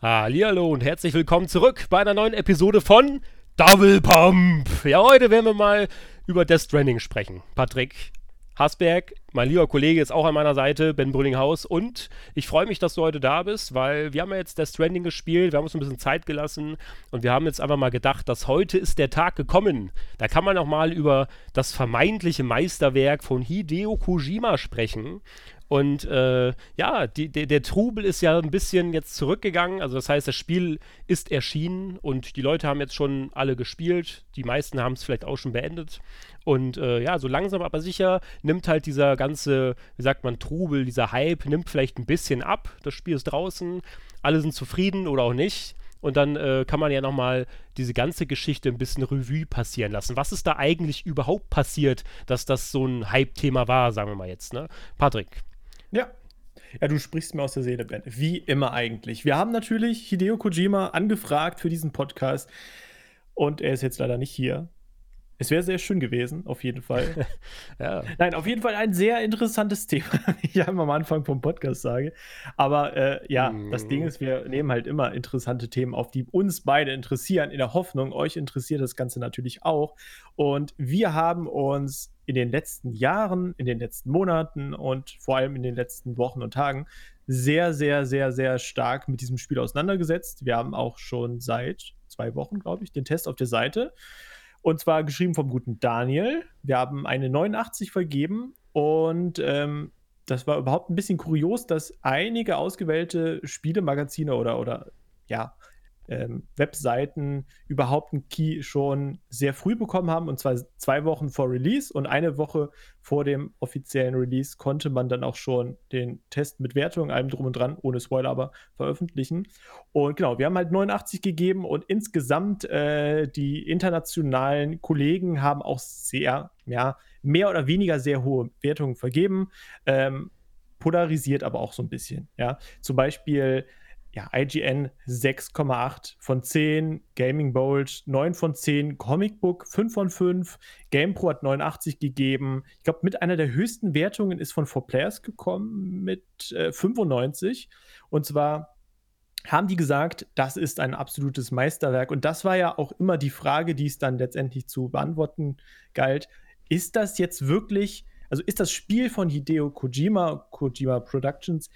Hallo und herzlich willkommen zurück bei einer neuen Episode von Double Pump. Ja, heute werden wir mal über Death Stranding sprechen. Patrick Hasberg, mein lieber Kollege, ist auch an meiner Seite, Ben Brüllinghaus. Und ich freue mich, dass du heute da bist, weil wir haben ja jetzt Death Stranding gespielt, wir haben uns ein bisschen Zeit gelassen und wir haben jetzt einfach mal gedacht, dass heute ist der Tag gekommen. Da kann man auch mal über das vermeintliche Meisterwerk von Hideo Kojima sprechen. Und äh, ja, die, der, der Trubel ist ja ein bisschen jetzt zurückgegangen. Also das heißt, das Spiel ist erschienen und die Leute haben jetzt schon alle gespielt. Die meisten haben es vielleicht auch schon beendet. Und äh, ja, so langsam aber sicher nimmt halt dieser ganze, wie sagt man, Trubel, dieser Hype, nimmt vielleicht ein bisschen ab. Das Spiel ist draußen, alle sind zufrieden oder auch nicht. Und dann äh, kann man ja nochmal diese ganze Geschichte ein bisschen Revue passieren lassen. Was ist da eigentlich überhaupt passiert, dass das so ein Hype-Thema war, sagen wir mal jetzt, ne? Patrick, ja. Ja, du sprichst mir aus der Seele, Ben. Wie immer eigentlich. Wir haben natürlich Hideo Kojima angefragt für diesen Podcast und er ist jetzt leider nicht hier. Es wäre sehr schön gewesen, auf jeden Fall. ja. Nein, auf jeden Fall ein sehr interessantes Thema, wie ich am Anfang vom Podcast sage. Aber äh, ja, mm. das Ding ist, wir nehmen halt immer interessante Themen auf, die uns beide interessieren, in der Hoffnung, euch interessiert das Ganze natürlich auch. Und wir haben uns in den letzten Jahren, in den letzten Monaten und vor allem in den letzten Wochen und Tagen sehr, sehr, sehr, sehr stark mit diesem Spiel auseinandergesetzt. Wir haben auch schon seit zwei Wochen, glaube ich, den Test auf der Seite. Und zwar geschrieben vom guten Daniel. Wir haben eine 89 vergeben und ähm, das war überhaupt ein bisschen kurios, dass einige ausgewählte Spielemagazine oder, oder ja, ähm, Webseiten überhaupt einen Key schon sehr früh bekommen haben, und zwar zwei Wochen vor Release und eine Woche vor dem offiziellen Release konnte man dann auch schon den Test mit Wertung, allem drum und dran, ohne Spoiler aber, veröffentlichen. Und genau, wir haben halt 89 gegeben und insgesamt äh, die internationalen Kollegen haben auch sehr, ja, mehr oder weniger sehr hohe Wertungen vergeben. Ähm, polarisiert aber auch so ein bisschen. Ja, zum Beispiel ja, IGN 6,8 von 10, Gaming Bolt 9 von 10, Comic Book 5 von 5, GamePro hat 89 gegeben. Ich glaube, mit einer der höchsten Wertungen ist von 4Players gekommen mit äh, 95. Und zwar haben die gesagt, das ist ein absolutes Meisterwerk. Und das war ja auch immer die Frage, die es dann letztendlich zu beantworten galt. Ist das jetzt wirklich, also ist das Spiel von Hideo Kojima, Kojima Productions,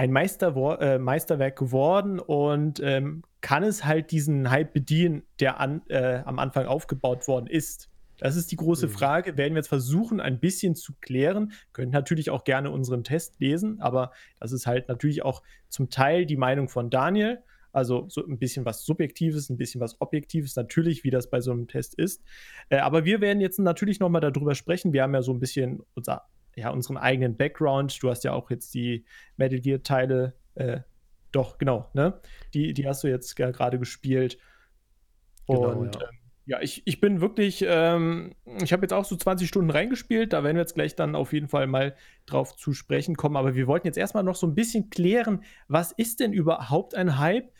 ein Meister, äh, Meisterwerk geworden und ähm, kann es halt diesen Hype bedienen, der an, äh, am Anfang aufgebaut worden ist. Das ist die große mhm. Frage. Werden wir jetzt versuchen, ein bisschen zu klären. Könnt natürlich auch gerne unseren Test lesen, aber das ist halt natürlich auch zum Teil die Meinung von Daniel. Also so ein bisschen was Subjektives, ein bisschen was Objektives, natürlich, wie das bei so einem Test ist. Äh, aber wir werden jetzt natürlich nochmal darüber sprechen. Wir haben ja so ein bisschen unser ja, unseren eigenen Background. Du hast ja auch jetzt die Metal Gear-Teile, äh, doch, genau, ne? Die, die hast du jetzt gerade gespielt. Genau, Und ja. Ähm, ja, ich, ich bin wirklich, ähm, ich habe jetzt auch so 20 Stunden reingespielt, da werden wir jetzt gleich dann auf jeden Fall mal drauf zu sprechen kommen. Aber wir wollten jetzt erstmal noch so ein bisschen klären, was ist denn überhaupt ein Hype?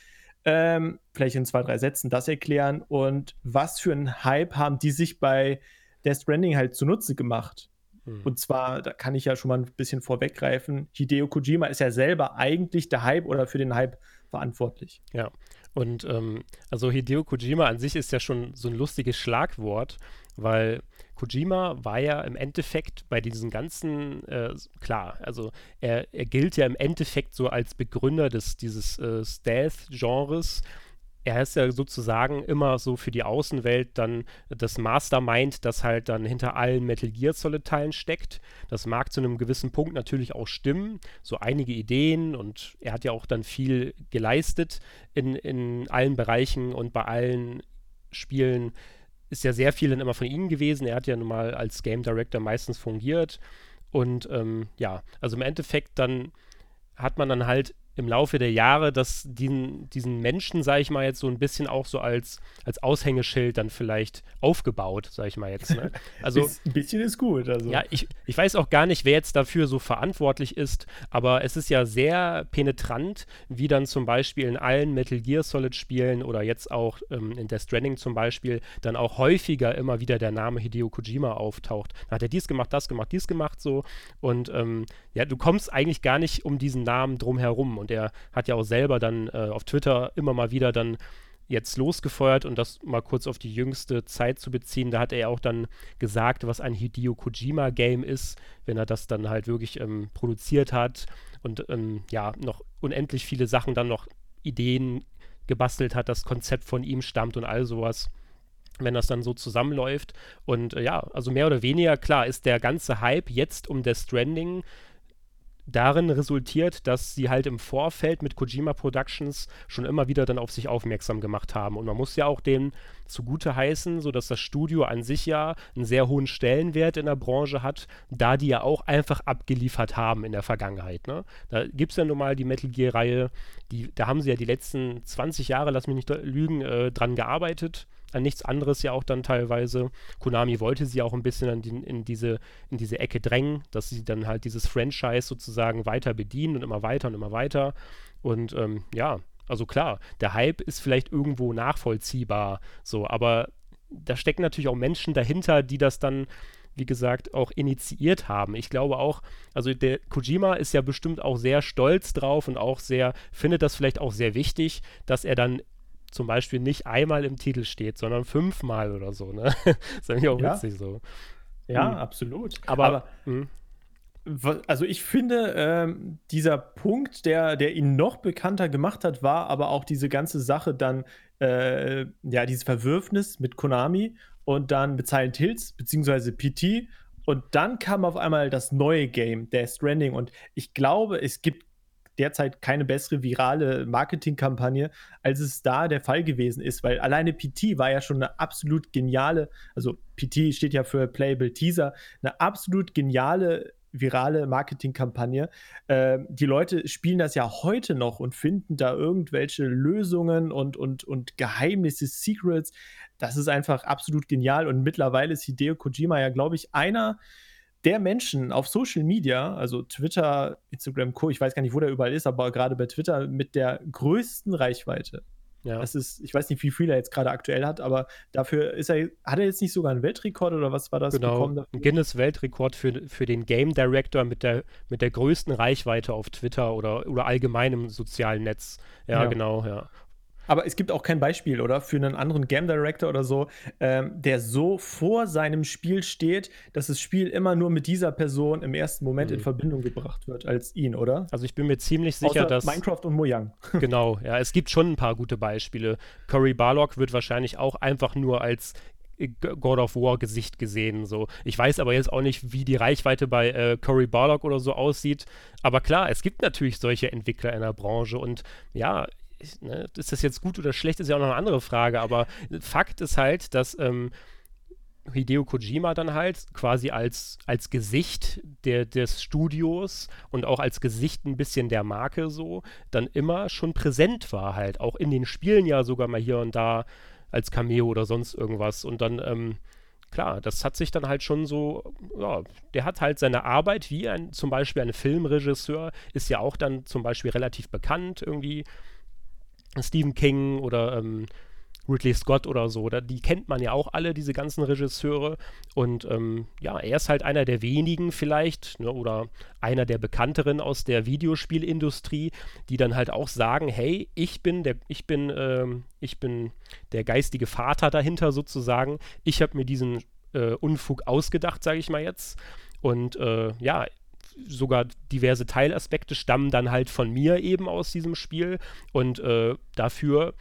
Ähm, vielleicht in zwei, drei Sätzen das erklären und was für einen Hype haben die sich bei Death Stranding halt zunutze gemacht? Mhm. Und zwar, da kann ich ja schon mal ein bisschen vorweggreifen, Hideo Kojima ist ja selber eigentlich der Hype oder für den Hype verantwortlich. Ja, und ähm, also Hideo Kojima an sich ist ja schon so ein lustiges Schlagwort, weil Kojima war ja im Endeffekt bei diesen ganzen, äh, klar, also er, er gilt ja im Endeffekt so als Begründer des, dieses äh, Stealth-Genres er ist ja sozusagen immer so für die Außenwelt dann das Mastermind, das halt dann hinter allen Metal Gear Solid Teilen steckt. Das mag zu einem gewissen Punkt natürlich auch stimmen, so einige Ideen und er hat ja auch dann viel geleistet in, in allen Bereichen und bei allen Spielen ist ja sehr viel dann immer von ihm gewesen. Er hat ja nun mal als Game Director meistens fungiert und ähm, ja, also im Endeffekt dann hat man dann halt im Laufe der Jahre, dass diesen, diesen Menschen, sage ich mal jetzt, so ein bisschen auch so als, als Aushängeschild dann vielleicht aufgebaut, sage ich mal jetzt. Ne? Also, ein bisschen ist gut. Also. Ja, ich, ich weiß auch gar nicht, wer jetzt dafür so verantwortlich ist, aber es ist ja sehr penetrant, wie dann zum Beispiel in allen Metal Gear Solid Spielen oder jetzt auch ähm, in Death Stranding zum Beispiel dann auch häufiger immer wieder der Name Hideo Kojima auftaucht. Dann hat er dies gemacht, das gemacht, dies gemacht so und ähm, ja, du kommst eigentlich gar nicht um diesen Namen drum herum Und er hat ja auch selber dann äh, auf Twitter immer mal wieder dann jetzt losgefeuert und das mal kurz auf die jüngste Zeit zu beziehen, da hat er ja auch dann gesagt, was ein Hideo Kojima-Game ist, wenn er das dann halt wirklich ähm, produziert hat und ähm, ja, noch unendlich viele Sachen dann noch Ideen gebastelt hat, das Konzept von ihm stammt und all sowas wenn das dann so zusammenläuft. Und äh, ja, also mehr oder weniger, klar, ist der ganze Hype jetzt um Death Stranding darin resultiert, dass sie halt im Vorfeld mit Kojima Productions schon immer wieder dann auf sich aufmerksam gemacht haben. Und man muss ja auch denen zugute heißen, so dass das Studio an sich ja einen sehr hohen Stellenwert in der Branche hat, da die ja auch einfach abgeliefert haben in der Vergangenheit. Ne? Da gibt es ja nun mal die Metal Gear-Reihe, da haben sie ja die letzten 20 Jahre, lass mich nicht lügen, äh, dran gearbeitet an nichts anderes ja auch dann teilweise. Konami wollte sie auch ein bisschen die, in, diese, in diese Ecke drängen, dass sie dann halt dieses Franchise sozusagen weiter bedienen und immer weiter und immer weiter. Und ähm, ja, also klar, der Hype ist vielleicht irgendwo nachvollziehbar, so, aber da stecken natürlich auch Menschen dahinter, die das dann wie gesagt, auch initiiert haben. Ich glaube auch, also der Kojima ist ja bestimmt auch sehr stolz drauf und auch sehr, findet das vielleicht auch sehr wichtig, dass er dann zum Beispiel nicht einmal im Titel steht, sondern fünfmal oder so. Ne? das ist eigentlich auch ja. witzig so. Ja, mhm. absolut. Aber, Aber hm. also ich finde, ähm, dieser Punkt, der, der ihn noch bekannter gemacht hat, war aber auch diese ganze Sache dann, äh, ja, dieses Verwürfnis mit Konami und dann mit Silent Hills, beziehungsweise PT. Und dann kam auf einmal das neue Game, Death Stranding. Und ich glaube, es gibt derzeit keine bessere virale Marketingkampagne, als es da der Fall gewesen ist, weil alleine PT war ja schon eine absolut geniale, also PT steht ja für Playable Teaser, eine absolut geniale virale Marketingkampagne. Äh, die Leute spielen das ja heute noch und finden da irgendwelche Lösungen und, und, und Geheimnisse, Secrets. Das ist einfach absolut genial und mittlerweile ist Hideo Kojima ja, glaube ich, einer der Menschen auf Social Media, also Twitter, Instagram, Co., ich weiß gar nicht, wo der überall ist, aber gerade bei Twitter mit der größten Reichweite. Ja. Das ist, ich weiß nicht, wie viel er jetzt gerade aktuell hat, aber dafür ist er, hat er jetzt nicht sogar einen Weltrekord oder was war das? Genau, ein Guinness-Weltrekord für, für den Game Director mit der, mit der größten Reichweite auf Twitter oder, oder allgemein im sozialen Netz. Ja, ja. genau, ja. Aber es gibt auch kein Beispiel, oder? Für einen anderen Game Director oder so, ähm, der so vor seinem Spiel steht, dass das Spiel immer nur mit dieser Person im ersten Moment mhm. in Verbindung gebracht wird als ihn, oder? Also ich bin mir ziemlich sicher, Außer dass. Minecraft und Mojang. genau, ja, es gibt schon ein paar gute Beispiele. Curry Barlock wird wahrscheinlich auch einfach nur als God of War Gesicht gesehen. So. Ich weiß aber jetzt auch nicht, wie die Reichweite bei äh, Cory Barlock oder so aussieht. Aber klar, es gibt natürlich solche Entwickler in der Branche und ja, ne, ist das jetzt gut oder schlecht, ist ja auch noch eine andere Frage, aber Fakt ist halt, dass ähm, Hideo Kojima dann halt quasi als, als Gesicht der, des Studios und auch als Gesicht ein bisschen der Marke so dann immer schon präsent war halt, auch in den Spielen ja sogar mal hier und da als Cameo oder sonst irgendwas. Und dann, ähm, klar, das hat sich dann halt schon so, ja, der hat halt seine Arbeit, wie ein, zum Beispiel ein Filmregisseur, ist ja auch dann zum Beispiel relativ bekannt irgendwie Stephen King oder ähm, Ridley Scott oder so, da, die kennt man ja auch alle, diese ganzen Regisseure. Und ähm, ja, er ist halt einer der wenigen vielleicht, ne, oder einer der bekannteren aus der Videospielindustrie, die dann halt auch sagen, hey, ich bin der, ich bin, ähm, ich bin der geistige Vater dahinter sozusagen. Ich habe mir diesen äh, Unfug ausgedacht, sage ich mal jetzt. Und äh, ja, sogar diverse Teilaspekte stammen dann halt von mir eben aus diesem Spiel und äh, dafür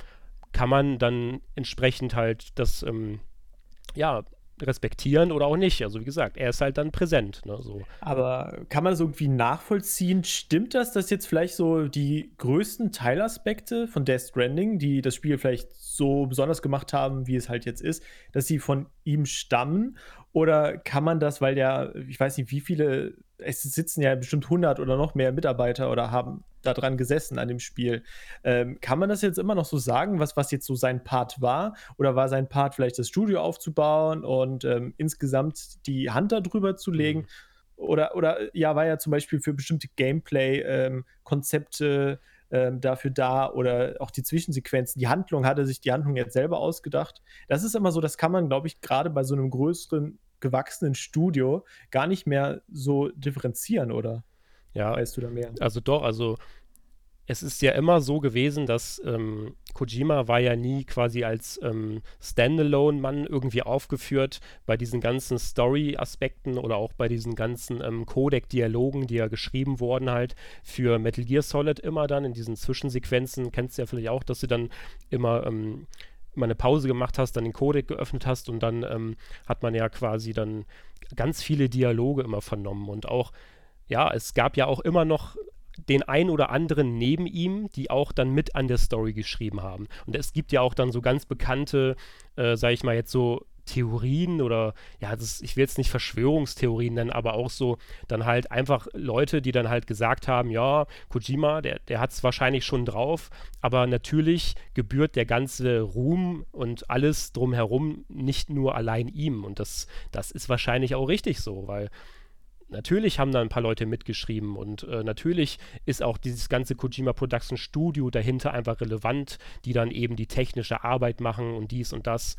kann man dann entsprechend halt das, ähm, ja, respektieren oder auch nicht. Also wie gesagt, er ist halt dann präsent. Ne, so. Aber kann man das irgendwie nachvollziehen? Stimmt das, dass jetzt vielleicht so die größten Teilaspekte von Death Stranding, die das Spiel vielleicht so besonders gemacht haben, wie es halt jetzt ist, dass sie von ihm stammen? Oder kann man das, weil der, ich weiß nicht, wie viele, es sitzen ja bestimmt 100 oder noch mehr Mitarbeiter oder haben da dran gesessen an dem Spiel. Ähm, kann man das jetzt immer noch so sagen, was, was jetzt so sein Part war? Oder war sein Part vielleicht das Studio aufzubauen und ähm, insgesamt die Hand darüber zu legen? Mhm. Oder, oder ja, war ja zum Beispiel für bestimmte Gameplay-Konzepte ähm, ähm, dafür da oder auch die Zwischensequenzen. Die Handlung hatte sich die Handlung jetzt selber ausgedacht. Das ist immer so, das kann man, glaube ich, gerade bei so einem größeren, gewachsenen Studio gar nicht mehr so differenzieren, oder? Ja, weißt du da mehr? Also doch, also es ist ja immer so gewesen, dass ähm, Kojima war ja nie quasi als ähm, Standalone-Mann irgendwie aufgeführt bei diesen ganzen Story-Aspekten oder auch bei diesen ganzen ähm, Codec-Dialogen, die ja geschrieben wurden halt für Metal Gear Solid immer dann in diesen Zwischensequenzen. Kennst du ja vielleicht auch, dass sie dann immer ähm, mal eine Pause gemacht hast, dann den Codec geöffnet hast und dann ähm, hat man ja quasi dann ganz viele Dialoge immer vernommen und auch ja, es gab ja auch immer noch den ein oder anderen neben ihm, die auch dann mit an der Story geschrieben haben. Und es gibt ja auch dann so ganz bekannte, äh, sag ich mal jetzt so Theorien oder ja, das, ich will jetzt nicht Verschwörungstheorien nennen, aber auch so dann halt einfach Leute, die dann halt gesagt haben, ja, Kojima, der, der hat es wahrscheinlich schon drauf, aber natürlich gebührt der ganze Ruhm und alles drumherum nicht nur allein ihm. Und das, das ist wahrscheinlich auch richtig so, weil natürlich haben da ein paar Leute mitgeschrieben und äh, natürlich ist auch dieses ganze Kojima Production Studio dahinter einfach relevant, die dann eben die technische Arbeit machen und dies und das.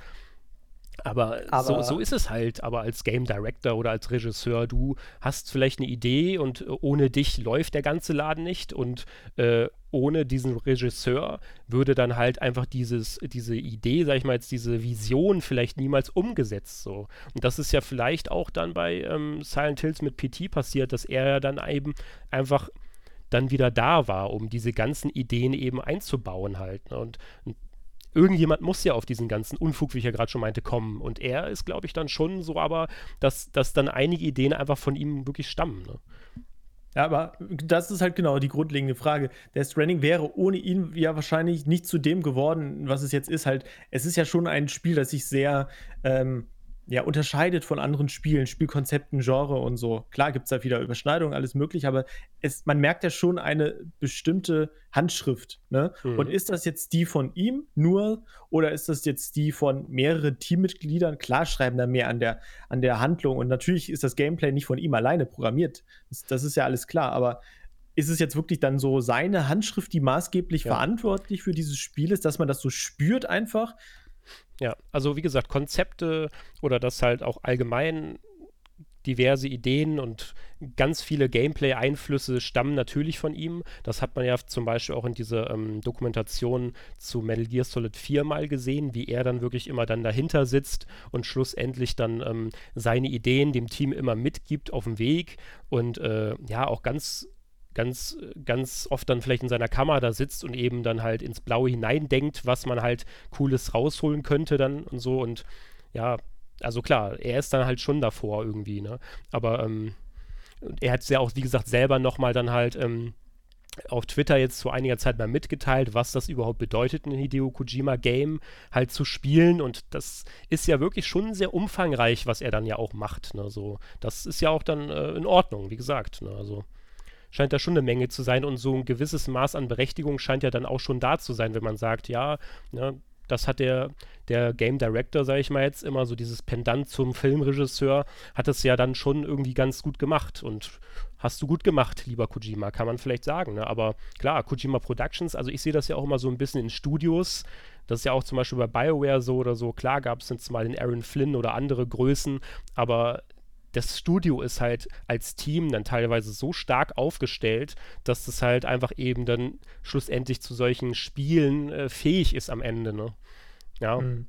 Aber, aber so, so, ist es halt. Aber als Game Director oder als Regisseur, du hast vielleicht eine Idee und äh, ohne dich läuft der ganze Laden nicht. Und äh, ohne diesen Regisseur würde dann halt einfach dieses, diese Idee, sag ich mal jetzt, diese Vision vielleicht niemals umgesetzt. So. Und das ist ja vielleicht auch dann bei ähm, Silent Hills mit PT passiert, dass er ja dann eben einfach dann wieder da war, um diese ganzen Ideen eben einzubauen halt. Ne? Und, und irgendjemand muss ja auf diesen ganzen Unfug, wie ich ja gerade schon meinte, kommen. Und er ist, glaube ich, dann schon so, aber dass, dass dann einige Ideen einfach von ihm wirklich stammen. Ne? Ja, aber das ist halt genau die grundlegende Frage. Der Stranding wäre ohne ihn ja wahrscheinlich nicht zu dem geworden, was es jetzt ist. Halt, es ist ja schon ein Spiel, das sich sehr ähm, ja, unterscheidet von anderen Spielen, Spielkonzepten, Genre und so. Klar gibt es da wieder Überschneidungen, alles möglich, aber es, man merkt ja schon eine bestimmte Handschrift. Ne? Mhm. Und ist das jetzt die von ihm nur oder ist das jetzt die von mehreren Teammitgliedern? Klar schreiben da mehr an der, an der Handlung und natürlich ist das Gameplay nicht von ihm alleine programmiert. Das, das ist ja alles klar, aber ist es jetzt wirklich dann so seine Handschrift, die maßgeblich ja. verantwortlich für dieses Spiel ist, dass man das so spürt einfach? Ja, also wie gesagt, Konzepte oder das halt auch allgemein diverse Ideen und ganz viele Gameplay-Einflüsse stammen natürlich von ihm. Das hat man ja zum Beispiel auch in dieser ähm, Dokumentation zu Metal Gear Solid 4 mal gesehen, wie er dann wirklich immer dann dahinter sitzt und schlussendlich dann ähm, seine Ideen dem Team immer mitgibt auf dem Weg und äh, ja auch ganz ganz, ganz oft dann vielleicht in seiner Kammer da sitzt und eben dann halt ins Blaue hineindenkt, was man halt Cooles rausholen könnte dann und so. Und ja, also klar, er ist dann halt schon davor irgendwie, ne? Aber ähm, er hat es ja auch, wie gesagt, selber nochmal dann halt ähm, auf Twitter jetzt vor einiger Zeit mal mitgeteilt, was das überhaupt bedeutet, ein Hideo Kojima-Game halt zu spielen. Und das ist ja wirklich schon sehr umfangreich, was er dann ja auch macht. Ne? So, das ist ja auch dann äh, in Ordnung, wie gesagt. Ne? Also scheint da schon eine Menge zu sein und so ein gewisses Maß an Berechtigung scheint ja dann auch schon da zu sein, wenn man sagt, ja, ne, das hat der, der Game Director, sage ich mal jetzt, immer so dieses Pendant zum Filmregisseur, hat es ja dann schon irgendwie ganz gut gemacht und hast du gut gemacht, lieber Kojima, kann man vielleicht sagen. Ne? Aber klar, Kojima Productions, also ich sehe das ja auch immer so ein bisschen in Studios. Das ist ja auch zum Beispiel bei BioWare so oder so. Klar gab es jetzt mal den Aaron Flynn oder andere Größen, aber das Studio ist halt als Team dann teilweise so stark aufgestellt, dass das halt einfach eben dann schlussendlich zu solchen Spielen äh, fähig ist am Ende, ne? Ja. Mhm.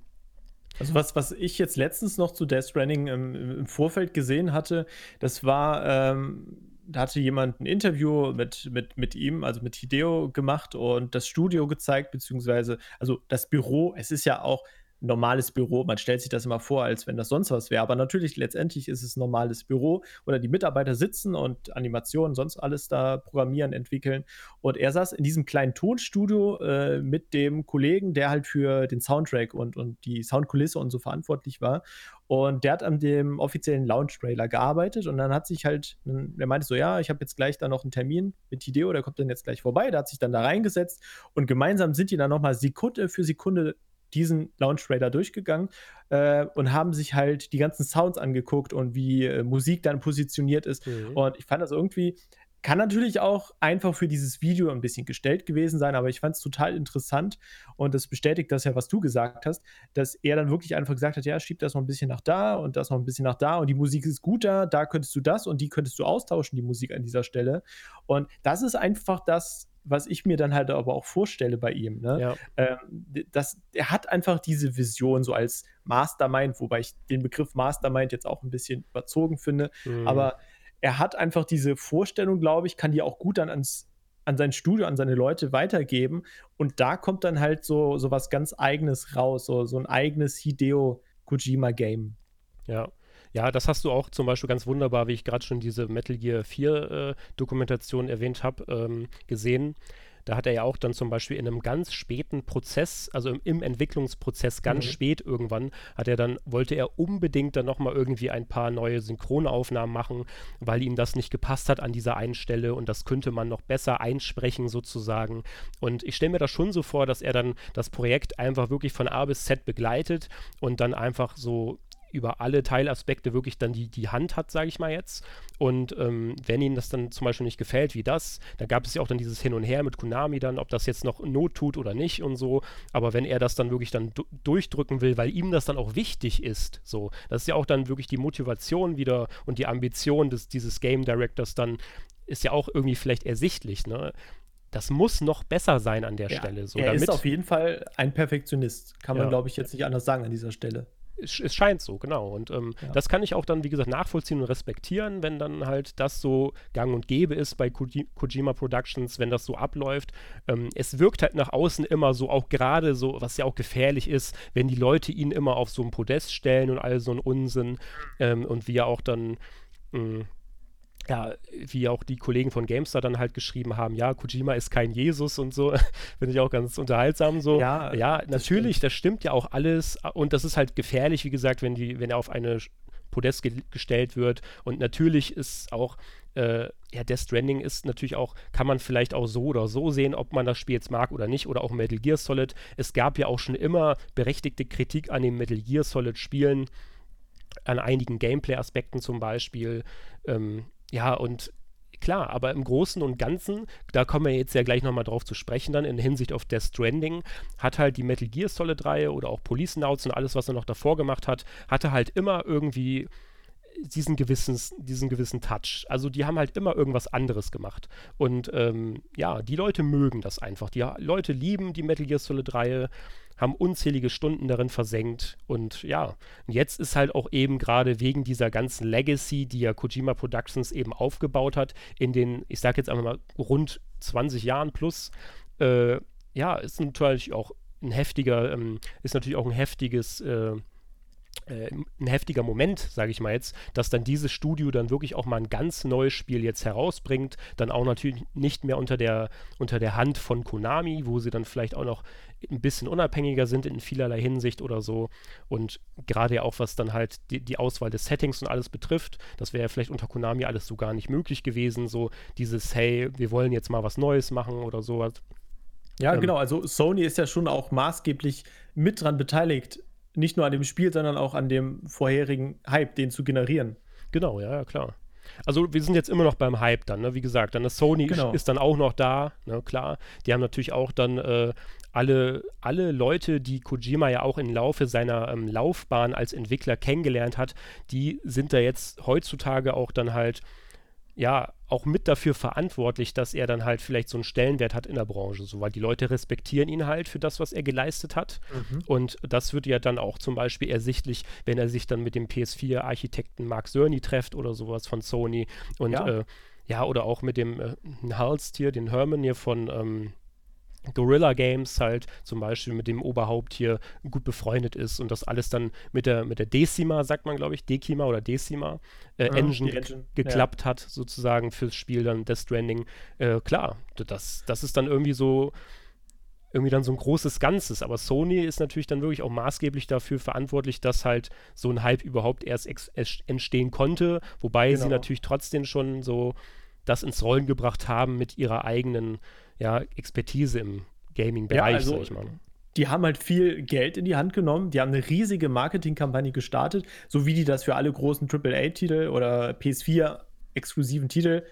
Also was, was ich jetzt letztens noch zu Death Stranding im, im Vorfeld gesehen hatte, das war, ähm, da hatte jemand ein Interview mit, mit, mit ihm, also mit Hideo gemacht und das Studio gezeigt, beziehungsweise, also das Büro, es ist ja auch, normales Büro. Man stellt sich das immer vor, als wenn das sonst was wäre. Aber natürlich, letztendlich ist es ein normales Büro oder die Mitarbeiter sitzen und Animationen, sonst alles da programmieren, entwickeln. Und er saß in diesem kleinen Tonstudio äh, mit dem Kollegen, der halt für den Soundtrack und, und die Soundkulisse und so verantwortlich war. Und der hat an dem offiziellen Launch-Trailer gearbeitet und dann hat sich halt, der meinte so, ja, ich habe jetzt gleich da noch einen Termin mit Hideo, der kommt dann jetzt gleich vorbei. Der hat sich dann da reingesetzt und gemeinsam sind die dann nochmal Sekunde für Sekunde diesen Launch Trailer durchgegangen äh, und haben sich halt die ganzen Sounds angeguckt und wie äh, Musik dann positioniert ist. Mhm. Und ich fand das irgendwie, kann natürlich auch einfach für dieses Video ein bisschen gestellt gewesen sein, aber ich fand es total interessant und das bestätigt das ja, was du gesagt hast, dass er dann wirklich einfach gesagt hat, ja, schieb das noch ein bisschen nach da und das noch ein bisschen nach da und die Musik ist gut da, da könntest du das und die könntest du austauschen, die Musik an dieser Stelle. Und das ist einfach das, was ich mir dann halt aber auch vorstelle bei ihm, ne? Ja. Ähm, das, er hat einfach diese Vision so als Mastermind, wobei ich den Begriff Mastermind jetzt auch ein bisschen überzogen finde, Mhm. aber er hat einfach diese Vorstellung, glaube ich, kann die auch gut dann ans, an sein Studio, an seine Leute weitergeben. Und da kommt dann halt so, so was ganz Eigenes raus, so, so ein eigenes Hideo Kojima-Game. Ja. Ja, das hast du auch zum Beispiel ganz wunderbar, wie ich gerade schon diese Metal Gear 4 äh, Dokumentation erwähnt habe, ähm, gesehen. Da hat er ja auch dann zum Beispiel in einem ganz späten Prozess, also im, im Entwicklungsprozess ganz Mhm. spät irgendwann, hat er dann, wollte er unbedingt dann nochmal irgendwie ein paar neue Synchronaufnahmen machen, weil ihm das nicht gepasst hat an dieser einen Stelle und das könnte man noch besser einsprechen sozusagen. Und ich stelle mir das schon so vor, dass er dann das Projekt einfach wirklich von A bis Z begleitet und dann einfach so über alle Teilaspekte wirklich dann die, die Hand hat, sage ich mal jetzt. Und ähm, wenn ihnen das dann zum Beispiel nicht gefällt, wie das, da gab es ja auch dann dieses Hin und Her mit Konami dann, ob das jetzt noch Not tut oder nicht und so. Aber wenn er das dann wirklich dann du durchdrücken will, weil ihm das dann auch wichtig ist, so, das ist ja auch dann wirklich die Motivation wieder und die Ambition des, dieses Game Directors dann, ist ja auch irgendwie vielleicht ersichtlich, ne? Das muss noch besser sein an der Ja, Stelle. So, er damit, ist auf jeden Fall ein Perfektionist. Kann man, Ja. glaube ich, jetzt nicht anders sagen an dieser Stelle. Es, es scheint so, genau. Und ähm, Ja. das kann ich auch dann, wie gesagt, nachvollziehen und respektieren, wenn dann halt das so gang und gäbe ist bei Koji Kojima Productions, wenn das so abläuft. Ähm, es wirkt halt nach außen immer so, auch gerade so, was ja auch gefährlich ist, wenn die Leute ihn immer auf so ein Podest stellen und all so einen Unsinn ähm, und wie er auch dann. Mh, ja, wie auch die Kollegen von GameStar dann halt geschrieben haben, ja, Kojima ist kein Jesus und so, finde ich auch ganz unterhaltsam so. Ja, ja das natürlich, das stimmt ja auch alles und das ist halt gefährlich, wie gesagt, wenn die, wenn er auf eine Podest ge gestellt wird und natürlich ist auch äh, ja, Death Stranding ist natürlich auch, kann man vielleicht auch so oder so sehen, ob man das Spiel jetzt mag oder nicht, oder auch Metal Gear Solid. Es gab ja auch schon immer berechtigte Kritik an den Metal Gear Solid Spielen, an einigen Gameplay-Aspekten zum Beispiel. Ähm, ja, und klar, aber im Großen und Ganzen, da kommen wir jetzt ja gleich nochmal drauf zu sprechen, dann in Hinsicht auf Death Stranding, hat halt die Metal Gear Solid-Reihe oder auch Police Nauts und alles, was er noch davor gemacht hat, hatte halt immer irgendwie diesen gewissen, diesen gewissen Touch. Also die haben halt immer irgendwas anderes gemacht. Und ähm, ja, die Leute mögen das einfach. Die Leute lieben die Metal Gear Solid-Reihe, haben unzählige Stunden darin versenkt. Und ja, jetzt ist halt auch eben gerade wegen dieser ganzen Legacy, die ja Kojima Productions eben aufgebaut hat, in den, ich sag jetzt einfach mal, rund 20 Jahren plus, äh, ja, ist natürlich auch ein heftiger, ähm, ist natürlich auch ein heftiges äh, ein heftiger Moment, sage ich mal jetzt, dass dann dieses Studio dann wirklich auch mal ein ganz neues Spiel jetzt herausbringt, dann auch natürlich nicht mehr unter der, unter der Hand von Konami, wo sie dann vielleicht auch noch ein bisschen unabhängiger sind in vielerlei Hinsicht oder so und gerade ja auch was dann halt die, die Auswahl des Settings und alles betrifft, das wäre ja vielleicht unter Konami alles so gar nicht möglich gewesen, so dieses, hey, wir wollen jetzt mal was Neues machen oder sowas. Ja, Ähm. genau. Also Sony ist ja schon auch maßgeblich mit dran beteiligt, nicht nur an dem Spiel, sondern auch an dem vorherigen Hype, den zu generieren. Genau, ja, ja, klar. Also wir sind jetzt immer noch beim Hype dann, ne? Wie gesagt, dann ist Sony Genau. ist dann auch noch da, ne? Klar. Die haben natürlich auch dann äh, alle, alle Leute, die Kojima ja auch im Laufe seiner ähm, Laufbahn als Entwickler kennengelernt hat, die sind da jetzt heutzutage auch dann halt ja auch mit dafür verantwortlich, dass er dann halt vielleicht so einen Stellenwert hat in der Branche, so weil die Leute respektieren ihn halt für das, was er geleistet hat. Und das wird ja dann auch zum Beispiel ersichtlich, wenn er sich dann mit dem PS4-Architekten Mark Cerny trefft oder sowas von Sony. Und Ja. äh, ja oder auch mit dem äh, Halst hier, den Herman hier von ähm, Gorilla Games halt zum Beispiel mit dem Oberhaupt hier gut befreundet ist und das alles dann mit der, mit der Decima, sagt man glaube ich, Decima oder Decima äh, Ja, Engine, Engine, geklappt hat sozusagen fürs Spiel dann Death Stranding. Äh, klar, das, das ist dann irgendwie so irgendwie dann so ein großes Ganzes. Aber Sony ist natürlich dann wirklich auch maßgeblich dafür verantwortlich, dass halt so ein Hype überhaupt erst entstehen konnte, wobei sie Genau. natürlich trotzdem schon so das ins Rollen gebracht haben mit ihrer eigenen ja, Expertise im Gaming-Bereich, Ja, also- sag ich mal. Die haben halt viel Geld in die Hand genommen. Die haben eine riesige Marketingkampagne gestartet, so wie die das für alle großen AAA-Titel oder PS4-exklusiven Titel,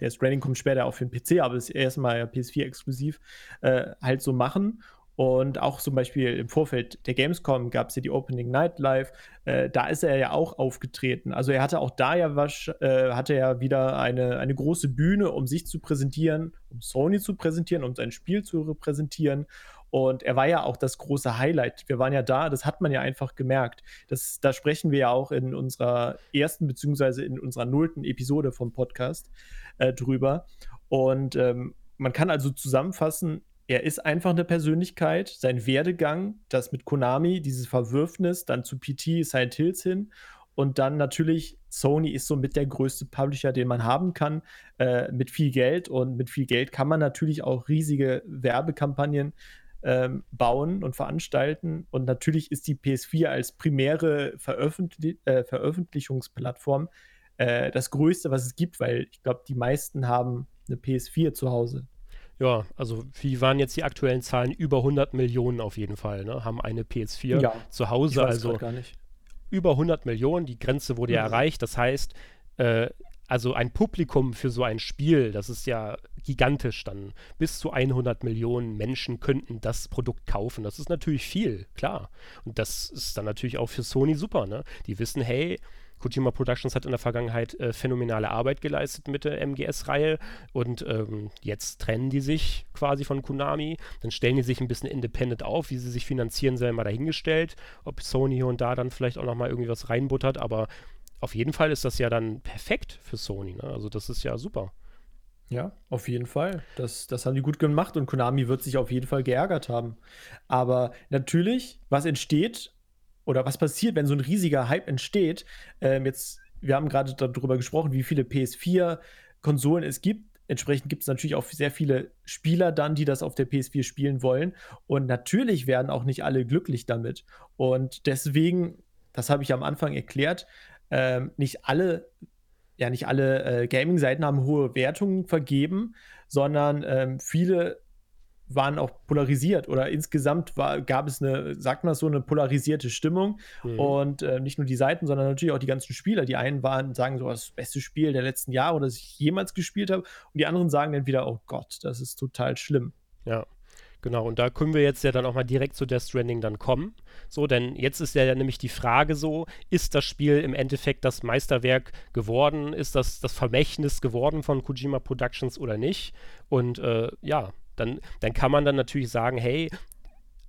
der Stranding kommt später auch für den PC, aber ist erstmal ja PS4-exklusiv, äh, halt so machen. Und auch zum Beispiel im Vorfeld der Gamescom gab es ja die Opening Night Live. Äh, da ist er ja auch aufgetreten. Also er hatte auch da ja was, äh, hatte ja wieder eine, eine große Bühne, um sich zu präsentieren, um Sony zu präsentieren, um sein Spiel zu repräsentieren. Und er war ja auch das große Highlight. Wir waren ja da, das hat man ja einfach gemerkt. Das, da sprechen wir ja auch in unserer ersten beziehungsweise in unserer nullten Episode vom Podcast äh, drüber. Und ähm, man kann also zusammenfassen, er ist einfach eine Persönlichkeit, sein Werdegang, das mit Konami, dieses Verwürfnis, dann zu PT Silent Hills hin und dann natürlich Sony ist so mit der größte Publisher, den man haben kann, äh, mit viel Geld und mit viel Geld kann man natürlich auch riesige Werbekampagnen ähm, bauen und veranstalten und natürlich ist die PS4 als primäre Veröffentlich äh, Veröffentlichungsplattform äh, das Größte, was es gibt, weil ich glaube, die meisten haben eine PS4 zu Hause. Ja, also wie waren jetzt die aktuellen Zahlen? Über 100 Millionen auf jeden Fall, ne? Haben eine PS4 ja, zu Hause. also über 100 Millionen, die Grenze wurde mhm. ja erreicht. Das heißt, äh, also ein Publikum für so ein Spiel, das ist ja gigantisch dann. Bis zu 100 Millionen Menschen könnten das Produkt kaufen. Das ist natürlich viel, klar. Und das ist dann natürlich auch für Sony super, ne? Die wissen, hey, Kojima Productions hat in der Vergangenheit äh, phänomenale Arbeit geleistet mit der MGS-Reihe und ähm, jetzt trennen die sich quasi von Konami. Dann stellen die sich ein bisschen independent auf, wie sie sich finanzieren, sei mal dahingestellt. Ob Sony hier und da dann vielleicht auch nochmal irgendwie was reinbuttert, aber auf jeden Fall ist das ja dann perfekt für Sony. Ne? Also das ist ja super. Ja, auf jeden Fall. Das, das haben die gut gemacht und Konami wird sich auf jeden Fall geärgert haben. Aber natürlich, was entsteht oder was passiert, wenn so ein riesiger Hype entsteht. Ähm, jetzt, wir haben gerade darüber gesprochen, wie viele PS4-Konsolen es gibt. Entsprechend gibt es natürlich auch sehr viele Spieler dann, die das auf der PS4 spielen wollen. Und natürlich werden auch nicht alle glücklich damit. Und deswegen, das habe ich am Anfang erklärt, ähm, nicht alle, ja, nicht alle äh, Gaming-Seiten haben hohe Wertungen vergeben, sondern ähm, viele waren auch polarisiert oder insgesamt war, gab es eine, sagt man so, eine polarisierte Stimmung. Mhm. Und äh, nicht nur die Seiten, sondern natürlich auch die ganzen Spieler. Die einen waren, sagen so, das beste Spiel der letzten Jahre, das ich jemals gespielt habe. Und die anderen sagen dann wieder, oh Gott, das ist total schlimm. Ja. Genau, und da können wir jetzt ja dann auch mal direkt zu Death Stranding dann kommen. So, denn jetzt ist ja nämlich die Frage so, ist das Spiel im Endeffekt das Meisterwerk geworden? Ist das das Vermächtnis geworden von Kojima Productions oder nicht? Und äh, ja, dann, dann kann man dann natürlich sagen, hey,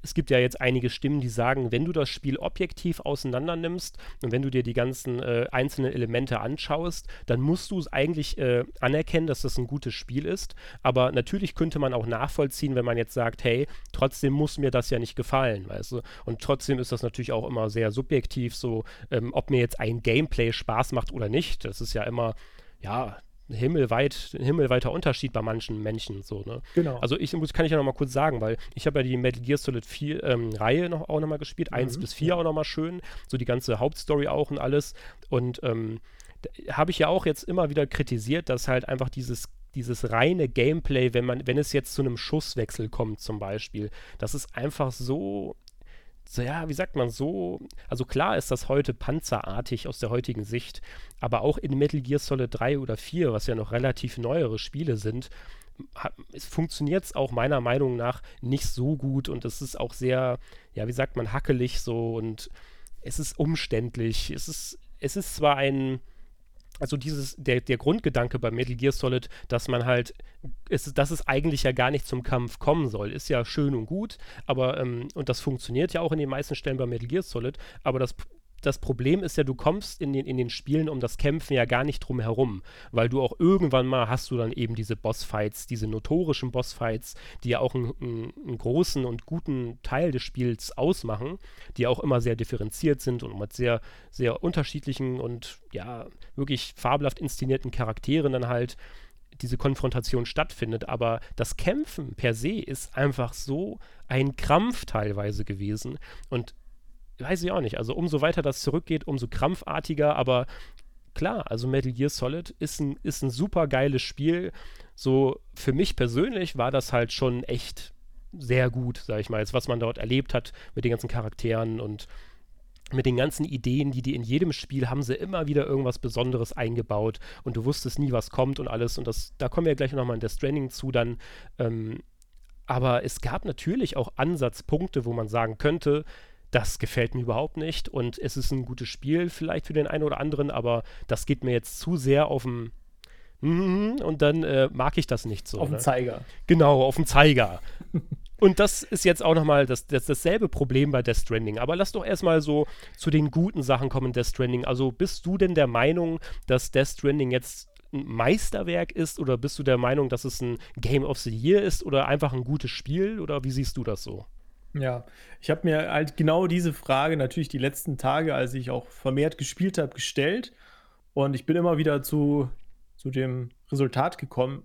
es gibt ja jetzt einige Stimmen, die sagen, wenn du das Spiel objektiv auseinander nimmst und wenn du dir die ganzen äh, einzelnen Elemente anschaust, dann musst du es eigentlich äh, anerkennen, dass das ein gutes Spiel ist. Aber natürlich könnte man auch nachvollziehen, wenn man jetzt sagt, hey, trotzdem muss mir das ja nicht gefallen, weißt du? Und trotzdem ist das natürlich auch immer sehr subjektiv, so, ähm, ob mir jetzt ein Gameplay Spaß macht oder nicht. Das ist ja immer, ja, himmelweit, ein himmelweiter Unterschied bei manchen Menschen. So, ne? Genau. Also ich kann ich ja noch mal kurz sagen, weil ich habe ja die Metal Gear Solid 4 ähm, Reihe noch, auch noch mal gespielt, mhm. 1 bis 4 ja. auch noch mal schön, so die ganze Hauptstory auch und alles. Und ähm, habe ich ja auch jetzt immer wieder kritisiert, dass halt einfach dieses dieses reine Gameplay, wenn man, wenn es jetzt zu einem Schusswechsel kommt zum Beispiel, das ist einfach so so, ja, wie sagt man so, also klar ist das heute panzerartig aus der heutigen Sicht, aber auch in Metal Gear Solid 3 oder 4, was ja noch relativ neuere Spiele sind, es funktioniert auch meiner Meinung nach nicht so gut und es ist auch sehr, ja, wie sagt man, hackelig so und es ist umständlich. Es ist, es ist zwar ein, also dieses, der, der Grundgedanke bei Metal Gear Solid, dass man halt, ist, dass es eigentlich ja gar nicht zum Kampf kommen soll, ist ja schön und gut, aber, ähm, und das funktioniert ja auch in den meisten Stellen bei Metal Gear Solid, aber das das Problem ist ja, du kommst in den, in den Spielen um das Kämpfen ja gar nicht drum herum, weil du auch irgendwann mal hast du dann eben diese Bossfights, diese notorischen Bossfights, die ja auch einen, einen großen und guten Teil des Spiels ausmachen, die auch immer sehr differenziert sind und mit sehr, sehr unterschiedlichen und ja, wirklich fabelhaft inszenierten Charakteren dann halt diese Konfrontation stattfindet, aber das Kämpfen per se ist einfach so ein Krampf teilweise gewesen und weiß ich auch nicht. Also umso weiter das zurückgeht, umso krampfartiger, aber klar, also Metal Gear Solid ist ein, ist ein super geiles Spiel. So für mich persönlich war das halt schon echt sehr gut, sag ich mal, jetzt was man dort erlebt hat mit den ganzen Charakteren und mit den ganzen Ideen, die die in jedem Spiel haben sie immer wieder irgendwas Besonderes eingebaut und du wusstest nie, was kommt und alles und das, da kommen wir gleich nochmal in der Stranding zu dann, ähm, aber es gab natürlich auch Ansatzpunkte, wo man sagen könnte, das gefällt mir überhaupt nicht und es ist ein gutes Spiel vielleicht für den einen oder anderen, aber das geht mir jetzt zu sehr auf den mhm, und dann äh, mag ich das nicht so. Auf ne? Zeiger. Genau, auf den Zeiger. und das ist jetzt auch nochmal das, das, dasselbe Problem bei Death Stranding. Aber lass doch erstmal so zu den guten Sachen kommen, Death Stranding. Also bist du denn der Meinung, dass Death Stranding jetzt ein Meisterwerk ist oder bist du der Meinung, dass es ein Game of the Year ist oder einfach ein gutes Spiel oder wie siehst du das so? Ja, ich habe mir halt genau diese Frage natürlich die letzten Tage, als ich auch vermehrt gespielt habe, gestellt. Und ich bin immer wieder zu, zu dem Resultat gekommen,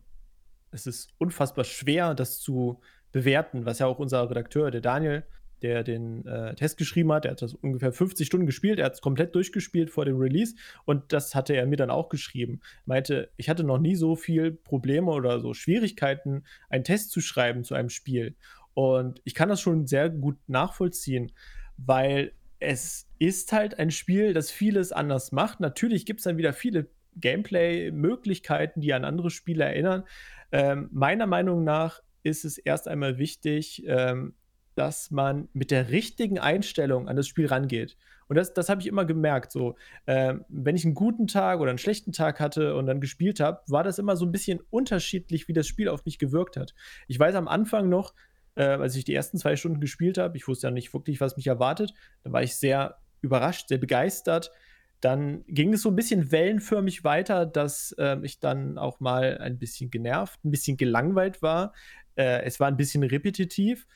es ist unfassbar schwer, das zu bewerten, was ja auch unser Redakteur, der Daniel, der den äh, Test geschrieben hat, der hat das ungefähr 50 Stunden gespielt, er hat es komplett durchgespielt vor dem Release und das hatte er mir dann auch geschrieben. Meinte, ich hatte noch nie so viel Probleme oder so Schwierigkeiten, einen Test zu schreiben zu einem Spiel. Und ich kann das schon sehr gut nachvollziehen, weil es ist halt ein Spiel, das vieles anders macht. Natürlich gibt es dann wieder viele Gameplay-Möglichkeiten, die an andere Spiele erinnern. Ähm, meiner Meinung nach ist es erst einmal wichtig, ähm, dass man mit der richtigen Einstellung an das Spiel rangeht. Und das, das habe ich immer gemerkt. So, ähm, wenn ich einen guten Tag oder einen schlechten Tag hatte und dann gespielt habe, war das immer so ein bisschen unterschiedlich, wie das Spiel auf mich gewirkt hat. Ich weiß am Anfang noch, äh, als ich die ersten zwei Stunden gespielt habe, ich wusste ja nicht wirklich, was mich erwartet. Da war ich sehr überrascht, sehr begeistert. Dann ging es so ein bisschen wellenförmig weiter, dass äh, ich dann auch mal ein bisschen genervt, ein bisschen gelangweilt war. Äh, es war ein bisschen repetitiv.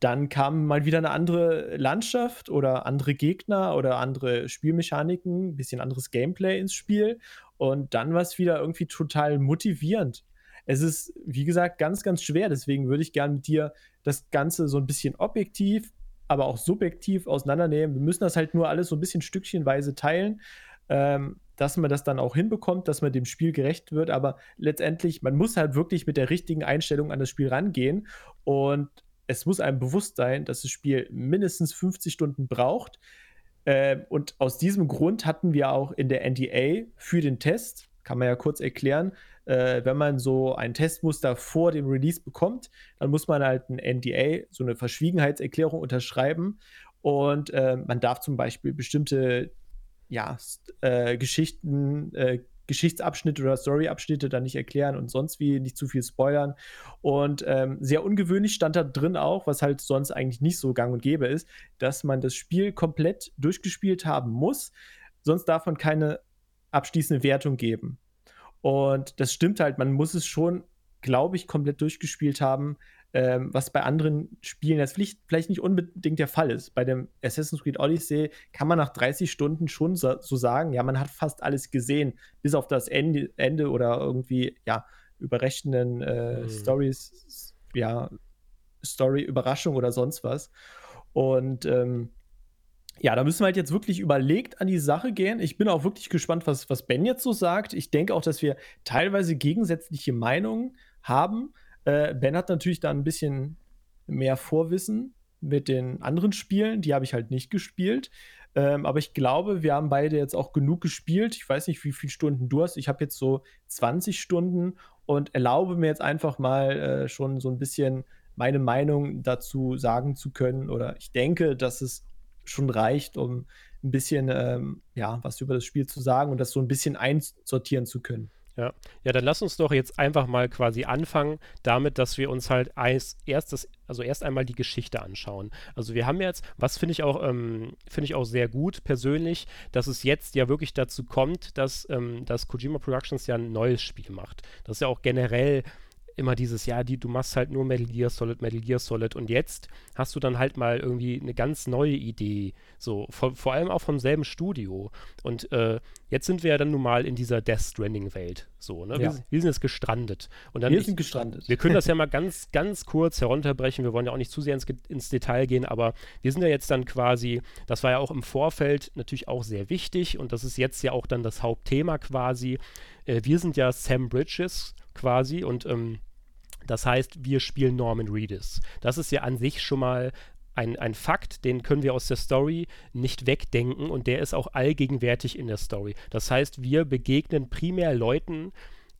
Dann kam mal wieder eine andere Landschaft oder andere Gegner oder andere Spielmechaniken, ein bisschen anderes Gameplay ins Spiel. Und dann war es wieder irgendwie total motivierend es ist, wie gesagt, ganz, ganz schwer. Deswegen würde ich gerne mit dir das Ganze so ein bisschen objektiv, aber auch subjektiv auseinandernehmen. Wir müssen das halt nur alles so ein bisschen stückchenweise teilen, ähm, dass man das dann auch hinbekommt, dass man dem Spiel gerecht wird. Aber letztendlich, man muss halt wirklich mit der richtigen Einstellung an das Spiel rangehen. Und es muss einem bewusst sein, dass das Spiel mindestens 50 Stunden braucht. Ähm, und aus diesem Grund hatten wir auch in der NDA für den Test, kann man ja kurz erklären, äh, wenn man so ein Testmuster vor dem Release bekommt, dann muss man halt ein NDA, so eine Verschwiegenheitserklärung unterschreiben. Und äh, man darf zum Beispiel bestimmte ja, äh, Geschichten, äh, Geschichtsabschnitte oder Storyabschnitte dann nicht erklären und sonst wie nicht zu viel spoilern. Und ähm, sehr ungewöhnlich stand da drin auch, was halt sonst eigentlich nicht so gang und gäbe ist, dass man das Spiel komplett durchgespielt haben muss. Sonst darf man keine abschließende Wertung geben. Und das stimmt halt, man muss es schon, glaube ich, komplett durchgespielt haben, ähm, was bei anderen Spielen jetzt vielleicht, vielleicht, nicht unbedingt der Fall ist. Bei dem Assassin's Creed Odyssey kann man nach 30 Stunden schon so, so sagen, ja, man hat fast alles gesehen, bis auf das Ende, Ende oder irgendwie, ja, überrechnenden äh, mhm. Stories, ja, Story-Überraschung oder sonst was. Und ähm, ja, da müssen wir halt jetzt wirklich überlegt an die Sache gehen. Ich bin auch wirklich gespannt, was, was Ben jetzt so sagt. Ich denke auch, dass wir teilweise gegensätzliche Meinungen haben. Äh, ben hat natürlich da ein bisschen mehr Vorwissen mit den anderen Spielen. Die habe ich halt nicht gespielt. Ähm, aber ich glaube, wir haben beide jetzt auch genug gespielt. Ich weiß nicht, wie viele Stunden du hast. Ich habe jetzt so 20 Stunden und erlaube mir jetzt einfach mal äh, schon so ein bisschen meine Meinung dazu sagen zu können. Oder ich denke, dass es schon reicht, um ein bisschen ähm, ja, was über das Spiel zu sagen und das so ein bisschen einsortieren zu können. Ja. ja, dann lass uns doch jetzt einfach mal quasi anfangen damit, dass wir uns halt als erstes, also erst einmal die Geschichte anschauen. Also wir haben jetzt, was finde ich auch, ähm, finde ich auch sehr gut persönlich, dass es jetzt ja wirklich dazu kommt, dass, ähm, dass Kojima Productions ja ein neues Spiel macht. Das ist ja auch generell immer dieses, ja, die, du machst halt nur Metal Gear Solid, Metal Gear Solid. Und jetzt hast du dann halt mal irgendwie eine ganz neue Idee, so, vor, vor allem auch vom selben Studio. Und äh, jetzt sind wir ja dann nun mal in dieser Death Stranding Welt, so, ne, ja. wir, wir, sind jetzt gestrandet. Und dann, wir sind gestrandet. Wir können das ja mal ganz, ganz kurz herunterbrechen, wir wollen ja auch nicht zu sehr ins, ins Detail gehen, aber wir sind ja jetzt dann quasi, das war ja auch im Vorfeld natürlich auch sehr wichtig. Und das ist jetzt ja auch dann das Hauptthema quasi, äh, wir sind ja Sam Bridges, quasi und ähm, das heißt, wir spielen Norman Reedus. Das ist ja an sich schon mal ein, ein Fakt, den können wir aus der Story nicht wegdenken und der ist auch allgegenwärtig in der Story. Das heißt, wir begegnen primär Leuten äh,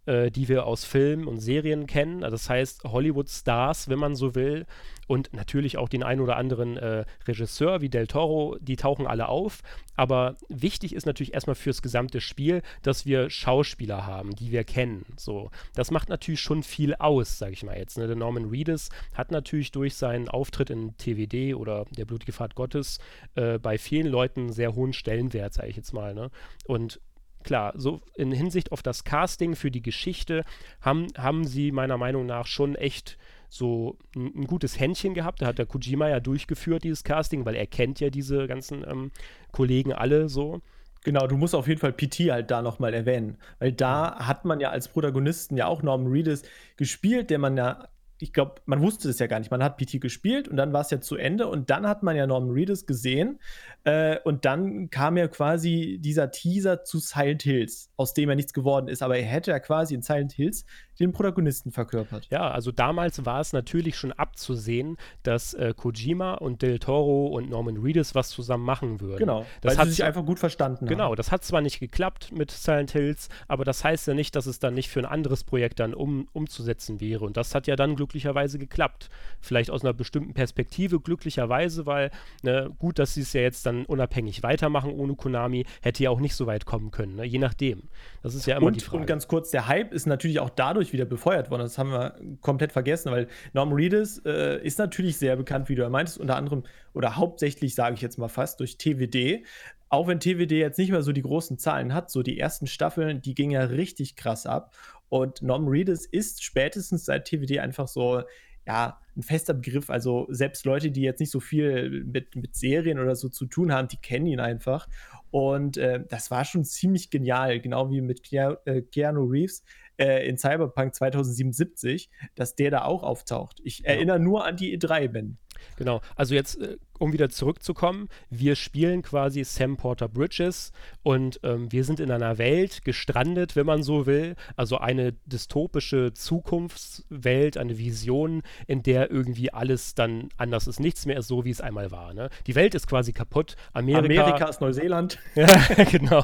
die wir aus Filmen und Serien kennen. Also das heißt Hollywood-Stars, wenn man so will. Und natürlich auch den einen oder anderen äh, Regisseur wie Del Toro, die tauchen alle auf. Aber wichtig ist natürlich erstmal fürs gesamte Spiel, dass wir Schauspieler haben, die wir kennen. So, das macht natürlich schon viel aus, sage ich mal jetzt. Ne? Der Norman Reedus hat natürlich durch seinen Auftritt in TVD oder Der blutige Pfad Gottes äh, bei vielen Leuten sehr hohen Stellenwert, sage ich jetzt mal. Ne? Und klar, so in Hinsicht auf das Casting für die Geschichte haben, haben sie meiner Meinung nach schon echt so ein, ein, gutes Händchen gehabt. Da hat der Kojima ja durchgeführt, dieses Casting, weil er kennt ja diese ganzen ähm, Kollegen alle so. Genau, du musst auf jeden Fall PT halt da nochmal erwähnen, weil da hat man ja als Protagonisten ja auch Norman Reedus gespielt, der man ja ich glaube, man wusste es ja gar nicht. Man hat PT gespielt und dann war es ja zu Ende und dann hat man ja Norman Reedus gesehen äh, und dann kam ja quasi dieser Teaser zu Silent Hills, aus dem er nichts geworden ist, aber er hätte ja quasi in Silent Hills den Protagonisten verkörpert. Ja, also damals war es natürlich schon abzusehen, dass äh, Kojima und Del Toro und Norman Reedus was zusammen machen würden. Genau, das weil hat sie sich einfach gut verstanden Genau, haben. das hat zwar nicht geklappt mit Silent Hills, aber das heißt ja nicht, dass es dann nicht für ein anderes Projekt dann um, umzusetzen wäre. Und das hat ja dann glücklicherweise geklappt. Vielleicht aus einer bestimmten Perspektive glücklicherweise, weil ne, gut, dass sie es ja jetzt dann unabhängig weitermachen ohne Konami, hätte ja auch nicht so weit kommen können, ne? je nachdem. Das ist ja immer und, die Frage. Und ganz kurz, der Hype ist natürlich auch dadurch wieder befeuert worden. Das haben wir komplett vergessen, weil Norman Reedus äh, ist natürlich sehr bekannt, wie du ja meintest, unter anderem oder hauptsächlich, sage ich jetzt mal fast, durch TWD. Auch wenn TWD jetzt nicht mehr so die großen Zahlen hat, so die ersten Staffeln, die gingen ja richtig krass ab. Und Norman Reedus ist spätestens seit TWD einfach so, ja, ein fester Begriff. Also selbst Leute, die jetzt nicht so viel mit, mit Serien oder so zu tun haben, die kennen ihn einfach. Und äh, das war schon ziemlich genial, genau wie mit äh, Keanu Reeves äh, in Cyberpunk 2077, dass der da auch auftaucht. Ich ja. erinnere nur an die E3, Ben. Genau, also jetzt äh, um wieder zurückzukommen, wir spielen quasi Sam Porter Bridges und ähm, wir sind in einer Welt gestrandet, wenn man so will. Also eine dystopische Zukunftswelt, eine Vision, in der irgendwie alles dann anders ist. Nichts mehr ist so, wie es einmal war. Ne? Die Welt ist quasi kaputt. Amerika, Amerika ist Neuseeland. ja, genau.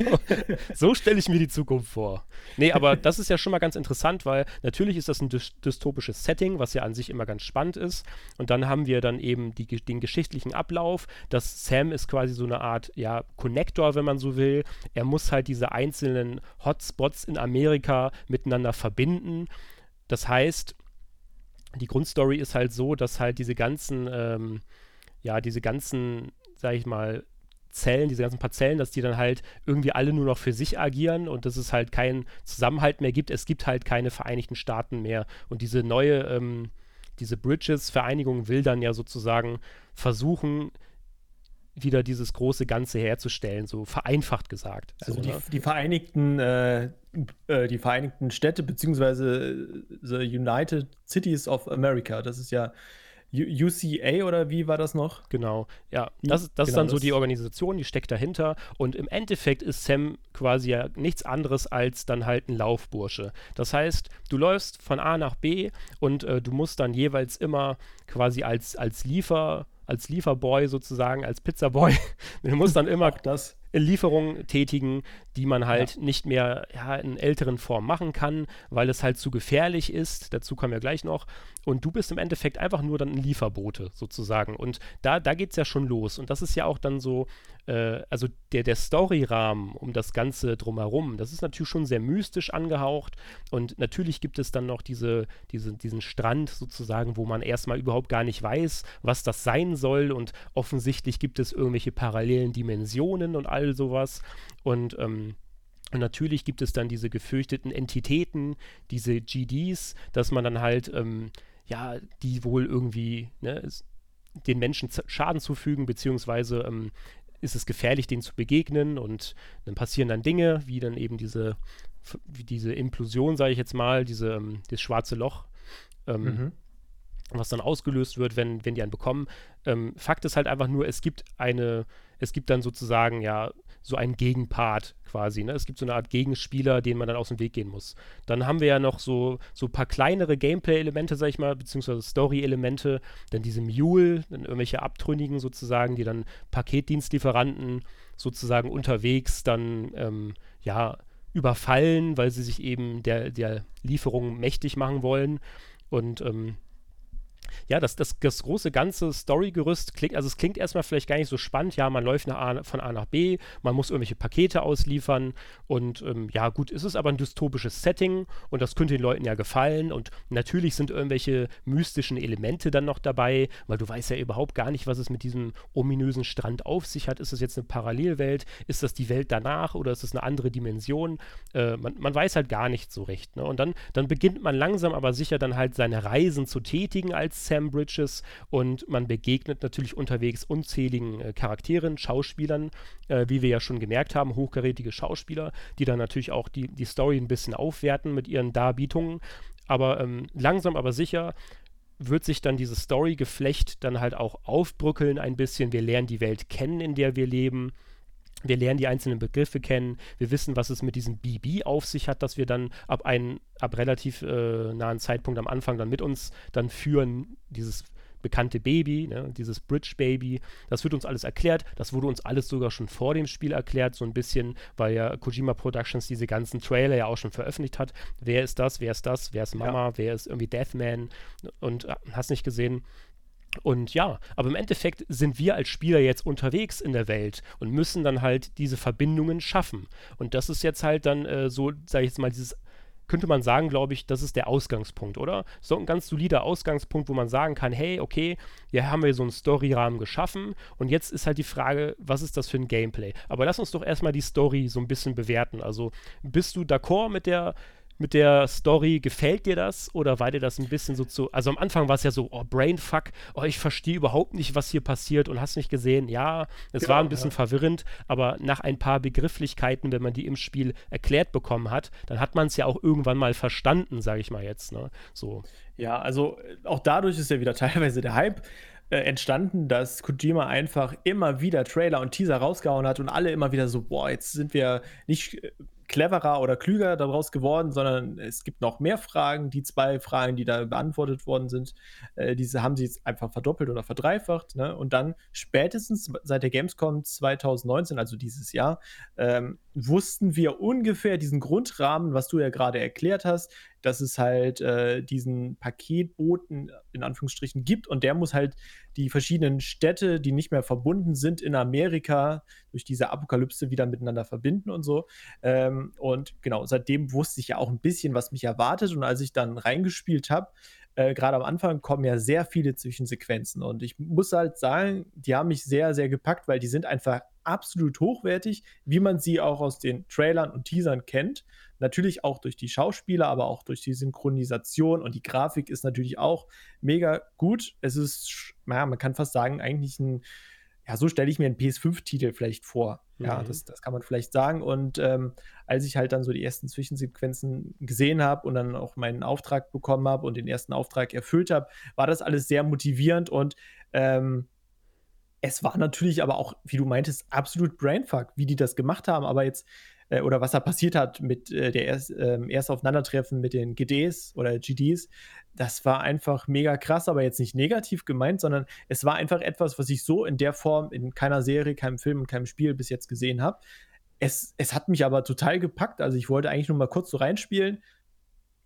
So stelle ich mir die Zukunft vor. Nee, aber das ist ja schon mal ganz interessant, weil natürlich ist das ein dy dystopisches Setting, was ja an sich immer ganz spannend ist. Und dann haben wir dann eben die, den geschichtlichen Ablauf Ablauf. Das Sam ist quasi so eine Art, ja, Connector, wenn man so will. Er muss halt diese einzelnen Hotspots in Amerika miteinander verbinden. Das heißt, die Grundstory ist halt so, dass halt diese ganzen, ähm, ja, diese ganzen, sag ich mal, Zellen, diese ganzen Parzellen, dass die dann halt irgendwie alle nur noch für sich agieren und dass es halt keinen Zusammenhalt mehr gibt. Es gibt halt keine Vereinigten Staaten mehr. Und diese neue, ähm, diese Bridges-Vereinigung will dann ja sozusagen versuchen, wieder dieses große Ganze herzustellen, so vereinfacht gesagt. Also so, die, ne? die, Vereinigten, äh, äh, die Vereinigten Städte beziehungsweise The United Cities of America, das ist ja UCA oder wie war das noch? Genau, ja. Das, das genau, ist dann so die Organisation, die steckt dahinter. Und im Endeffekt ist Sam quasi ja nichts anderes als dann halt ein Laufbursche. Das heißt, du läufst von A nach B und äh, du musst dann jeweils immer quasi als, als Liefer als Lieferboy sozusagen, als Pizzaboy. du musst dann immer das. Lieferungen tätigen, die man halt ja. nicht mehr ja, in älteren Form machen kann, weil es halt zu gefährlich ist. Dazu kommen wir gleich noch. Und du bist im Endeffekt einfach nur dann ein Lieferbote sozusagen. Und da, da geht es ja schon los. Und das ist ja auch dann so, äh, also der, der Storyrahmen um das Ganze drumherum, das ist natürlich schon sehr mystisch angehaucht. Und natürlich gibt es dann noch diese, diese, diesen Strand sozusagen, wo man erstmal überhaupt gar nicht weiß, was das sein soll. Und offensichtlich gibt es irgendwelche parallelen Dimensionen und all sowas. Und ähm, und natürlich gibt es dann diese gefürchteten Entitäten, diese GDs, dass man dann halt ähm, ja, die wohl irgendwie ne, den Menschen Schaden zufügen, beziehungsweise ähm, ist es gefährlich, denen zu begegnen und dann passieren dann Dinge, wie dann eben diese, diese Implosion, sage ich jetzt mal, diese, ähm, das schwarze Loch, ähm, mhm. Was dann ausgelöst wird, wenn, wenn die einen bekommen. Ähm, Fakt ist halt einfach nur, es gibt eine, es gibt dann sozusagen ja so einen Gegenpart quasi. Ne? Es gibt so eine Art Gegenspieler, den man dann aus dem Weg gehen muss. Dann haben wir ja noch so, so ein paar kleinere Gameplay-Elemente, sag ich mal, beziehungsweise Story-Elemente. Dann diese Mule, dann irgendwelche Abtrünnigen sozusagen, die dann Paketdienstlieferanten sozusagen unterwegs dann, ähm, ja, überfallen, weil sie sich eben der, der Lieferung mächtig machen wollen. Und ähm, ja, das, das, das große ganze Storygerüst klingt, also es klingt erstmal vielleicht gar nicht so spannend. Ja, man läuft A, von A nach B, man muss irgendwelche Pakete ausliefern und ähm, ja, gut, ist es aber ein dystopisches Setting und das könnte den Leuten ja gefallen und natürlich sind irgendwelche mystischen Elemente dann noch dabei, weil du weißt ja überhaupt gar nicht, was es mit diesem ominösen Strand auf sich hat. Ist das jetzt eine Parallelwelt? Ist das die Welt danach oder ist das eine andere Dimension? Äh, man, man weiß halt gar nicht so recht. Ne? Und dann, dann beginnt man langsam aber sicher dann halt seine Reisen zu tätigen als Sam Bridges und man begegnet natürlich unterwegs unzähligen äh, Charakteren, Schauspielern, äh, wie wir ja schon gemerkt haben, hochkarätige Schauspieler, die dann natürlich auch die, die Story ein bisschen aufwerten mit ihren Darbietungen. Aber ähm, langsam aber sicher wird sich dann dieses Story-Geflecht dann halt auch aufbrückeln ein bisschen. Wir lernen die Welt kennen, in der wir leben. Wir lernen die einzelnen Begriffe kennen. Wir wissen, was es mit diesem BB auf sich hat, dass wir dann ab einem, ab relativ äh, nahen Zeitpunkt am Anfang dann mit uns dann führen, dieses bekannte Baby, ne, dieses Bridge Baby. Das wird uns alles erklärt. Das wurde uns alles sogar schon vor dem Spiel erklärt, so ein bisschen, weil ja Kojima Productions diese ganzen Trailer ja auch schon veröffentlicht hat. Wer ist das? Wer ist das? Wer ist Mama? Ja. Wer ist irgendwie Deathman? Und äh, hast nicht gesehen. Und ja, aber im Endeffekt sind wir als Spieler jetzt unterwegs in der Welt und müssen dann halt diese Verbindungen schaffen. Und das ist jetzt halt dann äh, so, sag ich jetzt mal, dieses könnte man sagen, glaube ich, das ist der Ausgangspunkt, oder? So ein ganz solider Ausgangspunkt, wo man sagen kann, hey, okay, hier haben wir so einen Storyrahmen geschaffen und jetzt ist halt die Frage, was ist das für ein Gameplay? Aber lass uns doch erstmal die Story so ein bisschen bewerten. Also bist du d'accord mit der mit der Story, gefällt dir das oder war dir das ein bisschen so zu, also am Anfang war es ja so, oh, Brainfuck, oh, ich verstehe überhaupt nicht, was hier passiert und hast nicht gesehen, ja, es genau, war ein bisschen ja. verwirrend, aber nach ein paar Begrifflichkeiten, wenn man die im Spiel erklärt bekommen hat, dann hat man es ja auch irgendwann mal verstanden, sage ich mal jetzt, ne, so. Ja, also äh, auch dadurch ist ja wieder teilweise der Hype äh, entstanden, dass Kojima einfach immer wieder Trailer und Teaser rausgehauen hat und alle immer wieder so, boah, jetzt sind wir nicht äh, cleverer oder klüger daraus geworden, sondern es gibt noch mehr Fragen. Die zwei Fragen, die da beantwortet worden sind, äh, diese haben sie jetzt einfach verdoppelt oder verdreifacht. Ne? Und dann spätestens seit der Gamescom 2019, also dieses Jahr, ähm, wussten wir ungefähr diesen Grundrahmen, was du ja gerade erklärt hast, dass es halt äh, diesen Paketboten in Anführungsstrichen gibt und der muss halt die verschiedenen Städte, die nicht mehr verbunden sind in Amerika, durch diese Apokalypse wieder miteinander verbinden und so. Ähm, und genau, seitdem wusste ich ja auch ein bisschen, was mich erwartet. Und als ich dann reingespielt habe, äh, gerade am Anfang kommen ja sehr viele Zwischensequenzen. Und ich muss halt sagen, die haben mich sehr, sehr gepackt, weil die sind einfach absolut hochwertig, wie man sie auch aus den Trailern und Teasern kennt. Natürlich auch durch die Schauspieler, aber auch durch die Synchronisation und die Grafik ist natürlich auch mega gut. Es ist, naja, man kann fast sagen, eigentlich ein, ja, so stelle ich mir einen PS5-Titel vielleicht vor. Ja, mhm. das, das kann man vielleicht sagen. Und ähm, als ich halt dann so die ersten Zwischensequenzen gesehen habe und dann auch meinen Auftrag bekommen habe und den ersten Auftrag erfüllt habe, war das alles sehr motivierend und ähm, es war natürlich aber auch, wie du meintest, absolut Brainfuck, wie die das gemacht haben. Aber jetzt äh, oder was da passiert hat mit äh, der erst, äh, erste Aufeinandertreffen mit den GDs oder GDs, das war einfach mega krass, aber jetzt nicht negativ gemeint, sondern es war einfach etwas, was ich so in der Form in keiner Serie, keinem Film und keinem Spiel bis jetzt gesehen habe. Es, es hat mich aber total gepackt. Also ich wollte eigentlich nur mal kurz so reinspielen.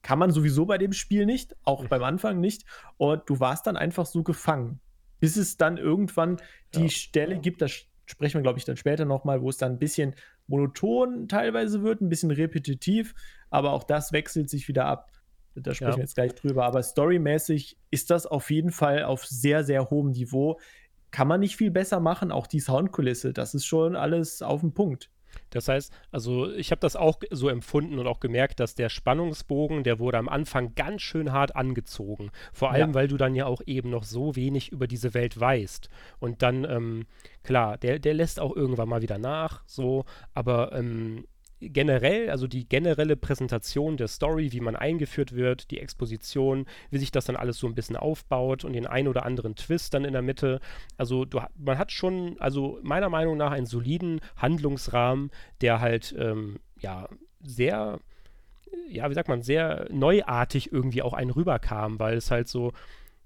Kann man sowieso bei dem Spiel nicht, auch beim Anfang nicht. Und du warst dann einfach so gefangen. Bis es dann irgendwann die ja. Stelle gibt, das sprechen wir, glaube ich, dann später nochmal, wo es dann ein bisschen monoton teilweise wird, ein bisschen repetitiv, aber auch das wechselt sich wieder ab. Da sprechen ja. wir jetzt gleich drüber. Aber storymäßig ist das auf jeden Fall auf sehr, sehr hohem Niveau. Kann man nicht viel besser machen, auch die Soundkulisse, das ist schon alles auf dem Punkt. Das heißt, also ich habe das auch so empfunden und auch gemerkt, dass der Spannungsbogen, der wurde am Anfang ganz schön hart angezogen. Vor allem, ja. weil du dann ja auch eben noch so wenig über diese Welt weißt. Und dann, ähm, klar, der, der lässt auch irgendwann mal wieder nach, so, aber ähm, generell, also die generelle Präsentation der Story, wie man eingeführt wird, die Exposition, wie sich das dann alles so ein bisschen aufbaut und den ein oder anderen Twist dann in der Mitte. Also du, man hat schon, also meiner Meinung nach einen soliden Handlungsrahmen, der halt ähm, ja sehr ja, wie sagt man, sehr neuartig irgendwie auch einen rüberkam, weil es halt so,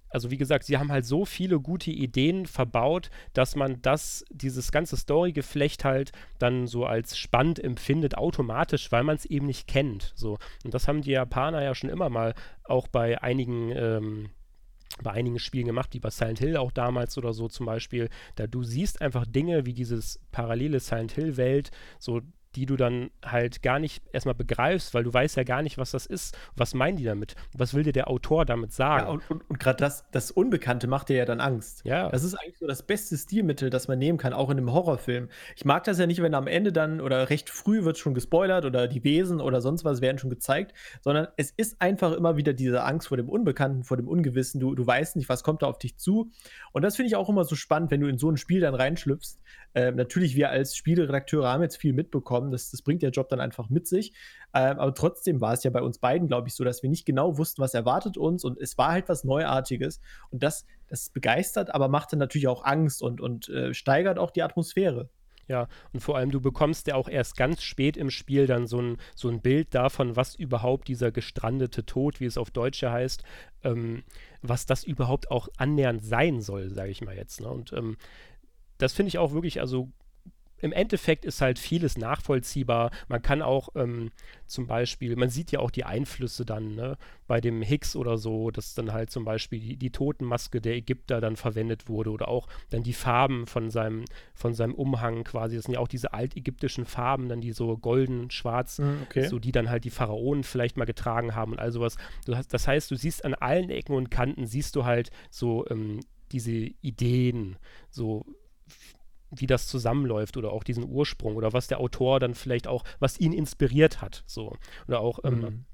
also wie gesagt, sie haben halt so viele gute Ideen verbaut, dass man das, dieses ganze Storygeflecht halt dann so als spannend empfindet, automatisch, weil man es eben nicht kennt. So. Und das haben die Japaner ja schon immer mal auch bei einigen ähm, bei einigen Spielen gemacht, wie bei Silent Hill auch damals oder so zum Beispiel. Da du siehst einfach Dinge wie dieses parallele Silent Hill-Welt, so die du dann halt gar nicht erstmal begreifst, weil du weißt ja gar nicht, was das ist. Was meinen die damit? Was will dir der Autor damit sagen? Ja, und, und, und gerade das, das Unbekannte macht dir ja dann Angst. Ja. Das ist eigentlich so das beste Stilmittel, das man nehmen kann, auch in einem Horrorfilm. Ich mag das ja nicht, wenn am Ende dann oder recht früh wird schon gespoilert oder die Wesen oder sonst was werden schon gezeigt, sondern es ist einfach immer wieder diese Angst vor dem Unbekannten, vor dem Ungewissen. Du, du weißt nicht, was kommt da auf dich zu. Und das finde ich auch immer so spannend, wenn du in so ein Spiel dann reinschlüpfst. Äh, natürlich, wir als Spieleredakteure haben jetzt viel mitbekommen. Das, das bringt der Job dann einfach mit sich. Äh, aber trotzdem war es ja bei uns beiden, glaube ich, so, dass wir nicht genau wussten, was erwartet uns. Und es war halt was Neuartiges. Und das, das begeistert, aber macht dann natürlich auch Angst und, und äh, steigert auch die Atmosphäre. Ja, und vor allem, du bekommst ja auch erst ganz spät im Spiel dann so ein, so ein Bild davon, was überhaupt dieser gestrandete Tod, wie es auf Deutsch heißt, ähm, was das überhaupt auch annähernd sein soll, sage ich mal jetzt. Ne? Und ähm, das finde ich auch wirklich, also im Endeffekt ist halt vieles nachvollziehbar. Man kann auch ähm, zum Beispiel, man sieht ja auch die Einflüsse dann ne, bei dem Higgs oder so, dass dann halt zum Beispiel die, die Totenmaske der Ägypter dann verwendet wurde oder auch dann die Farben von seinem, von seinem Umhang quasi. Das sind ja auch diese altägyptischen Farben, dann die so golden, schwarz, hm, okay. so die dann halt die Pharaonen vielleicht mal getragen haben und all sowas. Hast, das heißt, du siehst an allen Ecken und Kanten, siehst du halt so ähm, diese Ideen, so wie das zusammenläuft oder auch diesen Ursprung oder was der Autor dann vielleicht auch, was ihn inspiriert hat, so. Oder auch ähm,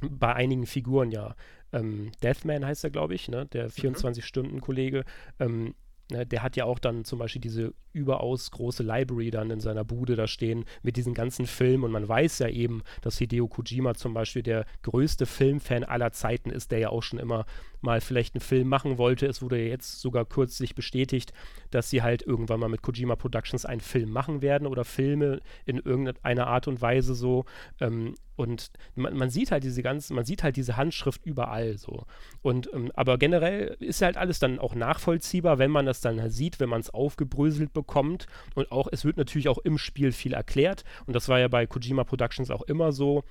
mhm. bei einigen Figuren, ja. Ähm, Deathman heißt er, glaube ich, ne? der 24-Stunden-Kollege. Ähm, ne, der hat ja auch dann zum Beispiel diese überaus große Library dann in seiner Bude da stehen mit diesen ganzen Filmen und man weiß ja eben, dass Hideo Kojima zum Beispiel der größte Filmfan aller Zeiten ist, der ja auch schon immer mal vielleicht einen Film machen wollte. Es wurde ja jetzt sogar kürzlich bestätigt, dass sie halt irgendwann mal mit Kojima Productions einen Film machen werden oder Filme in irgendeiner Art und Weise so. Ähm, und man, man, sieht halt diese ganzen, man sieht halt diese Handschrift überall so. Und ähm, aber generell ist halt alles dann auch nachvollziehbar, wenn man das dann halt sieht, wenn man es aufgebröselt bekommt. Und auch, es wird natürlich auch im Spiel viel erklärt. Und das war ja bei Kojima Productions auch immer so.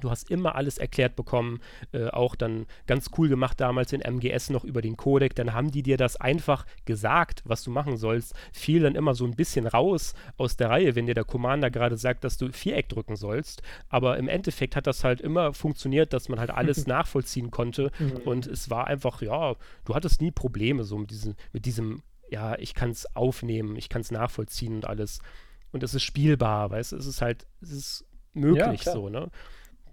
Du hast immer alles erklärt bekommen, äh, auch dann ganz cool gemacht damals in MGS noch über den Codec. Dann haben die dir das einfach gesagt, was du machen sollst. Fiel dann immer so ein bisschen raus aus der Reihe, wenn dir der Commander gerade sagt, dass du Viereck drücken sollst. Aber im Endeffekt hat das halt immer funktioniert, dass man halt alles nachvollziehen konnte. Mhm. Und es war einfach, ja, du hattest nie Probleme so mit diesem, mit diesem ja, ich kann es aufnehmen, ich kann es nachvollziehen und alles. Und es ist spielbar, weißt du, es ist halt, es ist möglich ja, so, ne?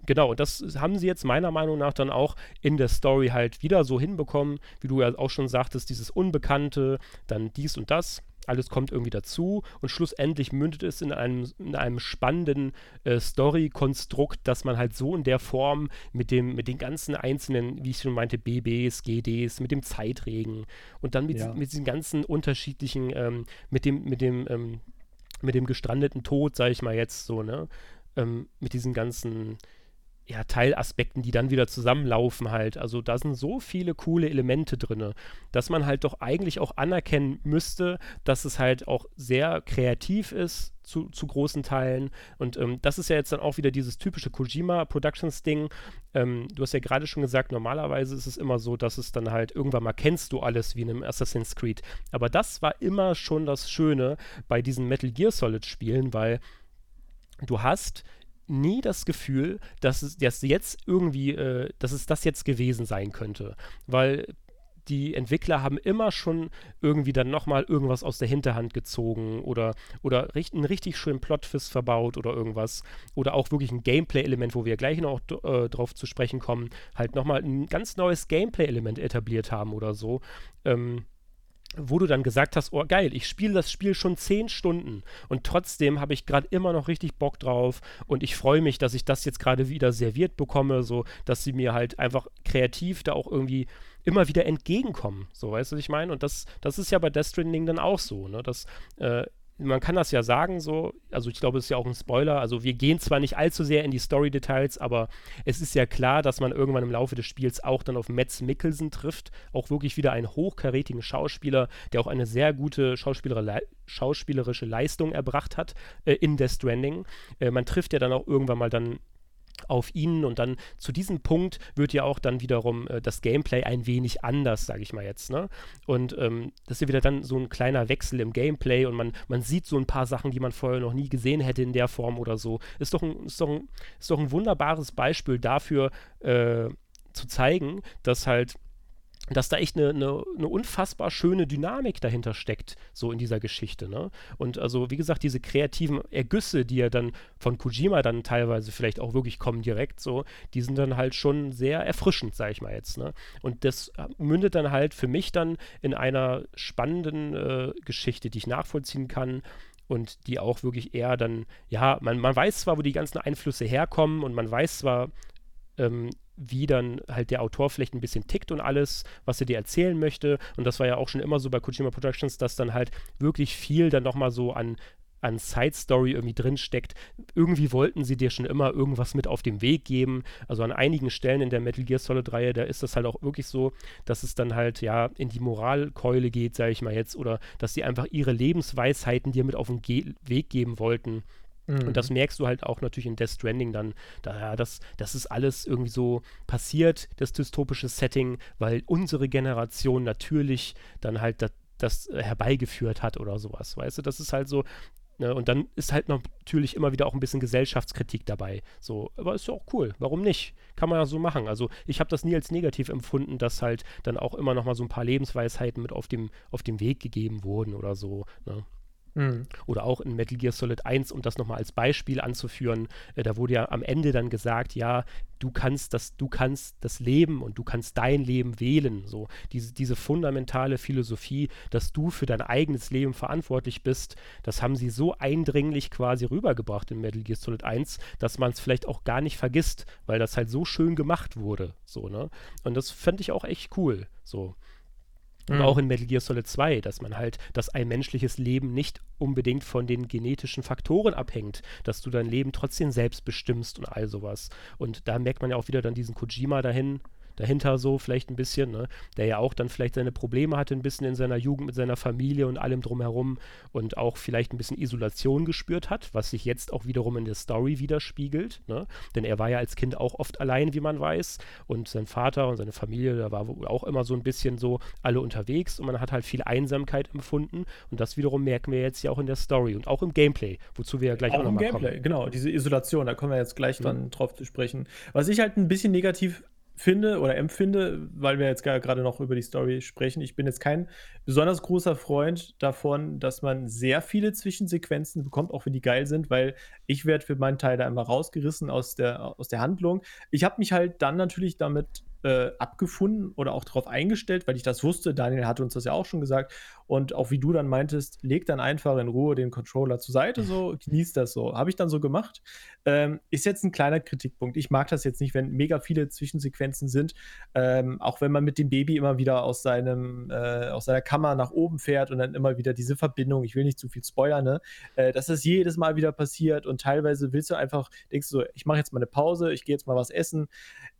Genau, und das haben sie jetzt meiner Meinung nach dann auch in der Story halt wieder so hinbekommen, wie du ja auch schon sagtest, dieses Unbekannte, dann dies und das alles kommt irgendwie dazu und schlussendlich mündet es in einem, in einem spannenden äh, Story-Konstrukt, dass man halt so in der Form mit dem, mit den ganzen einzelnen, wie ich schon meinte, BBs, GDs, mit dem Zeitregen und dann mit, ja. mit diesen ganzen unterschiedlichen, ähm, mit dem, mit dem, ähm, mit dem gestrandeten Tod, sage ich mal jetzt so, ne? Ähm, mit diesen ganzen ja, Teilaspekten, die dann wieder zusammenlaufen halt. Also da sind so viele coole Elemente drin, dass man halt doch eigentlich auch anerkennen müsste, dass es halt auch sehr kreativ ist zu, zu großen Teilen. Und ähm, das ist ja jetzt dann auch wieder dieses typische Kojima Productions Ding. Ähm, du hast ja gerade schon gesagt, normalerweise ist es immer so, dass es dann halt irgendwann mal kennst du alles wie in einem Assassin's Creed. Aber das war immer schon das Schöne bei diesen Metal Gear Solid Spielen, weil du hast nie das Gefühl, dass es dass jetzt irgendwie, äh, dass es das jetzt gewesen sein könnte. Weil die Entwickler haben immer schon irgendwie dann nochmal irgendwas aus der Hinterhand gezogen oder, oder richt, einen richtig schönen Plotfist verbaut oder irgendwas. Oder auch wirklich ein Gameplay-Element, wo wir gleich noch äh, drauf zu sprechen kommen, halt nochmal ein ganz neues Gameplay-Element etabliert haben oder so. Ähm, wo du dann gesagt hast, oh geil, ich spiele das Spiel schon zehn Stunden und trotzdem habe ich gerade immer noch richtig Bock drauf und ich freue mich, dass ich das jetzt gerade wieder serviert bekomme, so dass sie mir halt einfach kreativ da auch irgendwie immer wieder entgegenkommen, so weißt du, was ich meine? Und das, das ist ja bei Death Stranding dann auch so, ne? Dass äh, man kann das ja sagen so, also ich glaube, es ist ja auch ein Spoiler, also wir gehen zwar nicht allzu sehr in die Story-Details, aber es ist ja klar, dass man irgendwann im Laufe des Spiels auch dann auf Metz Mikkelsen trifft, auch wirklich wieder einen hochkarätigen Schauspieler, der auch eine sehr gute schauspielerische Leistung erbracht hat äh, in Death Stranding. Äh, man trifft ja dann auch irgendwann mal dann auf ihnen und dann zu diesem Punkt wird ja auch dann wiederum äh, das Gameplay ein wenig anders, sage ich mal jetzt. Ne? Und ähm, das ist ja wieder dann so ein kleiner Wechsel im Gameplay und man, man sieht so ein paar Sachen, die man vorher noch nie gesehen hätte in der Form oder so. Ist doch ein, ist doch ein, ist doch ein wunderbares Beispiel dafür äh, zu zeigen, dass halt dass da echt eine, eine, eine, unfassbar schöne Dynamik dahinter steckt, so in dieser Geschichte. Ne? Und also, wie gesagt, diese kreativen Ergüsse, die ja dann von Kojima dann teilweise vielleicht auch wirklich kommen direkt so, die sind dann halt schon sehr erfrischend, sag ich mal jetzt. Ne? Und das mündet dann halt für mich dann in einer spannenden äh, Geschichte, die ich nachvollziehen kann, und die auch wirklich eher dann, ja, man, man weiß zwar, wo die ganzen Einflüsse herkommen und man weiß zwar, ähm, wie dann halt der Autor vielleicht ein bisschen tickt und alles, was er dir erzählen möchte. Und das war ja auch schon immer so bei Kojima Productions, dass dann halt wirklich viel dann nochmal so an, an Side Story irgendwie drinsteckt. Irgendwie wollten sie dir schon immer irgendwas mit auf den Weg geben. Also an einigen Stellen in der Metal Gear Solid Reihe, da ist das halt auch wirklich so, dass es dann halt ja in die Moralkeule geht, sage ich mal jetzt, oder dass sie einfach ihre Lebensweisheiten dir mit auf den Ge Weg geben wollten. Mhm. Und das merkst du halt auch natürlich in Death Stranding dann. Da, ja, das, das ist alles irgendwie so passiert, das dystopische Setting, weil unsere Generation natürlich dann halt das, das herbeigeführt hat oder sowas. Weißt du, das ist halt so, Ne, und dann ist halt natürlich immer wieder auch ein bisschen Gesellschaftskritik dabei. So, aber ist ja auch cool. Warum nicht? Kann man ja so machen. Also ich habe das nie als negativ empfunden, dass halt dann auch immer noch mal so ein paar Lebensweisheiten mit auf dem, auf dem Weg gegeben wurden oder so. Ne? Mhm. Oder auch in Metal Gear Solid 1, um das nochmal als Beispiel anzuführen, äh, da wurde ja am Ende dann gesagt, ja, du kannst das, du kannst das Leben und du kannst dein Leben wählen. So, diese, diese fundamentale Philosophie, dass du für dein eigenes Leben verantwortlich bist, das haben sie so eindringlich quasi rübergebracht in Metal Gear Solid 1, dass man es vielleicht auch gar nicht vergisst, weil das halt so schön gemacht wurde. So, ne? Und das fände ich auch echt cool. So. Und mhm. auch in Metal Gear Solid 2, dass man halt, dass ein menschliches Leben nicht unbedingt von den genetischen Faktoren abhängt, dass du dein Leben trotzdem selbst bestimmst und all sowas. Und da merkt man ja auch wieder dann diesen Kojima dahin, dahinter so vielleicht ein bisschen, ne? der ja auch dann vielleicht seine Probleme hatte ein bisschen in seiner Jugend mit seiner Familie und allem drumherum und auch vielleicht ein bisschen Isolation gespürt hat, was sich jetzt auch wiederum in der Story widerspiegelt, ne? denn er war ja als Kind auch oft allein, wie man weiß und sein Vater und seine Familie, da war auch immer so ein bisschen so alle unterwegs und man hat halt viel Einsamkeit empfunden und das wiederum merken wir jetzt ja auch in der Story und auch im Gameplay, wozu wir ja gleich auch, auch nochmal kommen. Gameplay, genau, diese Isolation, da kommen wir jetzt gleich mhm. dann drauf zu sprechen. Was ich halt ein bisschen negativ finde oder empfinde, weil wir jetzt gerade noch über die Story sprechen. Ich bin jetzt kein besonders großer Freund davon, dass man sehr viele Zwischensequenzen bekommt, auch wenn die geil sind, weil ich werde für meinen Teil da immer rausgerissen aus der, aus der Handlung. Ich habe mich halt dann natürlich damit äh, abgefunden oder auch darauf eingestellt, weil ich das wusste. Daniel hat uns das ja auch schon gesagt. Und auch wie du dann meintest, leg dann einfach in Ruhe den Controller zur Seite, so genieß das so. Habe ich dann so gemacht. Ähm, ist jetzt ein kleiner Kritikpunkt. Ich mag das jetzt nicht, wenn mega viele Zwischensequenzen sind. Ähm, auch wenn man mit dem Baby immer wieder aus seinem, äh, aus seiner Kammer nach oben fährt und dann immer wieder diese Verbindung, ich will nicht zu viel spoilern, ne? Äh, dass das jedes Mal wieder passiert und teilweise willst du einfach, denkst du so, ich mache jetzt mal eine Pause, ich gehe jetzt mal was essen.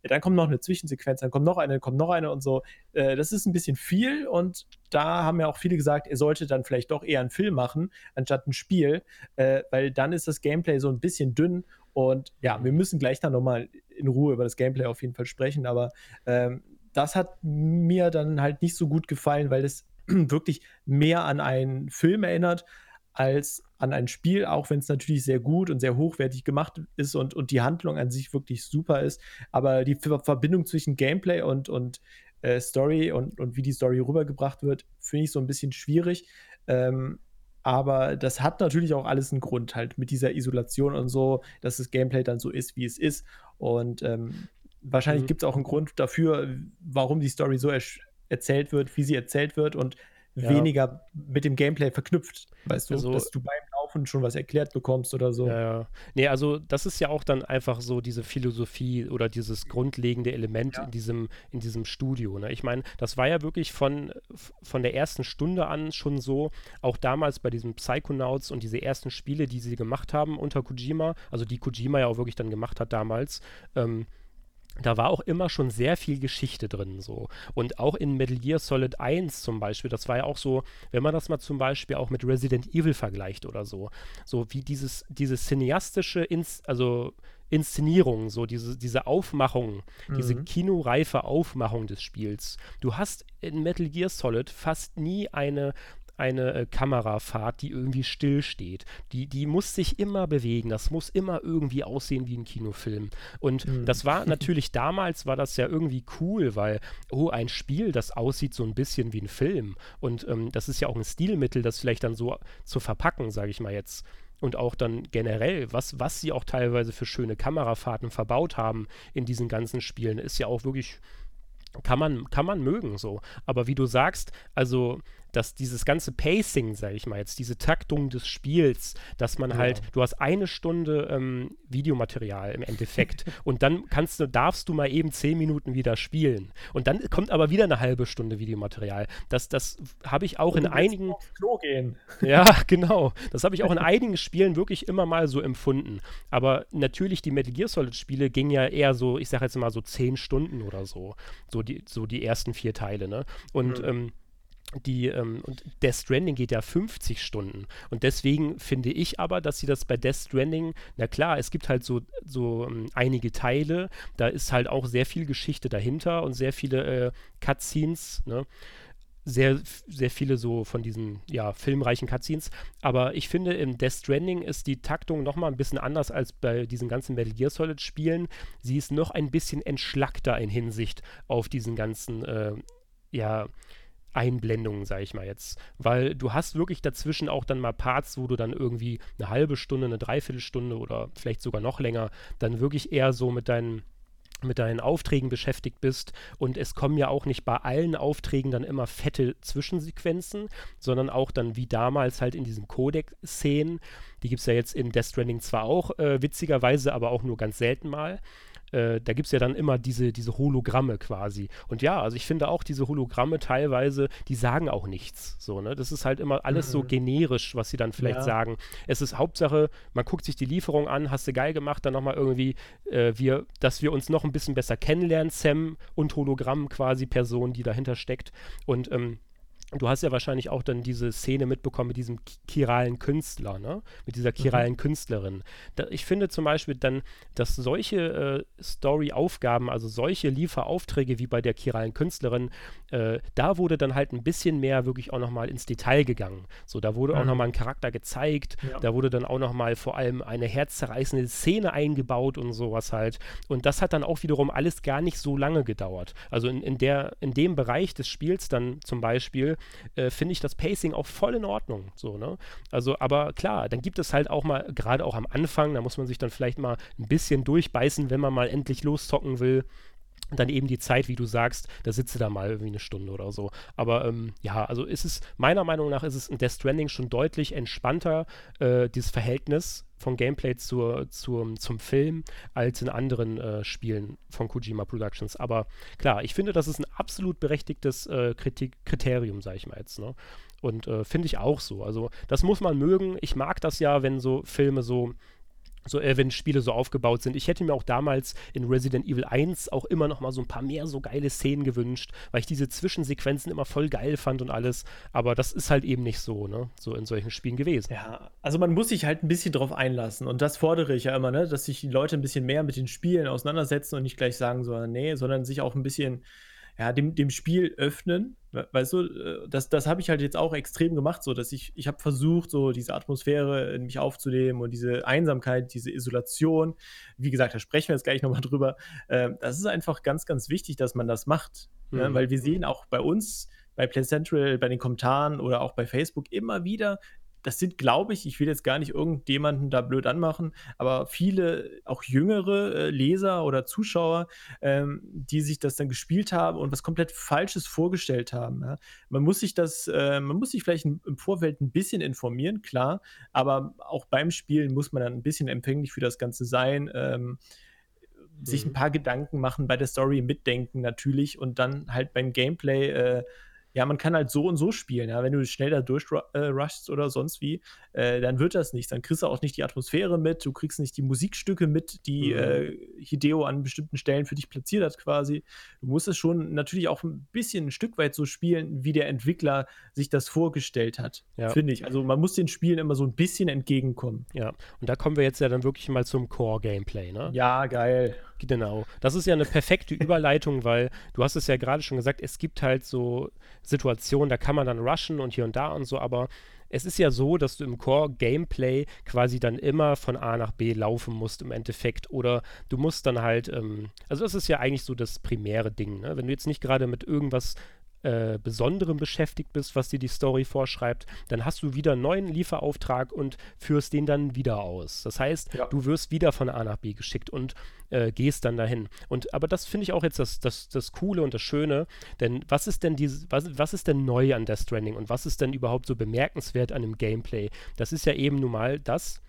Dann kommt noch eine Zwischensequenz, dann kommt noch eine, dann kommt noch eine und so. Äh, das ist ein bisschen viel und da haben ja auch viele gesagt, er sollte dann vielleicht doch eher einen Film machen, anstatt ein Spiel, äh, weil dann ist das Gameplay so ein bisschen dünn. Und ja, wir müssen gleich dann nochmal in Ruhe über das Gameplay auf jeden Fall sprechen, aber ähm, das hat mir dann halt nicht so gut gefallen, weil es wirklich mehr an einen Film erinnert als an ein Spiel, auch wenn es natürlich sehr gut und sehr hochwertig gemacht ist und, und die Handlung an sich wirklich super ist. Aber die Verbindung zwischen Gameplay und, und äh, Story und, und wie die Story rübergebracht wird, finde ich so ein bisschen schwierig. Ähm, aber das hat natürlich auch alles einen Grund, halt mit dieser Isolation und so, dass das Gameplay dann so ist, wie es ist. Und ähm, wahrscheinlich mhm. gibt es auch einen Grund dafür, warum die Story so er erzählt wird, wie sie erzählt wird und ja. weniger mit dem Gameplay verknüpft. Weißt du, also, dass du beim Sekunden schon was erklärt bekommst oder so. Ja, ja. Nee, also das ist ja auch dann einfach so diese Philosophie oder dieses grundlegende Element ja. in, diesem, in diesem Studio. Ne? Ich meine, das war ja wirklich von, von der ersten Stunde an schon so, auch damals bei diesen Psychonauts und diese ersten Spiele, die sie gemacht haben unter Kojima, also die Kojima ja auch wirklich dann gemacht hat damals, ähm, da war auch immer schon sehr viel Geschichte drin so. Und auch in Metal Gear Solid 1 zum Beispiel, das war ja auch so, wenn man das mal zum Beispiel auch mit Resident Evil vergleicht oder so, so wie dieses, diese cineastische, Ins also Inszenierung, so diese, diese Aufmachung, mhm. diese kinoreife Aufmachung des Spiels. Du hast in Metal Gear Solid fast nie eine eine äh, Kamerafahrt, die irgendwie stillsteht. Die, die muss sich immer bewegen. Das muss immer irgendwie aussehen wie ein Kinofilm. Und mhm. das war natürlich damals, war das ja irgendwie cool, weil, oh, ein Spiel, das aussieht so ein bisschen wie ein Film. Und ähm, das ist ja auch ein Stilmittel, das vielleicht dann so zu verpacken, sage ich mal jetzt und auch dann generell, was, was sie auch teilweise für schöne Kamerafahrten verbaut haben in diesen ganzen Spielen, ist ja auch wirklich, kann man, kann man mögen so. Aber wie du sagst, also dass dieses ganze Pacing, sage ich mal jetzt, diese Taktung des Spiels, dass man ja. halt, du hast eine Stunde ähm, Videomaterial im Endeffekt und dann kannst du, darfst du mal eben zehn Minuten wieder spielen und dann kommt aber wieder eine halbe Stunde Videomaterial. Das, das habe ich auch und in einigen. Aufs Klo gehen. Ja, genau. Das habe ich auch in einigen Spielen wirklich immer mal so empfunden. Aber natürlich die Metal Gear Solid Spiele gingen ja eher so, ich sage jetzt mal so zehn Stunden oder so, so die, so die ersten vier Teile, ne? Und mhm. ähm, die, ähm, und Death Stranding geht ja 50 Stunden. Und deswegen finde ich aber, dass sie das bei Death Stranding, na klar, es gibt halt so, so ähm, einige Teile, da ist halt auch sehr viel Geschichte dahinter und sehr viele äh, Cutscenes, ne? Sehr, sehr viele so von diesen, ja, filmreichen Cutscenes. Aber ich finde, im Death Stranding ist die Taktung nochmal ein bisschen anders als bei diesen ganzen Metal Gear Solid Spielen. Sie ist noch ein bisschen entschlackter in Hinsicht auf diesen ganzen, äh, ja, Einblendungen, sage ich mal jetzt. Weil du hast wirklich dazwischen auch dann mal Parts, wo du dann irgendwie eine halbe Stunde, eine Dreiviertelstunde oder vielleicht sogar noch länger dann wirklich eher so mit deinen mit deinen Aufträgen beschäftigt bist. Und es kommen ja auch nicht bei allen Aufträgen dann immer fette Zwischensequenzen, sondern auch dann wie damals halt in diesen Codec-Szenen, die gibt es ja jetzt in Death Stranding zwar auch äh, witzigerweise, aber auch nur ganz selten mal äh, da gibt es ja dann immer diese, diese Hologramme quasi. Und ja, also ich finde auch diese Hologramme teilweise, die sagen auch nichts. So, ne? Das ist halt immer alles mhm. so generisch, was sie dann vielleicht ja. sagen. Es ist Hauptsache, man guckt sich die Lieferung an, hast du geil gemacht, dann nochmal irgendwie, äh, wir, dass wir uns noch ein bisschen besser kennenlernen, Sam und Hologramm quasi, Person, die dahinter steckt. Und ähm, Du hast ja wahrscheinlich auch dann diese Szene mitbekommen mit diesem chiralen Künstler, ne? Mit dieser chiralen mhm. Künstlerin. Da, ich finde zum Beispiel dann, dass solche äh, Story-Aufgaben, also solche Lieferaufträge wie bei der chiralen Künstlerin, äh, da wurde dann halt ein bisschen mehr wirklich auch nochmal ins Detail gegangen. So, da wurde mhm. auch nochmal ein Charakter gezeigt, ja. da wurde dann auch nochmal vor allem eine herzzerreißende Szene eingebaut und sowas halt. Und das hat dann auch wiederum alles gar nicht so lange gedauert. Also in, in, der, in dem Bereich des Spiels dann zum Beispiel äh, finde ich das Pacing auch voll in Ordnung. So, ne? Also, aber klar, dann gibt es halt auch mal, gerade auch am Anfang, da muss man sich dann vielleicht mal ein bisschen durchbeißen, wenn man mal endlich loszocken will. Und dann eben die Zeit, wie du sagst, da sitze da mal irgendwie eine Stunde oder so. Aber ähm, ja, also ist es, meiner Meinung nach ist es in Death Stranding schon deutlich entspannter, äh, dieses Verhältnis von Gameplay zur, zur, zum Film, als in anderen äh, Spielen von Kojima Productions. Aber klar, ich finde, das ist ein absolut berechtigtes äh, Kritik Kriterium, sage ich mal jetzt. Ne? Und äh, finde ich auch so. Also das muss man mögen. Ich mag das ja, wenn so Filme so so, äh, wenn Spiele so aufgebaut sind. Ich hätte mir auch damals in Resident Evil 1 auch immer noch mal so ein paar mehr so geile Szenen gewünscht, weil ich diese Zwischensequenzen immer voll geil fand und alles. Aber das ist halt eben nicht so, ne? So in solchen Spielen gewesen. Ja, also man muss sich halt ein bisschen drauf einlassen. Und das fordere ich ja immer, ne? Dass sich die Leute ein bisschen mehr mit den Spielen auseinandersetzen und nicht gleich sagen so, nee, sondern sich auch ein bisschen ja, dem, dem Spiel öffnen. Weißt du, äh, das, das habe ich halt jetzt auch extrem gemacht, so dass ich, ich habe versucht, so diese Atmosphäre in mich aufzunehmen und diese Einsamkeit, diese Isolation. Wie gesagt, da sprechen wir jetzt gleich nochmal drüber. Äh, das ist einfach ganz, ganz wichtig, dass man das macht. Mhm. Ja, weil wir sehen auch bei uns, bei Play Central, bei den Kommentaren oder auch bei Facebook immer wieder, das sind, glaube ich, ich will jetzt gar nicht irgendjemanden da blöd anmachen, aber viele, auch jüngere äh, Leser oder Zuschauer, ähm, die sich das dann gespielt haben und was komplett Falsches vorgestellt haben. Ja? Man muss sich das, äh, man muss sich vielleicht im Vorfeld ein bisschen informieren, klar, aber auch beim Spielen muss man dann ein bisschen empfänglich für das Ganze sein. Ähm, sich ein mhm. paar Gedanken machen, bei der Story mitdenken natürlich und dann halt beim Gameplay äh, ja, man kann halt so und so spielen. Ja? Wenn du schnell da durchrushst äh, oder sonst wie, äh, dann wird das nicht. Dann kriegst du auch nicht die Atmosphäre mit, du kriegst nicht die Musikstücke mit, die mhm. äh, Hideo an bestimmten Stellen für dich platziert hat quasi. Du musst es schon natürlich auch ein bisschen ein Stück weit so spielen, wie der Entwickler sich das vorgestellt hat, ja. finde ich. Also man muss den Spielen immer so ein bisschen entgegenkommen. Ja, und da kommen wir jetzt ja dann wirklich mal zum Core-Gameplay, ne? Ja, geil. Genau. Das ist ja eine perfekte Überleitung, weil du hast es ja gerade schon gesagt, es gibt halt so Situationen, da kann man dann rushen und hier und da und so, aber es ist ja so, dass du im Core-Gameplay quasi dann immer von A nach B laufen musst im Endeffekt. Oder du musst dann halt, ähm, also das ist ja eigentlich so das primäre Ding. Ne? Wenn du jetzt nicht gerade mit irgendwas äh, Besonderem beschäftigt bist, was dir die Story vorschreibt, dann hast du wieder einen neuen Lieferauftrag und führst den dann wieder aus. Das heißt, ja. du wirst wieder von A nach B geschickt und äh, gehst dann dahin. Und aber das finde ich auch jetzt das, das, das Coole und das Schöne, denn was ist denn diese, was, was ist denn neu an Death Stranding und was ist denn überhaupt so bemerkenswert an dem Gameplay? Das ist ja eben nun mal das,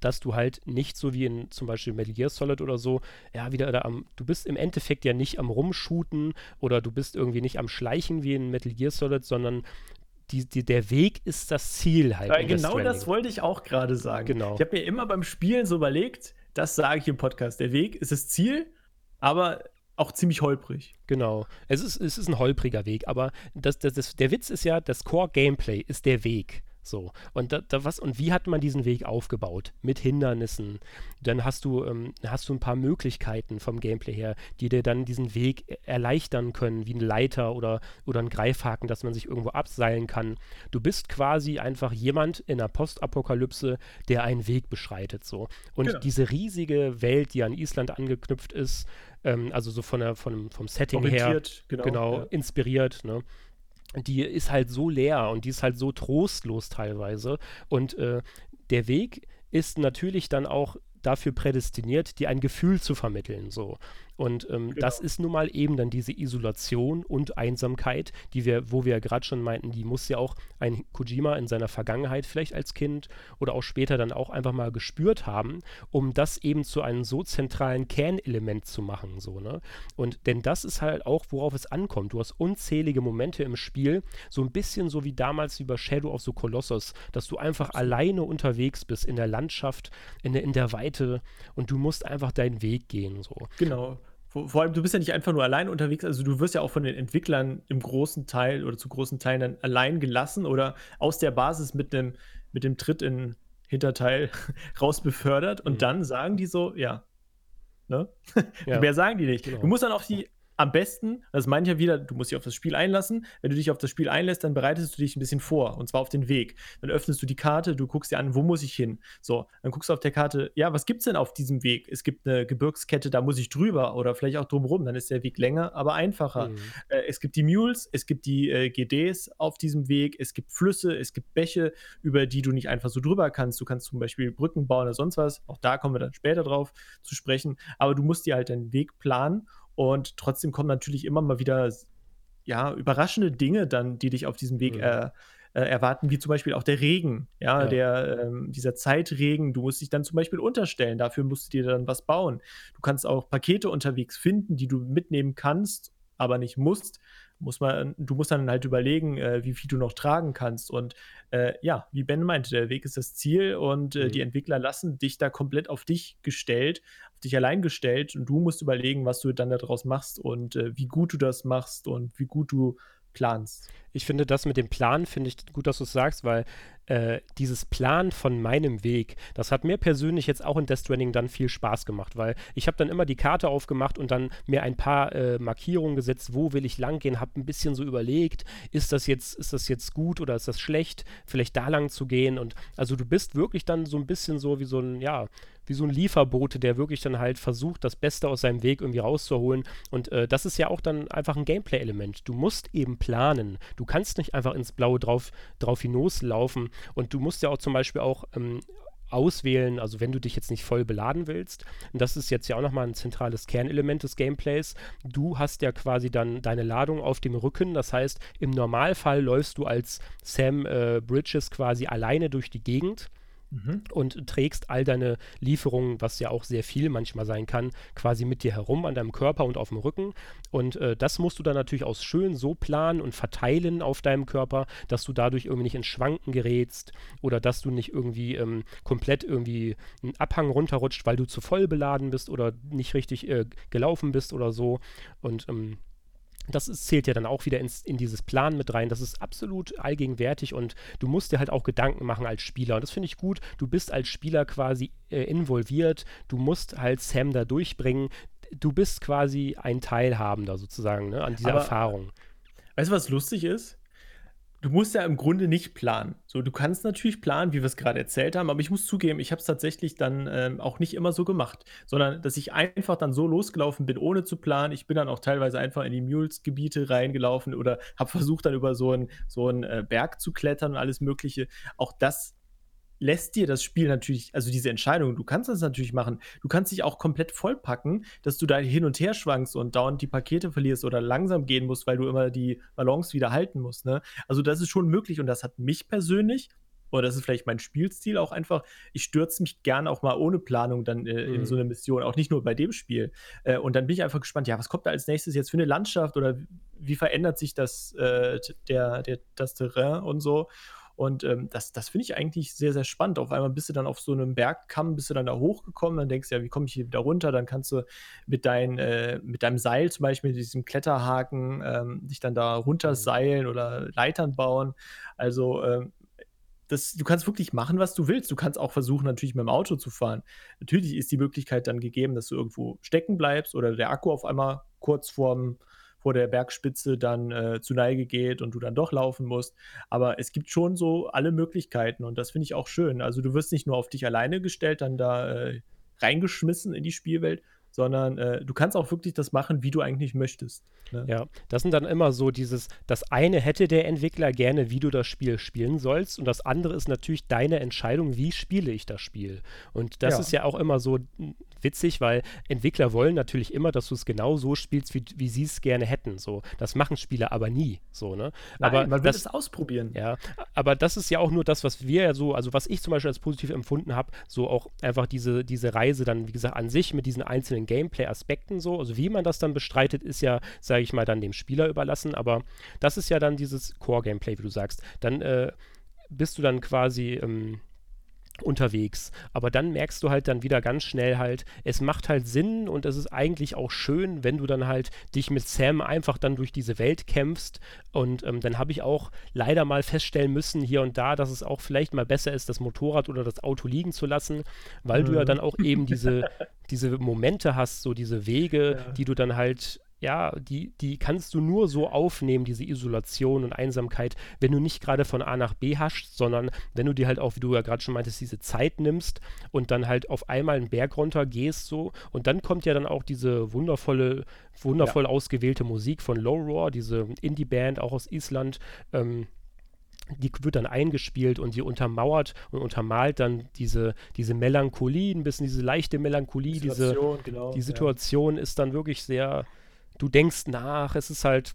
dass du halt nicht so wie in zum Beispiel Metal Gear Solid oder so, ja, wieder da am, du bist im Endeffekt ja nicht am Rumshooten oder du bist irgendwie nicht am Schleichen wie in Metal Gear Solid, sondern die, die, der Weg ist das Ziel halt. Ja, genau das wollte ich auch gerade sagen. Genau. Ich habe mir immer beim Spielen so überlegt, das sage ich im Podcast, der Weg ist das Ziel, aber auch ziemlich holprig. Genau. Es ist, es ist ein holpriger Weg, aber das, das, das, der Witz ist ja, das Core-Gameplay ist der Weg. So. Und da, da, was, und wie hat man diesen Weg aufgebaut? Mit Hindernissen. Dann hast du, ähm, hast du ein paar Möglichkeiten vom Gameplay her, die dir dann diesen Weg e, erleichtern können, wie ein Leiter oder, oder ein Greifhaken, dass man sich irgendwo abseilen kann. Du bist quasi einfach jemand in der Postapokalypse, der einen Weg beschreitet. So. Und genau. diese riesige Welt, die an Island angeknüpft ist, ähm, also so von der, von, vom Setting her, genau, genau ja. inspiriert, ne? Die ist halt so leer und die ist halt so trostlos teilweise. Und äh, der Weg ist natürlich dann auch dafür prädestiniert, dir ein Gefühl zu vermitteln. So. Und ähm, genau. das ist nun mal eben dann diese Isolation und Einsamkeit, die wir, wo wir ja gerade schon meinten, die muss ja auch ein Kojima in seiner Vergangenheit vielleicht als Kind oder auch später dann auch einfach mal gespürt haben, um das eben zu einem so zentralen Kernelement zu machen. So, ne? Und denn das ist halt auch, worauf es ankommt. Du hast unzählige Momente im Spiel, so ein bisschen so wie damals bei Shadow of the Colossus, dass du einfach alleine unterwegs bist in der Landschaft, in der, in der Weite und du musst einfach deinen Weg gehen. So. Genau vor allem, du bist ja nicht einfach nur allein unterwegs, also du wirst ja auch von den Entwicklern im großen Teil oder zu großen Teilen dann allein gelassen oder aus der Basis mit dem, mit dem Tritt in Hinterteil raus befördert und mhm. dann sagen die so, ja, ne? Ja. Mehr sagen die nicht. Genau. Du musst dann auf die am besten, das meine ich ja wieder, du musst dich auf das Spiel einlassen. Wenn du dich auf das Spiel einlässt, dann bereitest du dich ein bisschen vor und zwar auf den Weg. Dann öffnest du die Karte, du guckst dir an, wo muss ich hin? So, dann guckst du auf der Karte, ja, was gibt es denn auf diesem Weg? Es gibt eine Gebirgskette, da muss ich drüber oder vielleicht auch drumherum, dann ist der Weg länger, aber einfacher. Mhm. Äh, es gibt die Mules, es gibt die äh, GDs auf diesem Weg, es gibt Flüsse, es gibt Bäche, über die du nicht einfach so drüber kannst. Du kannst zum Beispiel Brücken bauen oder sonst was. Auch da kommen wir dann später drauf zu sprechen. Aber du musst dir halt den Weg planen und trotzdem kommen natürlich immer mal wieder ja, überraschende Dinge dann, die dich auf diesem Weg mhm. äh, äh, erwarten, wie zum Beispiel auch der Regen, ja, ja. Der, ähm, dieser Zeitregen, du musst dich dann zum Beispiel unterstellen, dafür musst du dir dann was bauen. Du kannst auch Pakete unterwegs finden, die du mitnehmen kannst, aber nicht musst. Muss man, du musst dann halt überlegen, äh, wie viel du noch tragen kannst. Und äh, ja, wie Ben meinte, der Weg ist das Ziel und äh, mhm. die Entwickler lassen dich da komplett auf dich gestellt, auf dich allein gestellt und du musst überlegen, was du dann daraus machst und äh, wie gut du das machst und wie gut du planst. Ich finde das mit dem Plan, finde ich gut, dass du es sagst, weil äh, dieses Plan von meinem Weg, das hat mir persönlich jetzt auch in Death Stranding dann viel Spaß gemacht, weil ich habe dann immer die Karte aufgemacht und dann mir ein paar äh, Markierungen gesetzt, wo will ich lang gehen, habe ein bisschen so überlegt, ist das jetzt, ist das jetzt gut oder ist das schlecht, vielleicht da lang zu gehen und also du bist wirklich dann so ein bisschen so wie so ein, ja, wie so ein Lieferbote, der wirklich dann halt versucht, das Beste aus seinem Weg irgendwie rauszuholen. Und äh, das ist ja auch dann einfach ein Gameplay-Element. Du musst eben planen. Du kannst nicht einfach ins Blaue drauf, drauf hinauslaufen und du musst ja auch zum Beispiel auch ähm, auswählen, also wenn du dich jetzt nicht voll beladen willst, und das ist jetzt ja auch nochmal ein zentrales Kernelement des Gameplays, du hast ja quasi dann deine Ladung auf dem Rücken, das heißt, im Normalfall läufst du als Sam äh, Bridges quasi alleine durch die Gegend mhm. und trägst all deine Lieferungen, was ja auch sehr viel manchmal sein kann, quasi mit dir herum an deinem Körper und auf dem Rücken. Und äh, das musst du dann natürlich auch schön so planen und verteilen auf deinem Körper, dass du dadurch irgendwie nicht ins Schwanken gerätst oder dass du nicht irgendwie ähm, komplett irgendwie einen Abhang runterrutscht, weil du zu voll beladen bist oder nicht richtig äh, gelaufen bist oder so. Und ähm, das ist, zählt ja dann auch wieder ins, in dieses Plan mit rein. Das ist absolut allgegenwärtig und du musst dir halt auch Gedanken machen als Spieler. Und das finde ich gut. Du bist als Spieler quasi äh, involviert. Du musst halt Sam da durchbringen. Du bist quasi ein Teilhabender sozusagen ne, an dieser Aber, Erfahrung. Weißt du, was lustig ist? Du musst ja im Grunde nicht planen. So, du kannst natürlich planen, wie wir es gerade erzählt haben, aber ich muss zugeben, ich habe es tatsächlich dann ähm, auch nicht immer so gemacht, sondern dass ich einfach dann so losgelaufen bin, ohne zu planen. Ich bin dann auch teilweise einfach in die Mules-Gebiete reingelaufen oder habe versucht, dann über so einen so äh, Berg zu klettern und alles Mögliche. Auch das lässt dir das Spiel natürlich, also diese Entscheidung, du kannst das natürlich machen. Du kannst dich auch komplett vollpacken, dass du da hin und her schwankst und dauernd die Pakete verlierst oder langsam gehen musst, weil du immer die Balance wieder halten musst. Ne? Also das ist schon möglich und das hat mich persönlich, oder das ist vielleicht mein Spielstil auch einfach, ich stürze mich gerne auch mal ohne Planung dann äh, mhm. in so eine Mission, auch nicht nur bei dem Spiel. Äh, und dann bin ich einfach gespannt, ja, was kommt da als nächstes jetzt für eine Landschaft oder wie verändert sich das, äh, der, der, das Terrain und so. Und ähm, das, das finde ich eigentlich sehr, sehr spannend. Auf einmal bist du dann auf so einem Bergkamm, bist du dann da hochgekommen, dann denkst du ja, wie komme ich hier wieder runter? Dann kannst du mit, dein, äh, mit deinem Seil, zum Beispiel mit diesem Kletterhaken, ähm, dich dann da runterseilen mhm. oder Leitern bauen. Also ähm, das, du kannst wirklich machen, was du willst. Du kannst auch versuchen, natürlich mit dem Auto zu fahren. Natürlich ist die Möglichkeit dann gegeben, dass du irgendwo stecken bleibst oder der Akku auf einmal kurz vorm vor der Bergspitze dann äh, zu Neige geht und du dann doch laufen musst. Aber es gibt schon so alle Möglichkeiten und das finde ich auch schön. Also du wirst nicht nur auf dich alleine gestellt, dann da äh, reingeschmissen in die Spielwelt, sondern äh, du kannst auch wirklich das machen, wie du eigentlich möchtest. Ne? Ja, das sind dann immer so dieses, das eine hätte der Entwickler gerne, wie du das Spiel spielen sollst und das andere ist natürlich deine Entscheidung, wie spiele ich das Spiel. Und das ja. ist ja auch immer so witzig, weil Entwickler wollen natürlich immer, dass du es genau so spielst, wie, wie sie es gerne hätten. So, das machen Spieler aber nie. So, ne? Nein, aber man will es ausprobieren. Ja, aber das ist ja auch nur das, was wir ja so, also was ich zum Beispiel als positiv empfunden habe, so auch einfach diese, diese Reise dann, wie gesagt, an sich mit diesen einzelnen Gameplay-Aspekten so. Also wie man das dann bestreitet, ist ja, sage ich mal, dann dem Spieler überlassen. Aber das ist ja dann dieses Core-Gameplay, wie du sagst. Dann äh, bist du dann quasi ähm, unterwegs. Aber dann merkst du halt dann wieder ganz schnell halt, es macht halt Sinn und es ist eigentlich auch schön, wenn du dann halt dich mit Sam einfach dann durch diese Welt kämpfst. Und ähm, dann habe ich auch leider mal feststellen müssen hier und da, dass es auch vielleicht mal besser ist, das Motorrad oder das Auto liegen zu lassen, weil mhm. du ja mhm. dann auch eben diese, diese Momente hast, so diese Wege, ja. die du dann halt ja, die, die kannst du nur so aufnehmen, diese Isolation und Einsamkeit, wenn du nicht gerade von A nach B haschst, sondern wenn du dir halt auch, wie du ja gerade schon meintest, diese Zeit nimmst und dann halt auf einmal einen Berg runter gehst so und dann kommt ja dann auch diese wundervolle, wundervoll ja. ausgewählte Musik von Low Roar, diese Indie-Band auch aus Island, ähm, die wird dann eingespielt und die untermauert und untermalt dann diese, diese Melancholie, ein bisschen diese leichte Melancholie, diese genau, die Situation ja. ist dann wirklich sehr, du denkst nach, es ist halt,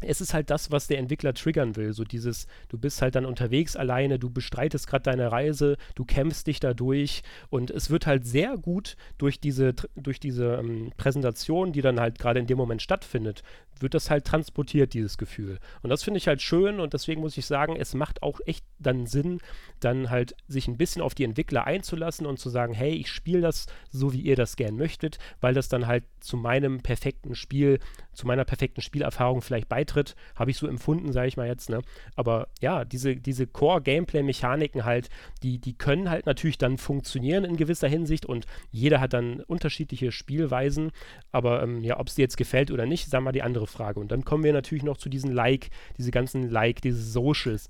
es ist halt das, was der Entwickler triggern will. So dieses, du bist halt dann unterwegs alleine, du bestreitest gerade deine Reise, du kämpfst dich da durch und es wird halt sehr gut durch diese, durch diese ähm, Präsentation, die dann halt gerade in dem Moment stattfindet, wird das halt transportiert, dieses Gefühl. Und das finde ich halt schön und deswegen muss ich sagen, es macht auch echt dann Sinn, dann halt sich ein bisschen auf die Entwickler einzulassen und zu sagen, hey, ich spiele das so, wie ihr das gern möchtet, weil das dann halt zu meinem perfekten Spiel, zu meiner perfekten Spielerfahrung vielleicht beitritt. Habe ich so empfunden, sage ich mal jetzt, ne? Aber ja, diese, diese Core-Gameplay-Mechaniken halt, die, die können halt natürlich dann funktionieren in gewisser Hinsicht und jeder hat dann unterschiedliche Spielweisen. Aber ähm, ja, ob es dir jetzt gefällt oder nicht, sagen wir mal die andere Frage. Und dann kommen wir natürlich noch zu diesen Like, diese ganzen Like, diese Socials.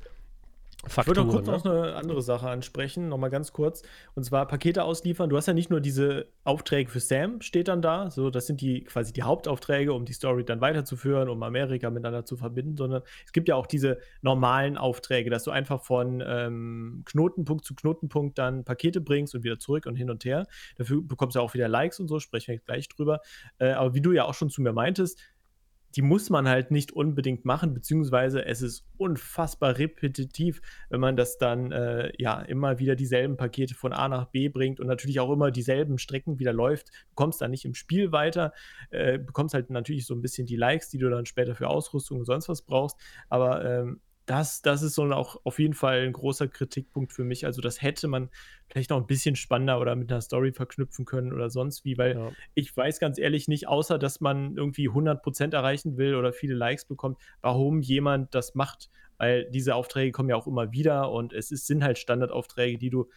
Faktoren. Ich würde noch kurz ne? noch eine andere Sache ansprechen, nochmal ganz kurz. Und zwar Pakete ausliefern. Du hast ja nicht nur diese Aufträge für Sam, steht dann da. So, das sind die quasi die Hauptaufträge, um die Story dann weiterzuführen, um Amerika miteinander zu verbinden, sondern es gibt ja auch diese normalen Aufträge, dass du einfach von ähm, Knotenpunkt zu Knotenpunkt dann Pakete bringst und wieder zurück und hin und her. Dafür bekommst du auch wieder Likes und so, sprechen wir gleich drüber. Äh, aber wie du ja auch schon zu mir meintest, die muss man halt nicht unbedingt machen, beziehungsweise es ist unfassbar repetitiv, wenn man das dann äh, ja immer wieder dieselben Pakete von A nach B bringt und natürlich auch immer dieselben Strecken wieder läuft. Du kommst dann nicht im Spiel weiter, äh, bekommst halt natürlich so ein bisschen die Likes, die du dann später für Ausrüstung und sonst was brauchst, aber ähm, das, das ist so auch auf jeden Fall ein großer Kritikpunkt für mich. Also, das hätte man vielleicht noch ein bisschen spannender oder mit einer Story verknüpfen können oder sonst wie, weil ja. ich weiß ganz ehrlich nicht, außer dass man irgendwie 100% erreichen will oder viele Likes bekommt, warum jemand das macht. Weil diese Aufträge kommen ja auch immer wieder und es ist, sind halt Standardaufträge, die du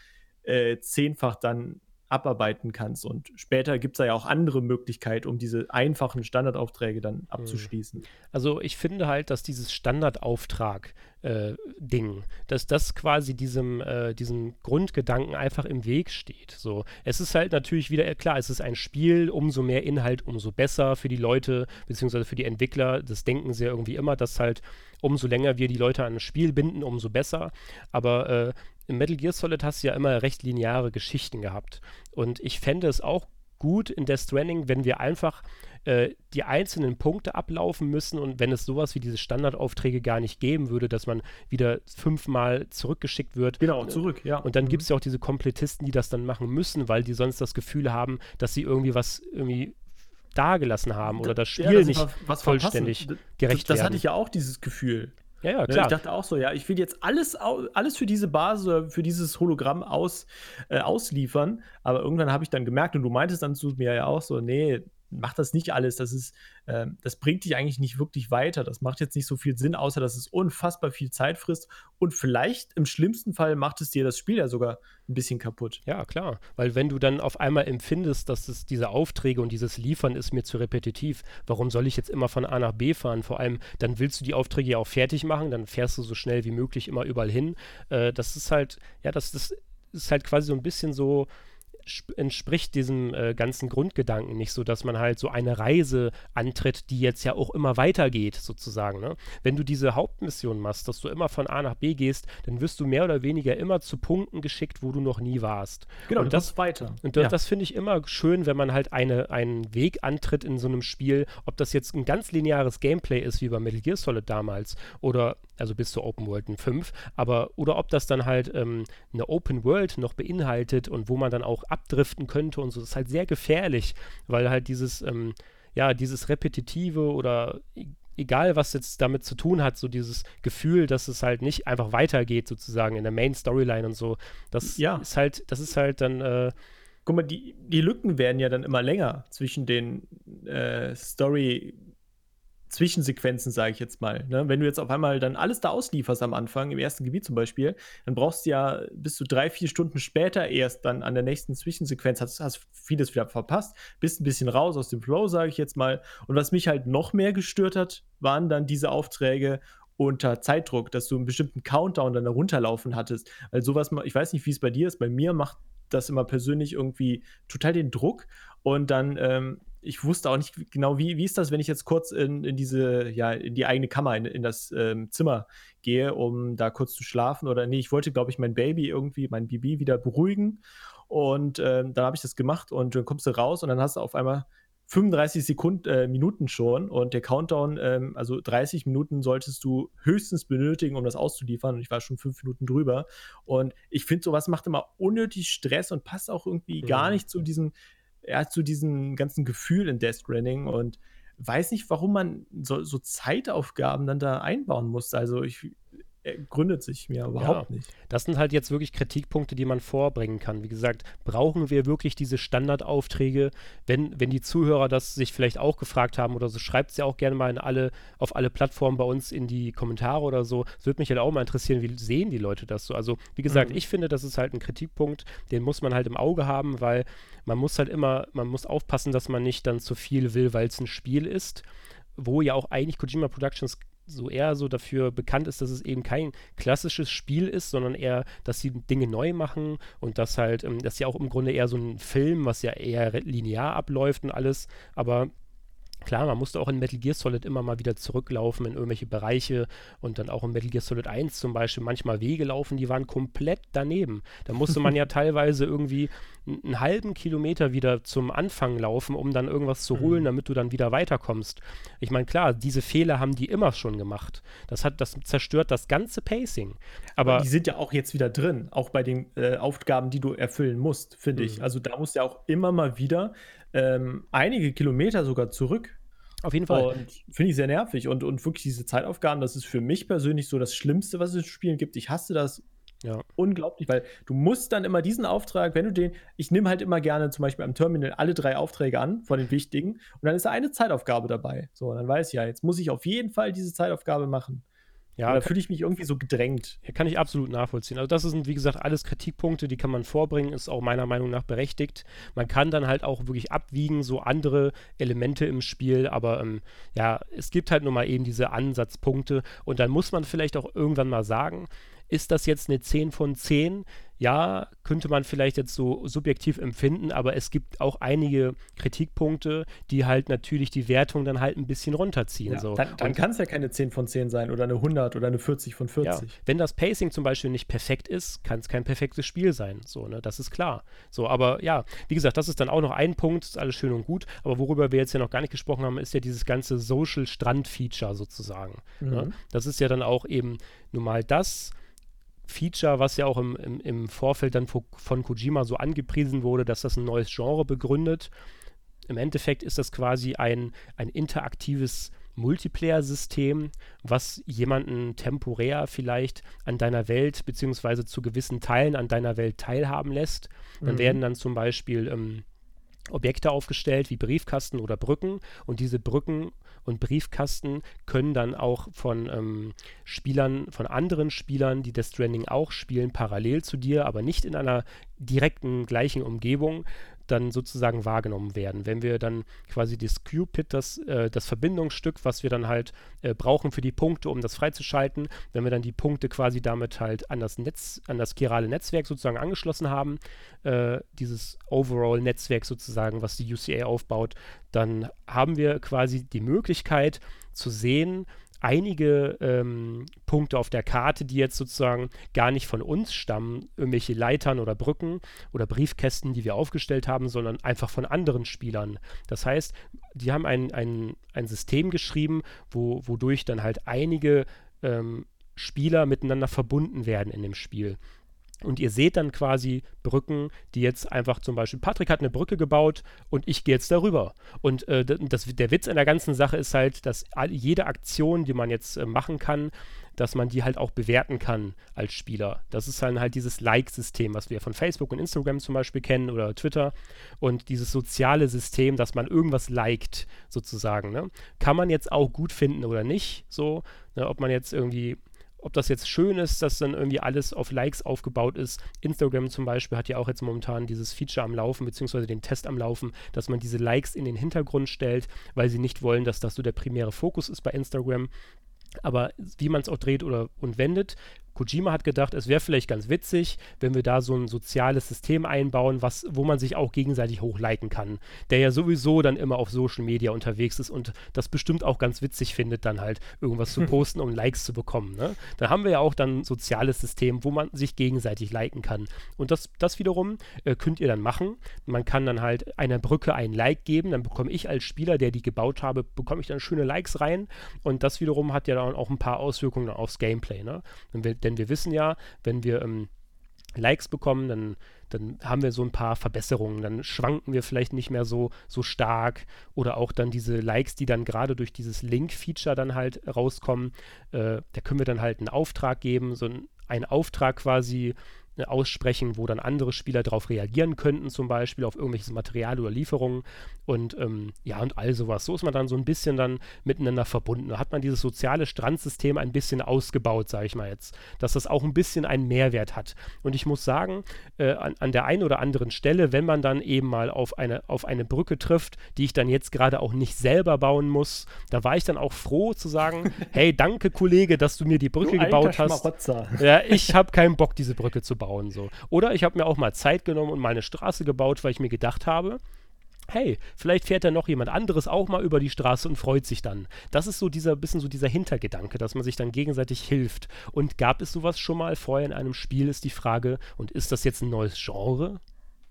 äh, zehnfach dann abarbeiten kannst. Und später gibt es ja auch andere Möglichkeiten, um diese einfachen Standardaufträge dann mhm. abzuschließen. Also ich finde halt, dass dieses Standardauftrag-Ding, äh, dass das quasi diesem, äh, diesem Grundgedanken einfach im Weg steht. So, es ist halt natürlich wieder, klar, es ist ein Spiel, umso mehr Inhalt, umso besser für die Leute, beziehungsweise für die Entwickler. Das denken sie ja irgendwie immer, dass halt umso länger wir die Leute an ein Spiel binden, umso besser. Aber äh, im Metal Gear Solid hast du ja immer recht lineare Geschichten gehabt. Und ich fände es auch gut in Death Stranding, wenn wir einfach äh, die einzelnen Punkte ablaufen müssen und wenn es sowas wie diese Standardaufträge gar nicht geben würde, dass man wieder fünfmal zurückgeschickt wird. Genau, zurück, ja. Und dann mhm. gibt es ja auch diese Komplettisten, die das dann machen müssen, weil die sonst das Gefühl haben, dass sie irgendwie was irgendwie dagelassen haben oder das Spiel ja, das nicht vollständig gerecht das, das hatte ich ja auch, dieses Gefühl. Ja, ja, ne, klar. Ich dachte auch so, ja, ich will jetzt alles, alles für diese Basis, für dieses Hologramm aus, äh, ausliefern. Aber irgendwann habe ich dann gemerkt, und du meintest dann zu mir ja auch so, nee, mach das nicht alles. Das ist, äh, das bringt dich eigentlich nicht wirklich weiter. Das macht jetzt nicht so viel Sinn, außer dass es unfassbar viel Zeit frisst. Und vielleicht im schlimmsten Fall macht es dir das Spiel ja sogar ein bisschen kaputt. Ja, klar. Weil wenn du dann auf einmal empfindest, dass es diese Aufträge und dieses Liefern ist mir zu repetitiv, warum soll ich jetzt immer von A nach B fahren? Vor allem, dann willst du die Aufträge ja auch fertig machen, dann fährst du so schnell wie möglich immer überall hin. Äh, das ist halt, ja, das, das ist halt quasi so ein bisschen so entspricht diesem äh, ganzen Grundgedanken nicht so, dass man halt so eine Reise antritt, die jetzt ja auch immer weitergeht, sozusagen. Ne? Wenn du diese Hauptmission machst, dass du immer von A nach B gehst, dann wirst du mehr oder weniger immer zu Punkten geschickt, wo du noch nie warst. Genau, und das weiter. Und das, ja. das finde ich immer schön, wenn man halt eine, einen Weg antritt in so einem Spiel, ob das jetzt ein ganz lineares Gameplay ist, wie bei Metal Gear Solid damals, oder also bis zur Open World 5, aber oder ob das dann halt ähm, eine Open World noch beinhaltet und wo man dann auch abdriften könnte und so. Das ist halt sehr gefährlich, weil halt dieses, ähm, ja, dieses Repetitive oder e-, egal was jetzt damit zu tun hat, so dieses Gefühl, dass es halt nicht einfach weitergeht, sozusagen in der Main Storyline und so, das ja. ist halt, das ist halt dann, äh, Guck mal, die, die Lücken werden ja dann immer länger zwischen den äh, Story- Zwischensequenzen, sage ich jetzt mal. Ne? Wenn du jetzt auf einmal dann alles da auslieferst am Anfang, im ersten Gebiet zum Beispiel, dann brauchst du ja bis zu drei, vier Stunden später erst dann an der nächsten Zwischensequenz, hast, hast vieles wieder verpasst, bist ein bisschen raus aus dem Flow, sage ich jetzt mal. Und was mich halt noch mehr gestört hat, waren dann diese Aufträge unter Zeitdruck, dass du einen bestimmten Countdown dann herunterlaufen hattest. Weil sowas, ich weiß nicht, wie es bei dir ist, bei mir macht das immer persönlich irgendwie total den Druck und dann ähm, ich wusste auch nicht genau, wie, wie ist das, wenn ich jetzt kurz in, in diese, ja, in die eigene Kammer, in, in das ähm, Zimmer gehe, um da kurz zu schlafen. Oder nee, ich wollte, glaube ich, mein Baby irgendwie, mein Baby wieder beruhigen. Und ähm, dann habe ich das gemacht und dann kommst du raus und dann hast du auf einmal 35 Sekunden, äh, Minuten schon und der Countdown, ähm, also 30 Minuten solltest du höchstens benötigen, um das auszuliefern. Und ich war schon fünf Minuten drüber. Und ich finde, sowas macht immer unnötig Stress und passt auch irgendwie mhm. gar nicht zu diesem er hat so diesen ganzen Gefühl in Death Stranding und weiß nicht, warum man so, so Zeitaufgaben dann da einbauen muss. Also ich, gründet sich mir überhaupt ja, nicht. Das sind halt jetzt wirklich Kritikpunkte, die man vorbringen kann. Wie gesagt, brauchen wir wirklich diese Standardaufträge? Wenn, wenn die Zuhörer das sich vielleicht auch gefragt haben oder so, schreibt es ja auch gerne mal in alle, auf alle Plattformen bei uns in die Kommentare oder so. Es würde mich halt auch mal interessieren, wie sehen die Leute das so? Also, wie gesagt, mhm. ich finde, das ist halt ein Kritikpunkt, den muss man halt im Auge haben, weil man muss halt immer, man muss aufpassen, dass man nicht dann zu viel will, weil es ein Spiel ist, wo ja auch eigentlich Kojima Productions so eher so dafür bekannt ist, dass es eben kein klassisches Spiel ist, sondern eher, dass sie Dinge neu machen und dass halt, ähm, das ist ja auch im Grunde eher so ein Film, was ja eher linear abläuft und alles, aber Klar, man musste auch in Metal Gear Solid immer mal wieder zurücklaufen in irgendwelche Bereiche und dann auch in Metal Gear Solid 1 zum Beispiel manchmal Wege laufen, die waren komplett daneben. Da musste man ja teilweise irgendwie einen halben Kilometer wieder zum Anfang laufen, um dann irgendwas zu holen, mhm. damit du dann wieder weiterkommst. Ich meine, klar, diese Fehler haben die immer schon gemacht. Das hat, das zerstört das ganze Pacing. Aber, Aber die sind ja auch jetzt wieder drin, auch bei den äh, Aufgaben, die du erfüllen musst, finde mhm. ich. Also da musst du ja auch immer mal wieder ähm, einige Kilometer sogar zurück. Auf jeden Fall. Und finde ich sehr nervig. Und, und wirklich diese Zeitaufgaben, das ist für mich persönlich so das Schlimmste, was es in Spielen gibt. Ich hasse das ja. unglaublich, weil du musst dann immer diesen Auftrag, wenn du den, ich nehme halt immer gerne zum Beispiel am Terminal alle drei Aufträge an von den wichtigen und dann ist da eine Zeitaufgabe dabei. So, und dann weiß ich ja, jetzt muss ich auf jeden Fall diese Zeitaufgabe machen. Ja, da fühle ich mich irgendwie so gedrängt. Ja, kann ich absolut nachvollziehen. Also das sind, wie gesagt, alles Kritikpunkte, die kann man vorbringen, ist auch meiner Meinung nach berechtigt. Man kann dann halt auch wirklich abwiegen, so andere Elemente im Spiel, aber ähm, ja, es gibt halt nur mal eben diese Ansatzpunkte und dann muss man vielleicht auch irgendwann mal sagen, ist das jetzt eine 10 von 10? ja, könnte man vielleicht jetzt so subjektiv empfinden, aber es gibt auch einige Kritikpunkte, die halt natürlich die Wertung dann halt ein bisschen runterziehen. Ja, so. Dann, dann kann es ja keine 10 von 10 sein oder eine 100 oder eine 40 von 40. Ja, wenn das Pacing zum Beispiel nicht perfekt ist, kann es kein perfektes Spiel sein. So, ne, das ist klar. So, aber ja, wie gesagt, das ist dann auch noch ein Punkt, ist alles schön und gut, aber worüber wir jetzt ja noch gar nicht gesprochen haben, ist ja dieses ganze Social-Strand-Feature sozusagen. Ne? Mhm. Ne? Das ist ja dann auch eben nun mal das, Feature, was ja auch im, im, im Vorfeld dann von Kojima so angepriesen wurde, dass das ein neues Genre begründet. Im Endeffekt ist das quasi ein, ein interaktives Multiplayer-System, was jemanden temporär vielleicht an deiner Welt beziehungsweise zu gewissen Teilen an deiner Welt teilhaben lässt. Dann mhm. werden dann zum Beispiel ähm, Objekte aufgestellt wie Briefkasten oder Brücken und diese Brücken und Briefkasten können dann auch von ähm, Spielern, von anderen Spielern, die Death Stranding auch spielen, parallel zu dir, aber nicht in einer direkten gleichen Umgebung, dann sozusagen wahrgenommen werden. Wenn wir dann quasi das Q-Pit, das, äh, das Verbindungsstück, was wir dann halt äh, brauchen für die Punkte, um das freizuschalten, wenn wir dann die Punkte quasi damit halt an das Netz, an das chirale Netzwerk sozusagen angeschlossen haben, äh, dieses Overall-Netzwerk sozusagen, was die UCA aufbaut, dann haben wir quasi die Möglichkeit zu sehen, einige ähm, Punkte auf der Karte, die jetzt sozusagen gar nicht von uns stammen, irgendwelche Leitern oder Brücken oder Briefkästen, die wir aufgestellt haben, sondern einfach von anderen Spielern. Das heißt, die haben ein, ein, ein System geschrieben, wo, wodurch dann halt einige ähm, Spieler miteinander verbunden werden in dem Spiel. Und ihr seht dann quasi Brücken, die jetzt einfach zum Beispiel, Patrick hat eine Brücke gebaut und ich gehe jetzt darüber. Und äh, das, der Witz in der ganzen Sache ist halt, dass jede Aktion, die man jetzt äh, machen kann, dass man die halt auch bewerten kann als Spieler. Das ist dann halt dieses Like-System, was wir von Facebook und Instagram zum Beispiel kennen oder Twitter. Und dieses soziale System, dass man irgendwas liked, sozusagen. Ne? Kann man jetzt auch gut finden oder nicht, so. Ne? Ob man jetzt irgendwie ob das jetzt schön ist, dass dann irgendwie alles auf Likes aufgebaut ist. Instagram zum Beispiel hat ja auch jetzt momentan dieses Feature am Laufen, beziehungsweise den Test am Laufen, dass man diese Likes in den Hintergrund stellt, weil sie nicht wollen, dass das so der primäre Fokus ist bei Instagram. Aber wie man es auch dreht oder und wendet, Kojima hat gedacht, es wäre vielleicht ganz witzig, wenn wir da so ein soziales System einbauen, was, wo man sich auch gegenseitig hochliken kann. Der ja sowieso dann immer auf Social Media unterwegs ist und das bestimmt auch ganz witzig findet, dann halt irgendwas zu posten, um Likes zu bekommen. Ne? Da haben wir ja auch dann ein soziales System, wo man sich gegenseitig liken kann. Und das, das wiederum äh, könnt ihr dann machen. Man kann dann halt einer Brücke ein Like geben, dann bekomme ich als Spieler, der die gebaut habe, bekomme ich dann schöne Likes rein. Und das wiederum hat ja dann auch ein paar Auswirkungen aufs Gameplay. Ne? Wenn wir, denn wir wissen ja, wenn wir ähm, Likes bekommen, dann, dann haben wir so ein paar Verbesserungen. Dann schwanken wir vielleicht nicht mehr so, so stark. Oder auch dann diese Likes, die dann gerade durch dieses Link-Feature dann halt rauskommen. Äh, da können wir dann halt einen Auftrag geben, so ein, einen Auftrag quasi aussprechen, wo dann andere Spieler darauf reagieren könnten, zum Beispiel auf irgendwelches Material oder Lieferungen und ähm, ja und all sowas. So ist man dann so ein bisschen dann miteinander verbunden. Da hat man dieses soziale Strandsystem ein bisschen ausgebaut, sage ich mal jetzt, dass das auch ein bisschen einen Mehrwert hat. Und ich muss sagen, äh, an, an der einen oder anderen Stelle, wenn man dann eben mal auf eine, auf eine Brücke trifft, die ich dann jetzt gerade auch nicht selber bauen muss, da war ich dann auch froh zu sagen, hey, danke Kollege, dass du mir die Brücke Du gebaut hast. Ja, ich habe keinen Bock, diese Brücke zu bauen. So. Oder ich habe mir auch mal Zeit genommen und mal eine Straße gebaut, weil ich mir gedacht habe, hey, vielleicht fährt da noch jemand anderes auch mal über die Straße und freut sich dann. Das ist so dieser bisschen so dieser Hintergedanke, dass man sich dann gegenseitig hilft. Und gab es sowas schon mal vorher in einem Spiel, ist die Frage. Und ist das jetzt ein neues Genre?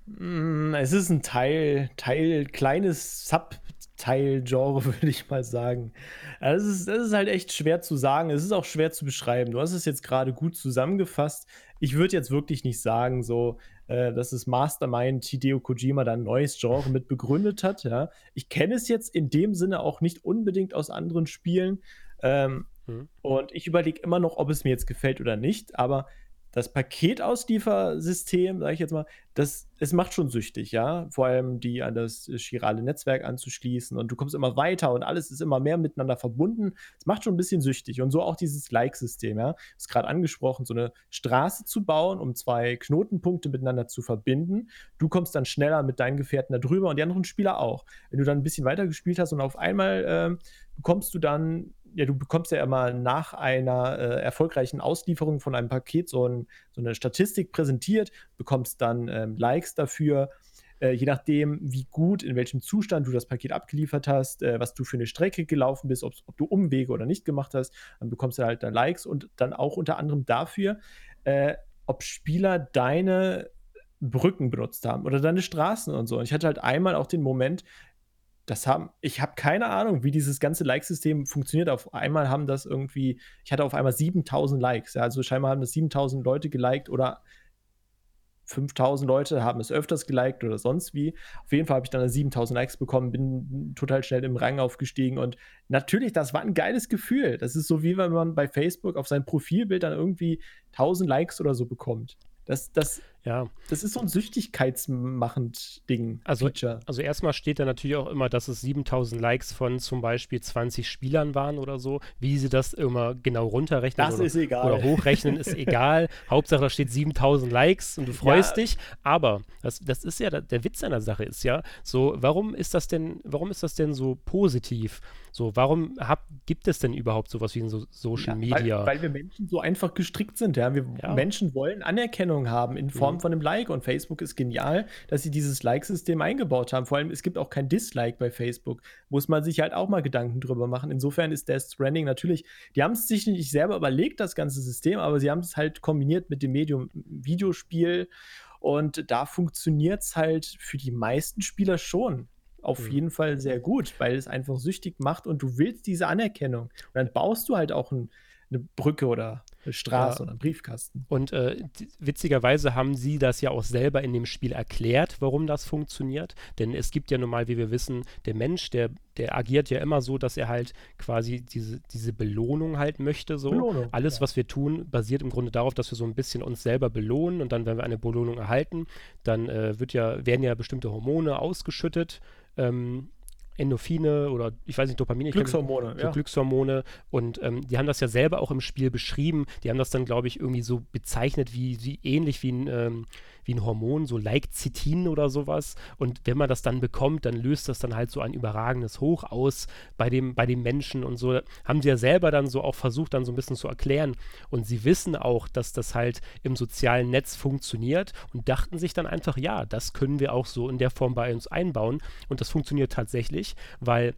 Mm, Es ist ein Teil, Teil, kleines Subteil-Genre, würde ich mal sagen. Das ist, das ist halt echt schwer zu sagen. Es ist auch schwer zu beschreiben. Du hast es jetzt gerade gut zusammengefasst. Ich würde jetzt wirklich nicht sagen, so, äh, dass das Mastermind Hideo Kojima da ein neues Genre mit begründet hat. Ja. Ich kenne es jetzt in dem Sinne auch nicht unbedingt aus anderen Spielen. Ähm, Hm. und ich überlege immer noch, ob es mir jetzt gefällt oder nicht. Aber das Paketausliefersystem, sage ich jetzt mal, das, es macht schon süchtig, ja. Vor allem die an das chirale Netzwerk anzuschließen und du kommst immer weiter und alles ist immer mehr miteinander verbunden. Es macht schon ein bisschen süchtig und so auch dieses Like-System, ja. Ist gerade angesprochen, so eine Straße zu bauen, um zwei Knotenpunkte miteinander zu verbinden. Du kommst dann schneller mit deinen Gefährten da drüber und die anderen Spieler auch. Wenn du dann ein bisschen weiter gespielt hast und auf einmal ähm, bekommst du dann ja, du bekommst ja immer nach einer äh, erfolgreichen Auslieferung von einem Paket so, ein, so eine Statistik präsentiert, bekommst dann ähm, Likes dafür. Äh, je nachdem, wie gut, in welchem Zustand du das Paket abgeliefert hast, äh, was du für eine Strecke gelaufen bist, ob, du Umwege oder nicht gemacht hast, dann bekommst du halt dann Likes und dann auch unter anderem dafür, äh, ob Spieler deine Brücken benutzt haben oder deine Straßen und so. Und ich hatte halt einmal auch den Moment, das haben, ich habe keine Ahnung, wie dieses ganze Like-System funktioniert. Auf einmal haben das irgendwie, ich hatte auf einmal 7000 Likes. Ja, also scheinbar haben das 7000 Leute geliked oder 5000 Leute haben es öfters geliked oder sonst wie. Auf jeden Fall habe ich dann 7000 Likes bekommen, bin total schnell im Rang aufgestiegen und natürlich, das war ein geiles Gefühl. Das ist so wie wenn man bei Facebook auf sein Profilbild dann irgendwie 1000 Likes oder so bekommt. Das, das, Ja, das ist so ein süchtigkeitsmachend Ding. Also- Feature. also erstmal steht da natürlich auch immer, dass es 7000 Likes von zum Beispiel 20 Spielern waren oder so. Wie sie das immer genau runterrechnen Das oder, ist egal. oder hochrechnen, ist egal. Hauptsache, da steht 7000 Likes und du freust Ja. dich. Aber das, das ist ja, der- Witz an der Sache ist ja, so, warum ist das denn, warum ist das denn so positiv? So, warum hab, gibt es denn überhaupt sowas wie so Social Ja, Media? Weil, weil wir Menschen so einfach gestrickt sind. Ja? Wir Ja. Menschen wollen Anerkennung haben in Form Mhm. von einem Like. Und Facebook ist genial, dass sie dieses Like-System eingebaut haben. Vor allem, es gibt auch kein Dislike bei Facebook. Muss man sich halt auch mal Gedanken drüber machen. Insofern ist Death Stranding natürlich, die haben es sich nicht selber überlegt, das ganze System, aber sie haben es halt kombiniert mit dem Medium Videospiel. Und da funktioniert es halt für die meisten Spieler schon. Auf Mhm. jeden Fall sehr gut, weil es einfach süchtig macht und du willst diese Anerkennung. Und dann baust du halt auch ein, eine Brücke oder eine Straße Ja. oder einen Briefkasten. Und äh, witzigerweise haben sie das ja auch selber in dem Spiel erklärt, warum das funktioniert. Denn es gibt ja nun mal, wie wir wissen, der Mensch, der, der agiert ja immer so, dass er halt quasi diese, diese Belohnung halt möchte. So. Belohnung, Alles, ja. was wir tun, basiert im Grunde darauf, dass wir so ein bisschen uns selber belohnen. Und dann, wenn wir eine Belohnung erhalten, dann äh, wird ja, werden ja bestimmte Hormone ausgeschüttet. Ähm, Endorphine oder ich weiß nicht, Dopamin. ich kenn- Glückshormone, so ja. Glückshormone. Und ähm, die haben das ja selber auch im Spiel beschrieben. Die haben das dann, glaube ich, irgendwie so bezeichnet, wie, wie ähnlich wie ein, ähm, wie ein Hormon, so Lecithin oder sowas. Und wenn man das dann bekommt, dann löst das dann halt so ein überragendes Hoch aus bei dem, bei dem Menschen und so. Haben sie ja selber dann so auch versucht, dann so ein bisschen zu erklären. Und sie wissen auch, dass das halt im sozialen Netz funktioniert und dachten sich dann einfach, ja, das können wir auch so in der Form bei uns einbauen. Und das funktioniert tatsächlich, weil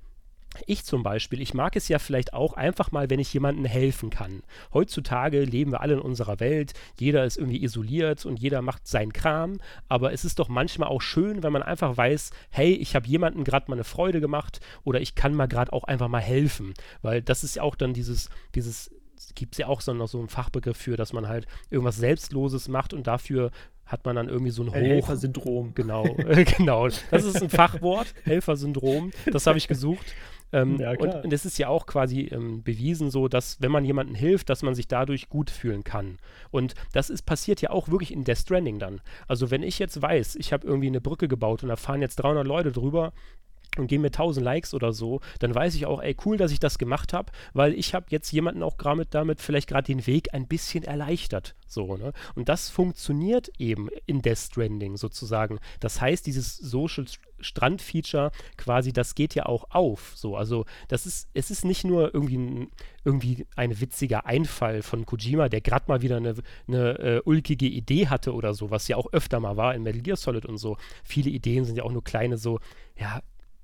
ich zum Beispiel, ich mag es ja vielleicht auch einfach mal, wenn ich jemandem helfen kann. Heutzutage leben wir alle in unserer Welt, jeder ist irgendwie isoliert und jeder macht seinen Kram, aber es ist doch manchmal auch schön, wenn man einfach weiß, hey, ich habe jemandem gerade mal eine Freude gemacht oder ich kann mal gerade auch einfach mal helfen, weil das ist ja auch dann dieses, dieses gibt es ja auch so noch so einen Fachbegriff für, dass man halt irgendwas Selbstloses macht und dafür hat man dann irgendwie so ein Hoch, Helfersyndrom. Genau, äh, genau. Das ist ein Fachwort, Helfersyndrom. Das habe ich gesucht. Ähm, ja, und, und es ist ja auch quasi ähm, bewiesen so, dass wenn man jemandem hilft, dass man sich dadurch gut fühlen kann. Und das ist passiert ja auch wirklich in Death Stranding dann. Also wenn ich jetzt weiß, ich habe irgendwie eine Brücke gebaut und da fahren jetzt 300 Leute drüber, und geben mir 1000 Likes oder so, dann weiß ich auch, ey, cool, dass ich das gemacht habe, weil ich habe jetzt jemanden auch gerade damit vielleicht gerade den Weg ein bisschen erleichtert. So, ne? Und das funktioniert eben in Death Stranding sozusagen. Das heißt, dieses Social Strand-Feature quasi, das geht ja auch auf. So, also das ist, es ist nicht nur irgendwie ein, irgendwie ein witziger Einfall von Kojima, der gerade mal wieder eine, eine äh, ulkige Idee hatte oder so, was ja auch öfter mal war in Metal Gear Solid und so. Viele Ideen sind ja auch nur kleine so, ja,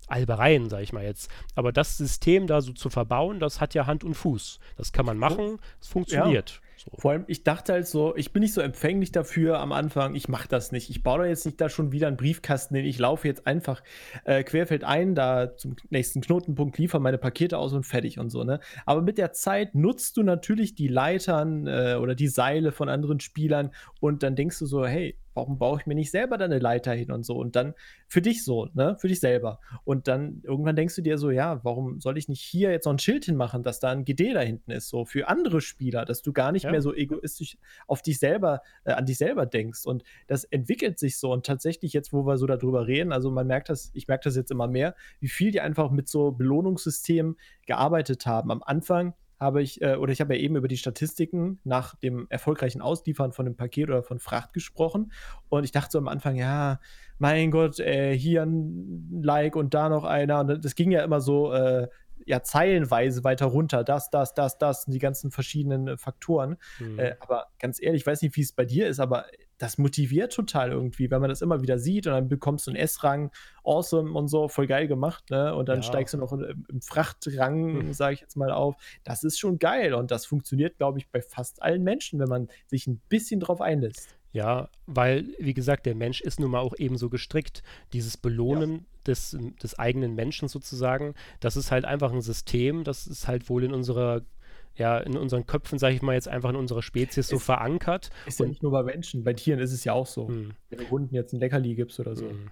Albereien, sage ich mal jetzt. Aber das System da so zu verbauen, das hat ja Hand und Fuß. Das kann man machen, es funktioniert. Ja. So. Vor allem, ich dachte halt so, ich bin nicht so empfänglich dafür am Anfang, ich mache das nicht. Ich baue da jetzt nicht da schon wieder einen Briefkasten hin. Ich laufe jetzt einfach äh, querfeld ein, da zum nächsten Knotenpunkt, liefere meine Pakete aus und fertig und so, ne? Aber mit der Zeit nutzt du natürlich die Leitern äh, oder die Seile von anderen Spielern und dann denkst du so, hey, warum baue ich mir nicht selber da eine Leiter hin und so? Und dann für dich so, ne? Für dich selber. Und dann irgendwann denkst du dir so, ja, warum soll ich nicht hier jetzt noch ein Schild hinmachen, dass da ein GD da hinten ist, so für andere Spieler, dass du gar nicht ja. Mehr so egoistisch auf dich selber, äh, an dich selber denkst. Und das entwickelt sich so. Und tatsächlich, jetzt, wo wir so darüber reden, also man merkt das, ich merke das jetzt immer mehr, wie viel die einfach mit so Belohnungssystemen gearbeitet haben. Am Anfang habe ich, äh, oder ich habe ja eben über die Statistiken nach dem erfolgreichen Ausliefern von einem Paket oder von Fracht gesprochen. Und ich dachte so am Anfang, ja, mein Gott, äh, hier ein Like und da noch einer. Und das ging ja immer so, äh, ja, zeilenweise weiter runter. Das, das, das, das, die ganzen verschiedenen äh, Faktoren. Mhm. Äh, aber ganz ehrlich, ich weiß nicht, wie es bei dir ist, aber das motiviert total irgendwie, wenn man das immer wieder sieht und dann bekommst du einen S-Rang, awesome und so, voll geil gemacht, ne? Und dann ja. steigst du noch im, im Frachtrang, hm. sage ich jetzt mal auf. Das ist schon geil und das funktioniert, glaube ich, bei fast allen Menschen, wenn man sich ein bisschen drauf einlässt. Ja, weil, wie gesagt, der Mensch ist nun mal auch ebenso gestrickt. Dieses Belohnen ja. des, des eigenen Menschen sozusagen, das ist halt einfach ein System, das ist halt wohl in unserer ja in unseren Köpfen, sage ich mal, jetzt einfach in unserer Spezies so verankert. Ist ja nicht nur bei Menschen, bei Tieren ist es ja auch so. Hm. Wenn du Hunden jetzt ein Leckerli gibst oder so. Hm.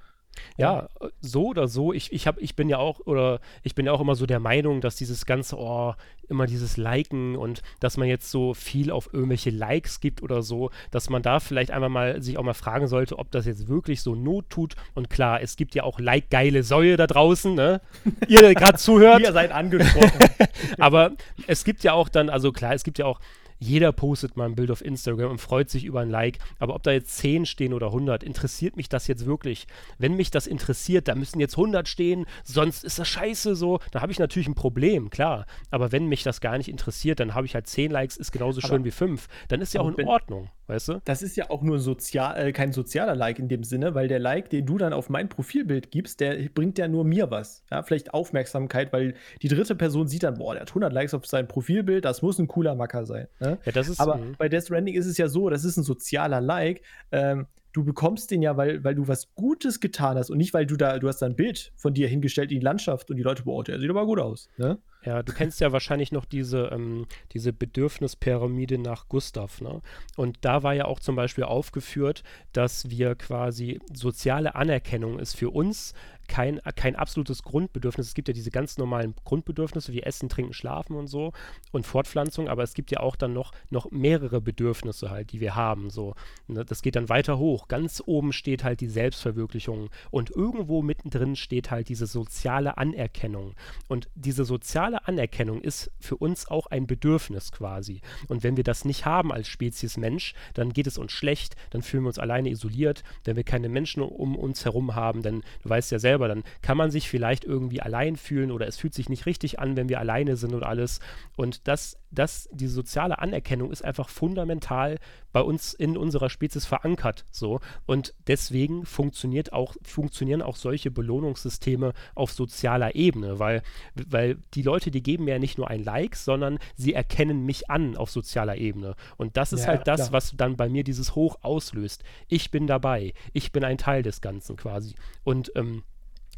Ja, so oder so. Ich, ich, hab, ich bin ja auch, oder ich bin ja auch immer so der Meinung, dass dieses ganze, oh, immer dieses Liken und dass man jetzt so viel auf irgendwelche Likes gibt oder so, dass man da vielleicht einmal mal sich auch mal fragen sollte, ob das jetzt wirklich so Not tut. Und klar, es gibt ja auch like-geile Säue da draußen, ne? Ihr gerade zuhört. Ihr seid angesprochen. Aber es gibt ja auch dann, also klar, es gibt ja auch jeder postet mal ein Bild auf Instagram und freut sich über ein Like. Aber ob da jetzt 10 stehen oder 100, interessiert mich das jetzt wirklich? Wenn mich das interessiert, da müssen jetzt 100 stehen, sonst ist das scheiße so. Da habe ich natürlich ein Problem, klar. Aber wenn mich das gar nicht interessiert, dann habe ich halt 10 Likes, ist genauso aber, schön wie 5. Dann ist ja auch in wenn, Ordnung, weißt du? Das ist ja auch nur sozial, äh, kein sozialer Like in dem Sinne, weil der Like, den du dann auf mein Profilbild gibst, der bringt ja nur mir was. Ja, vielleicht Aufmerksamkeit, weil die dritte Person sieht dann, boah, der hat 100 Likes auf sein Profilbild, das muss ein cooler Macker sein. Ne? Ja, das ist, Aber mh. bei Death Stranding ist es ja so, das ist ein sozialer Like. Ähm, du bekommst den ja, weil, weil du was Gutes getan hast und nicht, weil du da, du hast da ein Bild von dir hingestellt in die Landschaft und die Leute, der sieht aber gut aus. Ne? Ja, du kennst ja wahrscheinlich noch diese, ähm, diese Bedürfnispyramide nach Gustav, ne? Und da war ja auch zum Beispiel aufgeführt, dass wir quasi soziale Anerkennung ist für uns kein, kein absolutes Grundbedürfnis. Es gibt ja diese ganz normalen Grundbedürfnisse wie Essen, Trinken, Schlafen und so und Fortpflanzung, aber es gibt ja auch dann noch, noch mehrere Bedürfnisse halt, die wir haben. So. Ne, das geht dann weiter hoch. Ganz oben steht halt die Selbstverwirklichung und irgendwo mittendrin steht halt diese soziale Anerkennung. Und diese soziale Anerkennung ist für uns auch ein Bedürfnis quasi. Und wenn wir das nicht haben als Spezies Mensch, dann geht es uns schlecht, dann fühlen wir uns alleine isoliert, wenn wir keine Menschen um uns herum haben, denn du weißt ja selber, selber, dann kann man sich vielleicht irgendwie allein fühlen oder es fühlt sich nicht richtig an, wenn wir alleine sind und alles. Und das, das, diese soziale Anerkennung ist einfach fundamental bei uns in unserer Spezies verankert. So. Und deswegen funktioniert auch, funktionieren auch solche Belohnungssysteme auf sozialer Ebene, weil, weil die Leute, die geben mir ja nicht nur ein Like, sondern sie erkennen mich an auf sozialer Ebene. Und das ist ja, halt das, klar. was dann bei mir dieses Hoch auslöst. Ich bin dabei. Ich bin ein Teil des Ganzen quasi. Und ähm,